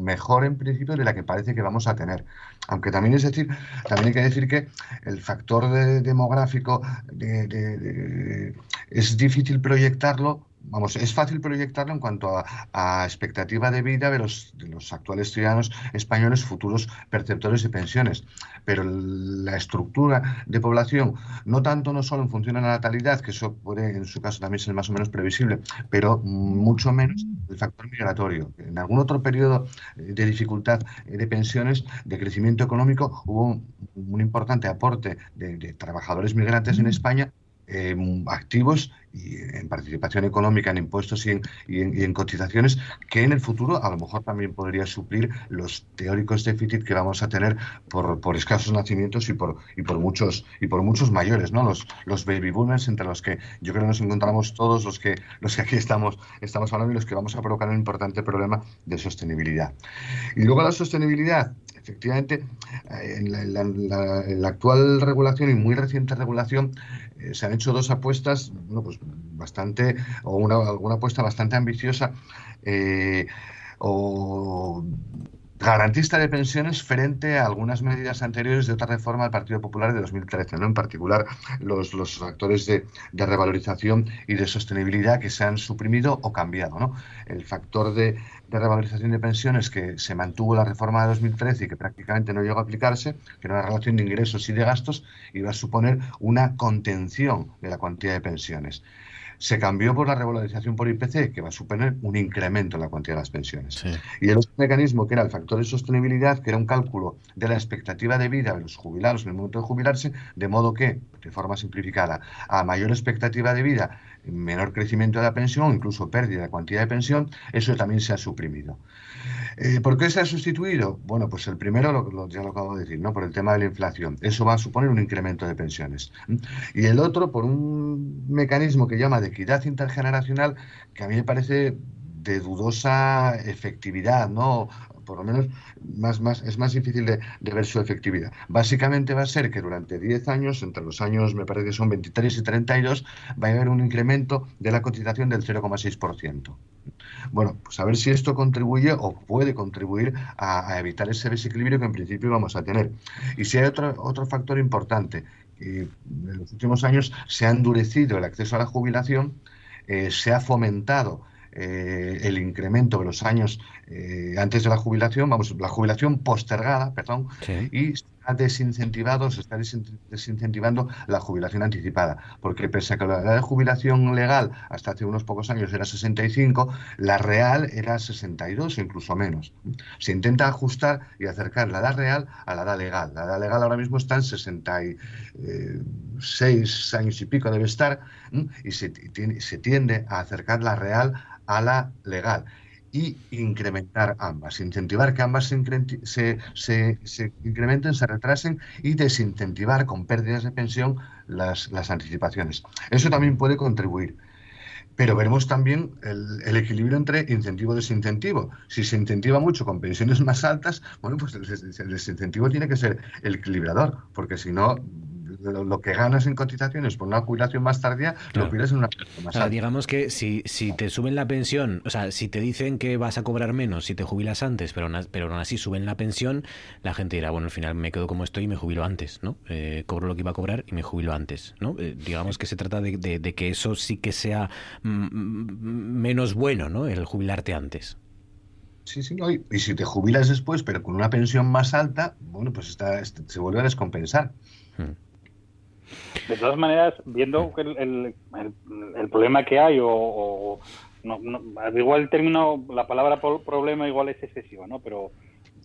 mejor en principio de la que parece que vamos a tener. Aunque también es decir, también hay que decir que el factor de- demográfico de- de- de- es difícil proyectarlo. Vamos, es fácil proyectarlo en cuanto a, a expectativa de vida de los, de los actuales ciudadanos españoles, futuros perceptores de pensiones. Pero la estructura de población, no tanto no solo en función de la natalidad, que eso puede en su caso también ser más o menos previsible, pero mucho menos el factor migratorio. En algún otro periodo eh, de dificultad eh, de pensiones, de crecimiento económico, hubo un, un importante aporte de, de trabajadores migrantes en España eh, activos y en participación económica, en impuestos y en, y en- y en cotizaciones, que en el futuro a lo mejor también podría suplir los teóricos déficit que vamos a tener por, escasos nacimientos y por, y por muchos y por muchos mayores, ¿no? Los, los baby boomers, entre los que yo creo que nos encontramos todos los que los que aquí estamos, estamos hablando y los que vamos a provocar un importante problema de sostenibilidad. Y luego la sostenibilidad, efectivamente, eh, en la, actual regulación y muy reciente regulación eh, se han hecho dos apuestas, bueno, pues bastante, o una, alguna apuesta bastante ambiciosa, eh, o garantista de pensiones frente a algunas medidas anteriores de otra reforma del Partido Popular de 2013, ¿no? En particular, los, los factores de, revalorización y de sostenibilidad que se han suprimido o cambiado, ¿no? El factor de, de revalorización de pensiones que se mantuvo la reforma de 2013 y que prácticamente no llegó a aplicarse, que era una relación de ingresos y de gastos, iba a suponer una contención de la cuantía de pensiones. Se cambió por la revalorización por IPC, que va a suponer un incremento en la cuantía de las pensiones. Y el otro mecanismo, que era el factor de sostenibilidad, que era un cálculo de la expectativa de vida de los jubilados en el momento de jubilarse, de modo que, de forma simplificada, a mayor expectativa de vida, menor crecimiento de la pensión, incluso pérdida de cuantía de pensión, eso también se ha suprimido. Eh, ¿Por qué se ha sustituido? Bueno, pues el primero, lo- ya lo acabo de decir, ¿no? por el tema de la inflación. Eso va a suponer un incremento de pensiones. Y el otro, por un mecanismo que llama de equidad intergeneracional, que a mí me parece de dudosa efectividad, ¿no? Por lo menos más, más, es más difícil de, ver su efectividad. Básicamente va a ser que durante 10 años, entre los años, me parece que son 23 y 32, va a haber un incremento de la cotización del 0,6%. Bueno, pues a ver si esto contribuye o puede contribuir a, evitar ese desequilibrio que en principio vamos a tener. Y si hay otro, otro factor importante, que en los últimos años se ha endurecido el acceso a la jubilación, eh, se ha fomentado eh, el incremento de los años eh, antes de la jubilación, vamos, la jubilación postergada, perdón, y se ha desincentivado, se está desin- desincentivando la jubilación anticipada, porque pese a que la edad de jubilación legal hasta hace unos pocos años era 65, la real era 62 o incluso menos. Se intenta ajustar y acercar la edad real a la edad legal. La edad legal ahora mismo está en 66 años y pico debe estar, y se tiende a acercar la real a la legal y incrementar ambas, incentivar que ambas se, se, se- incrementen, se retrasen y desincentivar con pérdidas de pensión las, las anticipaciones. Eso también puede contribuir. Pero veremos también el, equilibrio entre incentivo y desincentivo. Si se incentiva mucho con pensiones más altas, bueno, pues el, el desincentivo tiene que ser el equilibrador, porque si no, lo, lo que ganas en cotizaciones por una jubilación más tardía, lo pierdes en una más sea, alta. digamos que si, si te suben la pensión, o sea, si te dicen que vas a cobrar menos si te jubilas antes, pero, aún- pero aún así suben la pensión, la gente dirá, bueno, al final me quedo como estoy y me jubilo antes, ¿no? Eh, cobro lo que iba a cobrar y me jubilo antes, ¿no? Eh, digamos que se trata de, de- de que eso sí que sea mm, mm, menos bueno, ¿no? El jubilarte antes. Sí, sí, no, y, y si te jubilas después, pero con una pensión más alta, bueno, pues está, este- se vuelve a descompensar. De todas maneras, viendo el, el- problema que hay, o, o- no, igual el término, la palabra pro- problema igual es excesiva, ¿no? Pero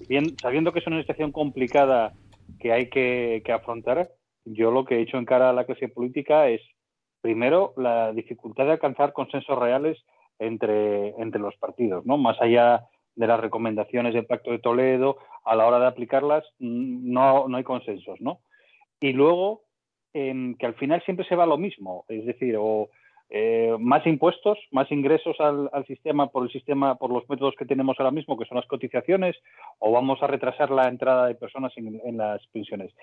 bien, sabiendo que es una situación complicada que hay que, que afrontar, yo lo que he hecho en cara a la clase política es, primero, la dificultad de alcanzar consensos reales entre, entre los partidos, ¿no? Más allá de las recomendaciones del Pacto de Toledo, a la hora de aplicarlas, no, no hay consensos, ¿no? Y luego, em, que al final siempre se va lo mismo, es decir, o eh, más impuestos, más ingresos al, sistema por el sistema, por los métodos que tenemos ahora mismo, que son las cotizaciones, o vamos a retrasar la entrada de personas en, en las pensiones.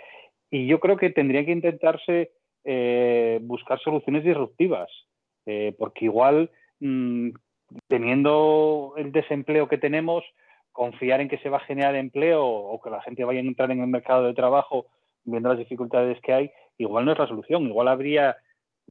Y yo creo que tendría que intentarse eh, buscar soluciones disruptivas, eh, porque igual mm, teniendo el desempleo que tenemos, confiar en que se va a generar empleo o que la gente vaya a entrar en el mercado de trabajo viendo las dificultades que hay, igual no es la solución. Igual habría,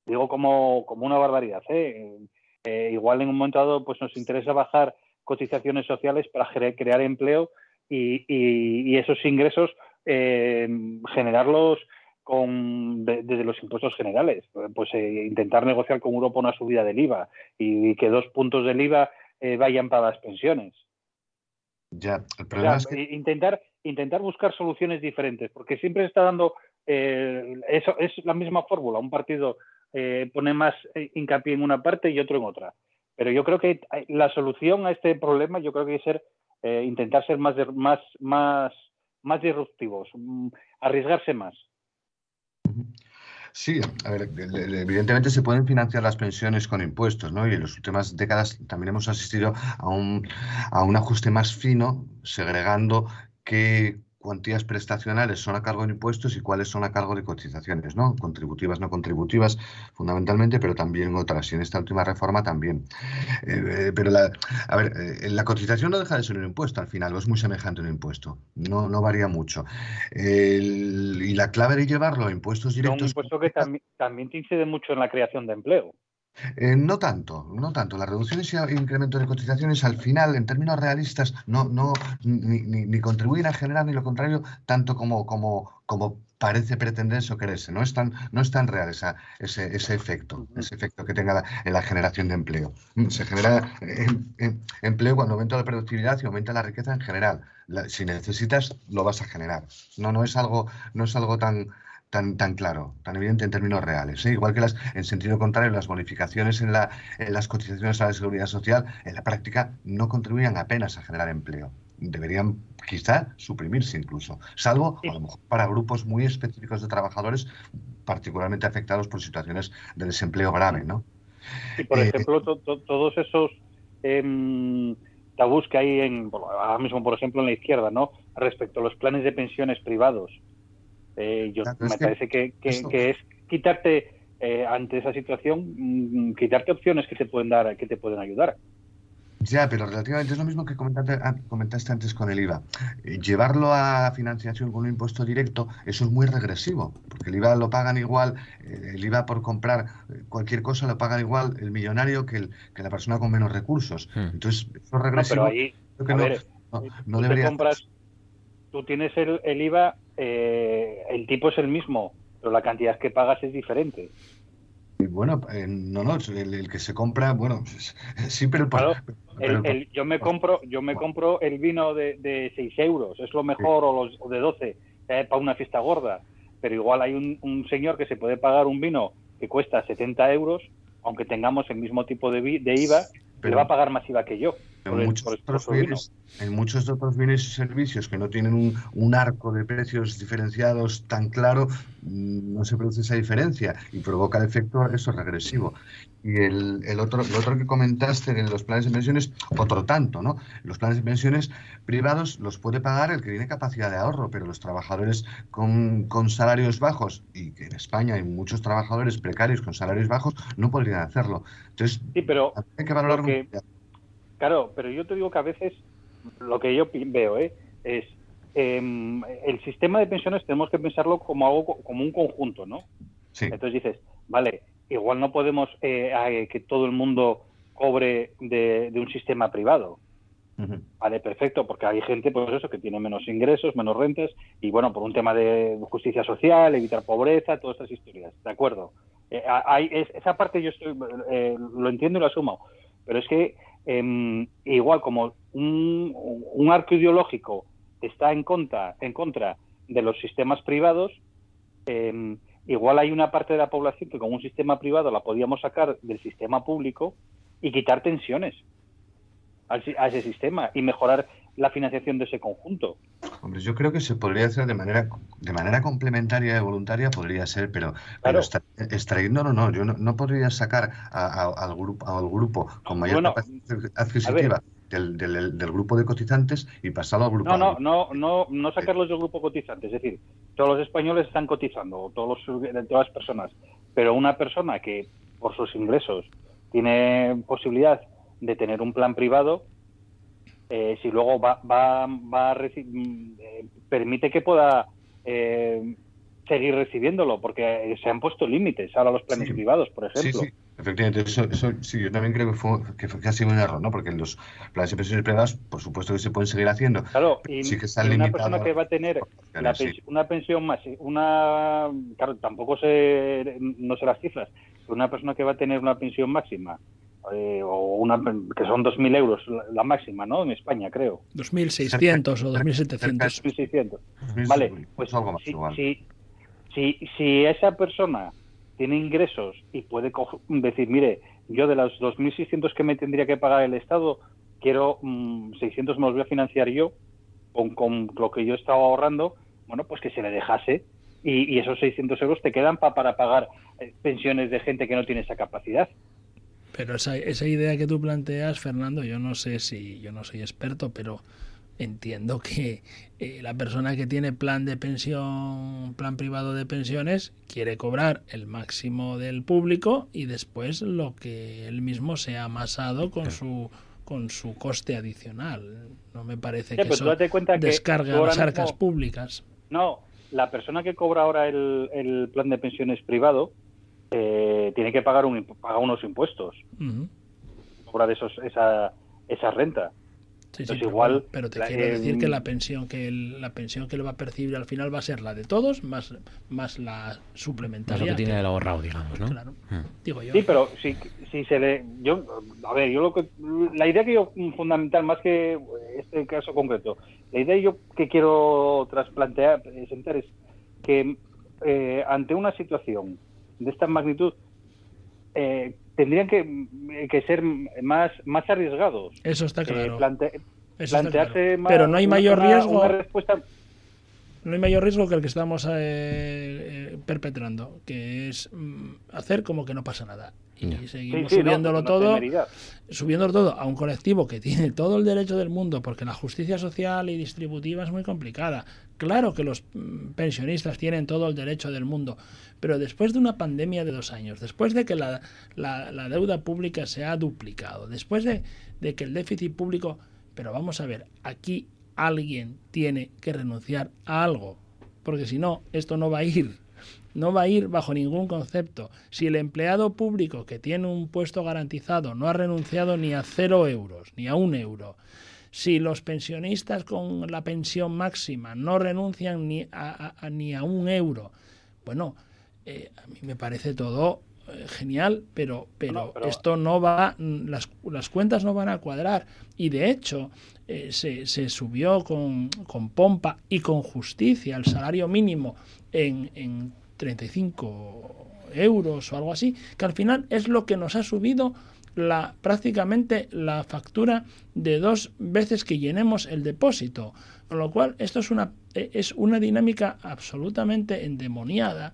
digo como, como una barbaridad, ¿eh? Eh, igual en un momento dado pues nos interesa bajar cotizaciones sociales para cre- crear empleo y, y- y esos ingresos eh, generarlos con, de- desde los impuestos generales. Pues eh, intentar negociar con Europa una subida del IVA y, que dos puntos del IVA vayan para las pensiones. Ya, el O problema sea, es que i- intentar, intentar buscar soluciones diferentes, porque siempre se está dando, eh, eso es la misma fórmula, un partido eh, pone más eh, hincapié en una parte y otro en otra. Pero yo creo que la solución a este problema, yo creo que es ser, intentar ser más, más, más, más disruptivos, mm, arriesgarse más. Sí, a ver, evidentemente se pueden financiar las pensiones con impuestos, ¿no? Y en las últimas décadas también hemos asistido a un, a un ajuste más fino, segregando qué cuantías prestacionales son a cargo de impuestos y cuáles son a cargo de cotizaciones, ¿no? Contributivas, no contributivas, fundamentalmente, pero también otras. Y en esta última reforma también. Eh, eh, pero la, a ver, eh, la cotización no deja de ser un impuesto al final, o es muy semejante a un impuesto. No, no varía mucho. El- y la clave de llevarlo a impuestos Pero un directos. impuesto que también, también te incide mucho en la creación de empleo. Eh, no tanto, no tanto. Las reducciones y incrementos de cotizaciones al final, en términos realistas, no, no, ni, ni- ni contribuyen a generar ni lo contrario, tanto como, como, como parece pretenderse o quererse. No es tan, no es tan real esa- ese, ese efecto, ese efecto que tenga la, en la generación de empleo. Mm, Se genera eh, em- empleo cuando aumenta la productividad y aumenta la riqueza en general. La- si necesitas, lo vas a generar. No, no es algo, no es algo tan, tan, tan claro, tan evidente en términos reales. ¿eh? Igual que las, en sentido contrario, las bonificaciones en, la, en las cotizaciones a la seguridad social, en la práctica no contribuyen apenas a generar empleo. Deberían quizá suprimirse incluso, salvo a lo mejor para grupos muy específicos de trabajadores particularmente afectados por situaciones de desempleo grave, ¿no? Y por Eh, ejemplo, to- to- todos esos em, tabús que hay en, ahora mismo, por ejemplo, en la izquierda, ¿no? Respecto a los planes de pensiones privados. Eh, yo, Claro, me parece que, que- eso- que es quitarte, eh, ante esa situación, mm, quitarte opciones que te pueden dar, que te pueden ayudar. Ya, pero relativamente es lo mismo que comentaste, ah, comentaste antes con el IVA. Eh, Llevarlo a financiación con un impuesto directo, eso es muy regresivo, porque el IVA lo pagan igual, eh, el IVA por comprar cualquier cosa lo pagan igual el millonario que, el, que la persona con menos recursos. Entonces, eso es No, regresivo. pero ahí, creo que a no, ver, no- no tú te debería compras, tú tienes el, el IVA, eh, el tipo es el mismo, pero la cantidad que pagas es diferente. Bueno, eh, no, no, el, el que se compra, bueno, sí, pero, por- Claro, pero- El- el- yo me compro yo me compro el vino de, de 6 euros, es lo mejor, o, los, o de 12, eh, para una fiesta gorda. Pero igual hay un, un señor que se puede pagar un vino que cuesta 70 euros, aunque tengamos el mismo tipo de, de IVA, Pero- le va a pagar más IVA que yo. En el- muchos, otros bienes, en muchos otros bienes y servicios que no tienen un, un arco de precios diferenciados tan claro, mm, no se produce esa diferencia y provoca el efecto eso regresivo. Y el, el otro, lo otro que comentaste de los planes de pensiones, otro tanto, ¿no? Los planes de pensiones privados los puede pagar el que tiene capacidad de ahorro, pero los trabajadores con, con salarios bajos, y que en España hay muchos trabajadores precarios con salarios bajos, no podrían hacerlo. Entonces, Sí, pero hay que valorar lo que- Claro, pero yo te digo que a veces lo que yo veo ¿eh? es em, el sistema de pensiones tenemos que pensarlo como algo co- como un conjunto, ¿no? Entonces dices, vale, igual no podemos eh, eh, que todo el mundo cobre de, de un sistema privado, Vale, perfecto, porque hay gente, pues eso, que tiene menos ingresos, menos rentas, y bueno, por un tema de justicia social, evitar pobreza, todas estas historias, ¿de acuerdo? Eh, hay, es- esa parte yo estoy, eh, lo entiendo y lo asumo, pero es que em, igual como un, arco ideológico está en contra, en contra de los sistemas privados, em, igual hay una parte de la población que con un sistema privado la podíamos sacar del sistema público y quitar tensiones a ese sistema y mejorar la financiación de ese conjunto. Hombre, yo creo que se podría hacer de manera de manera complementaria y voluntaria, podría ser, pero, pero extra- extrayendo, no, yo no, no podría sacar a- a- al, grupo, al grupo con mayor bueno, capacidad adquisitiva del, del- del grupo de cotizantes y pasarlo al grupo No, no, no, no, no sacarlos del grupo cotizante. Es decir, todos los españoles están cotizando, todos los, todas las personas, pero una persona que por sus ingresos tiene posibilidad de tener un plan privado, eh, si luego va, va, va a mm, eh, permite que pueda eh, seguir recibiéndolo, porque se han puesto límites ahora los planes privados, por ejemplo. sí, efectivamente, eso, eso sí, yo también creo que fue, que fue casi un error, ¿no? Porque en los planes de pensiones privadas, por supuesto que se pueden seguir haciendo. Claro, y, sí que están y una persona que va a tener la sí. una pensión más, una, claro, tampoco sé, no sé las cifras, pero una persona que va a tener una pensión máxima, eh, o una que son 2.000 euros la, la máxima, ¿no? En España, creo. 2.600 o 2.700. 1.600. Vale, pues si, si, si, si esa persona tiene ingresos y puede decir, mire, yo de los 2.600 que me tendría que pagar el Estado, quiero mm, 600 me los voy a financiar yo con, lo que yo estaba ahorrando, bueno, pues que se le dejase y, y esos 600 euros te quedan pa- para pagar eh, pensiones de gente que no tiene esa capacidad. Pero esa, esa idea que tú planteas, Fernando, yo no sé si yo no soy experto, pero entiendo que eh, la persona que tiene plan de pensión, plan privado de pensiones, quiere cobrar el máximo del público y después lo que él mismo se ha amasado con su con su coste adicional. No me parece que eso que descarga las arcas mismo- públicas. No, la persona que cobra ahora el, el plan de pensiones privado eh, tiene que pagar, un, pagar unos impuestos, Ujú. cobrar esos, esa, esa renta. Sí, sí, Entonces pero, igual... pero te la- quiero eh, decir que la pensión que él, la pensión que él va a percibir al final va a ser la de todos más más la Más suplementaria. lo que tiene el ahorrado, digamos, ¿no? Claro. Mm. Digo yo. Sí, pero si, si se le... Yo, a ver, yo lo que... La idea que yo, fundamental, más que este caso concreto, la idea yo que quiero trasplantear, presentar es que eh, ante una situación de esta magnitud eh, tendrían que, que ser más, más arriesgados. Eso está Eh, claro. plante- Eso está plantearse claro. más- Pero no hay mayor una- riesgo. una respuesta No hay mayor riesgo que el que estamos eh, eh, perpetrando, que es mm, hacer como que no pasa nada. Y seguimos Sí, subiéndolo todo, temeridad. subiéndolo todo a un colectivo que tiene todo el derecho del mundo, porque la justicia social y distributiva es muy complicada. Claro que los mm, pensionistas tienen todo el derecho del mundo, pero después de una pandemia de dos años, después de que la, deuda pública se ha duplicado, después de, de que el déficit público... Pero vamos a ver, aquí alguien tiene que renunciar a algo, porque si no, esto no va a ir. No va a ir bajo ningún concepto. Si el empleado público que tiene un puesto garantizado no ha renunciado ni a cero euros, ni a un euro, si los pensionistas con la pensión máxima no renuncian ni a, a- a- ni a un euro, bueno, eh, a mí me parece todo eh, genial, pero, pero, pero- esto no va, las, las cuentas no van a cuadrar. Y de hecho, eh, se, se subió con, con pompa y con justicia el salario mínimo en, en 35 euros o algo así, que al final es lo que nos ha subido la, prácticamente la factura de dos veces que llenemos el depósito. Con lo cual, esto es una, eh, es una dinámica absolutamente endemoniada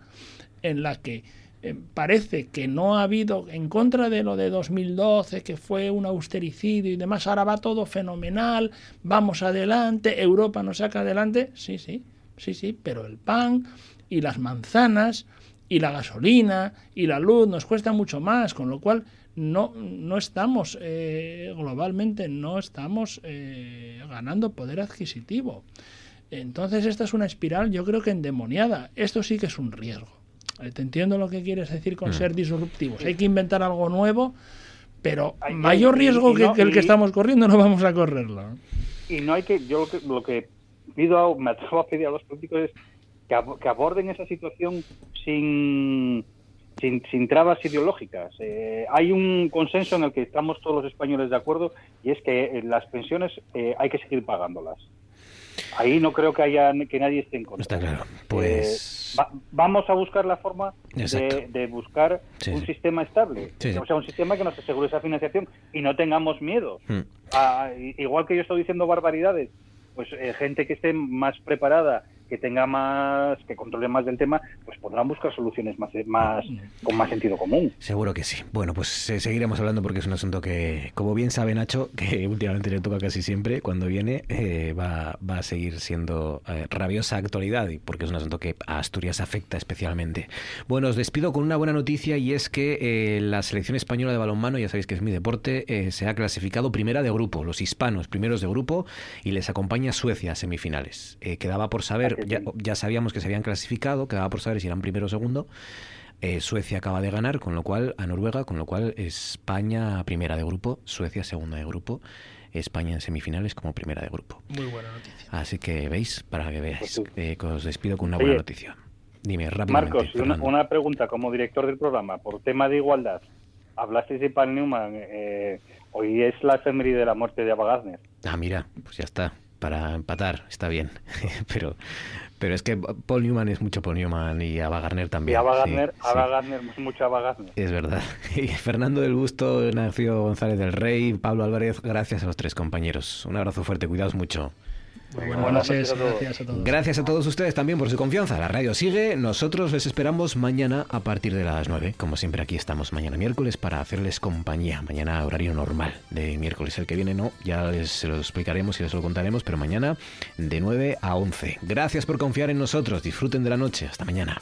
en la que eh, parece que no ha habido, en contra de lo de 2012, que fue un austericidio y demás, ahora va todo fenomenal, vamos adelante, Europa nos saca adelante, sí, sí, sí, sí, pero el pan y las manzanas y la gasolina y la luz nos cuesta mucho más, con lo cual no, no estamos eh, globalmente, no estamos eh, ganando poder adquisitivo. Entonces esta es una espiral yo creo que endemoniada. Esto sí que es un riesgo. Eh, Te entiendo lo que quieres decir con Mm. ser disruptivos. Hay que inventar algo nuevo, Pero Hay- mayor riesgo y que, no- que el que y- estamos corriendo no vamos a correrlo. y no hay que yo lo que, lo que pido a- me atrevo a pedir a los políticos es que, ab- que aborden esa situación sin sin, sin trabas ideológicas Eh, hay un consenso en el que estamos todos los españoles de acuerdo y es que eh, las pensiones eh, hay que seguir pagándolas ahí no creo que haya que nadie esté en contra Está claro. Pues. Eh, va- vamos a buscar la forma de, de buscar Sí, un sí. sistema estable Sí, o sea un sistema que nos asegure esa financiación y no tengamos miedo Hmm. Ah, igual que yo estoy diciendo barbaridades, pues eh, gente que esté más preparada, que tenga más, que controle más del tema, pues podrán buscar soluciones más, más con más sentido común. Seguro que sí. Bueno, pues eh, seguiremos hablando porque es un asunto que, como bien sabe Nacho, que últimamente le toca casi siempre, cuando viene eh, va, va a seguir siendo eh, rabiosa actualidad porque es un asunto que a Asturias afecta especialmente. Bueno, os despido con una buena noticia y es que la selección española de balonmano, ya sabéis que es mi deporte, se ha clasificado primera de grupo, los hispanos primeros de grupo y les acompaña Suecia a semifinales. Quedaba por saber, ya, ya sabíamos que se habían clasificado, quedaba por saber si eran primero o segundo. Eh, Suecia acaba de ganar, con lo cual a Noruega, con lo cual España primera de grupo, Suecia segunda de grupo, España en semifinales como primera de grupo. Muy buena noticia. Así que veis, para que veáis, eh, que os despido con una Oye, buena noticia. Dime rápidamente. Marcos, una, pregunta como director del programa, por tema de igualdad. Hablasteis de Paul Newman, eh, hoy es la efeméride de la muerte de Ava Gardner. Ah, mira, pues ya está. Para empatar, está bien. pero, pero es que Paul Newman es mucho Paul Newman y Ava Gardner Y también. Ava Gardner, sí. Ava Gardner, mucho Ava Gardner. Es verdad. Y Fernando del Busto, Nacio González del Rey, Pablo Álvarez, gracias a los tres compañeros. Un abrazo fuerte, cuidaos mucho. Buenas noches, gracias a todos. Gracias a todos ustedes también por su confianza. La radio sigue. Nosotros les esperamos mañana a partir de las 9. Como siempre, aquí estamos mañana miércoles para hacerles compañía. Mañana horario normal de miércoles. El que viene no, ya les se lo explicaremos y les lo contaremos, pero mañana de 9 a 11. Gracias por confiar en nosotros. Disfruten de la noche. Hasta mañana.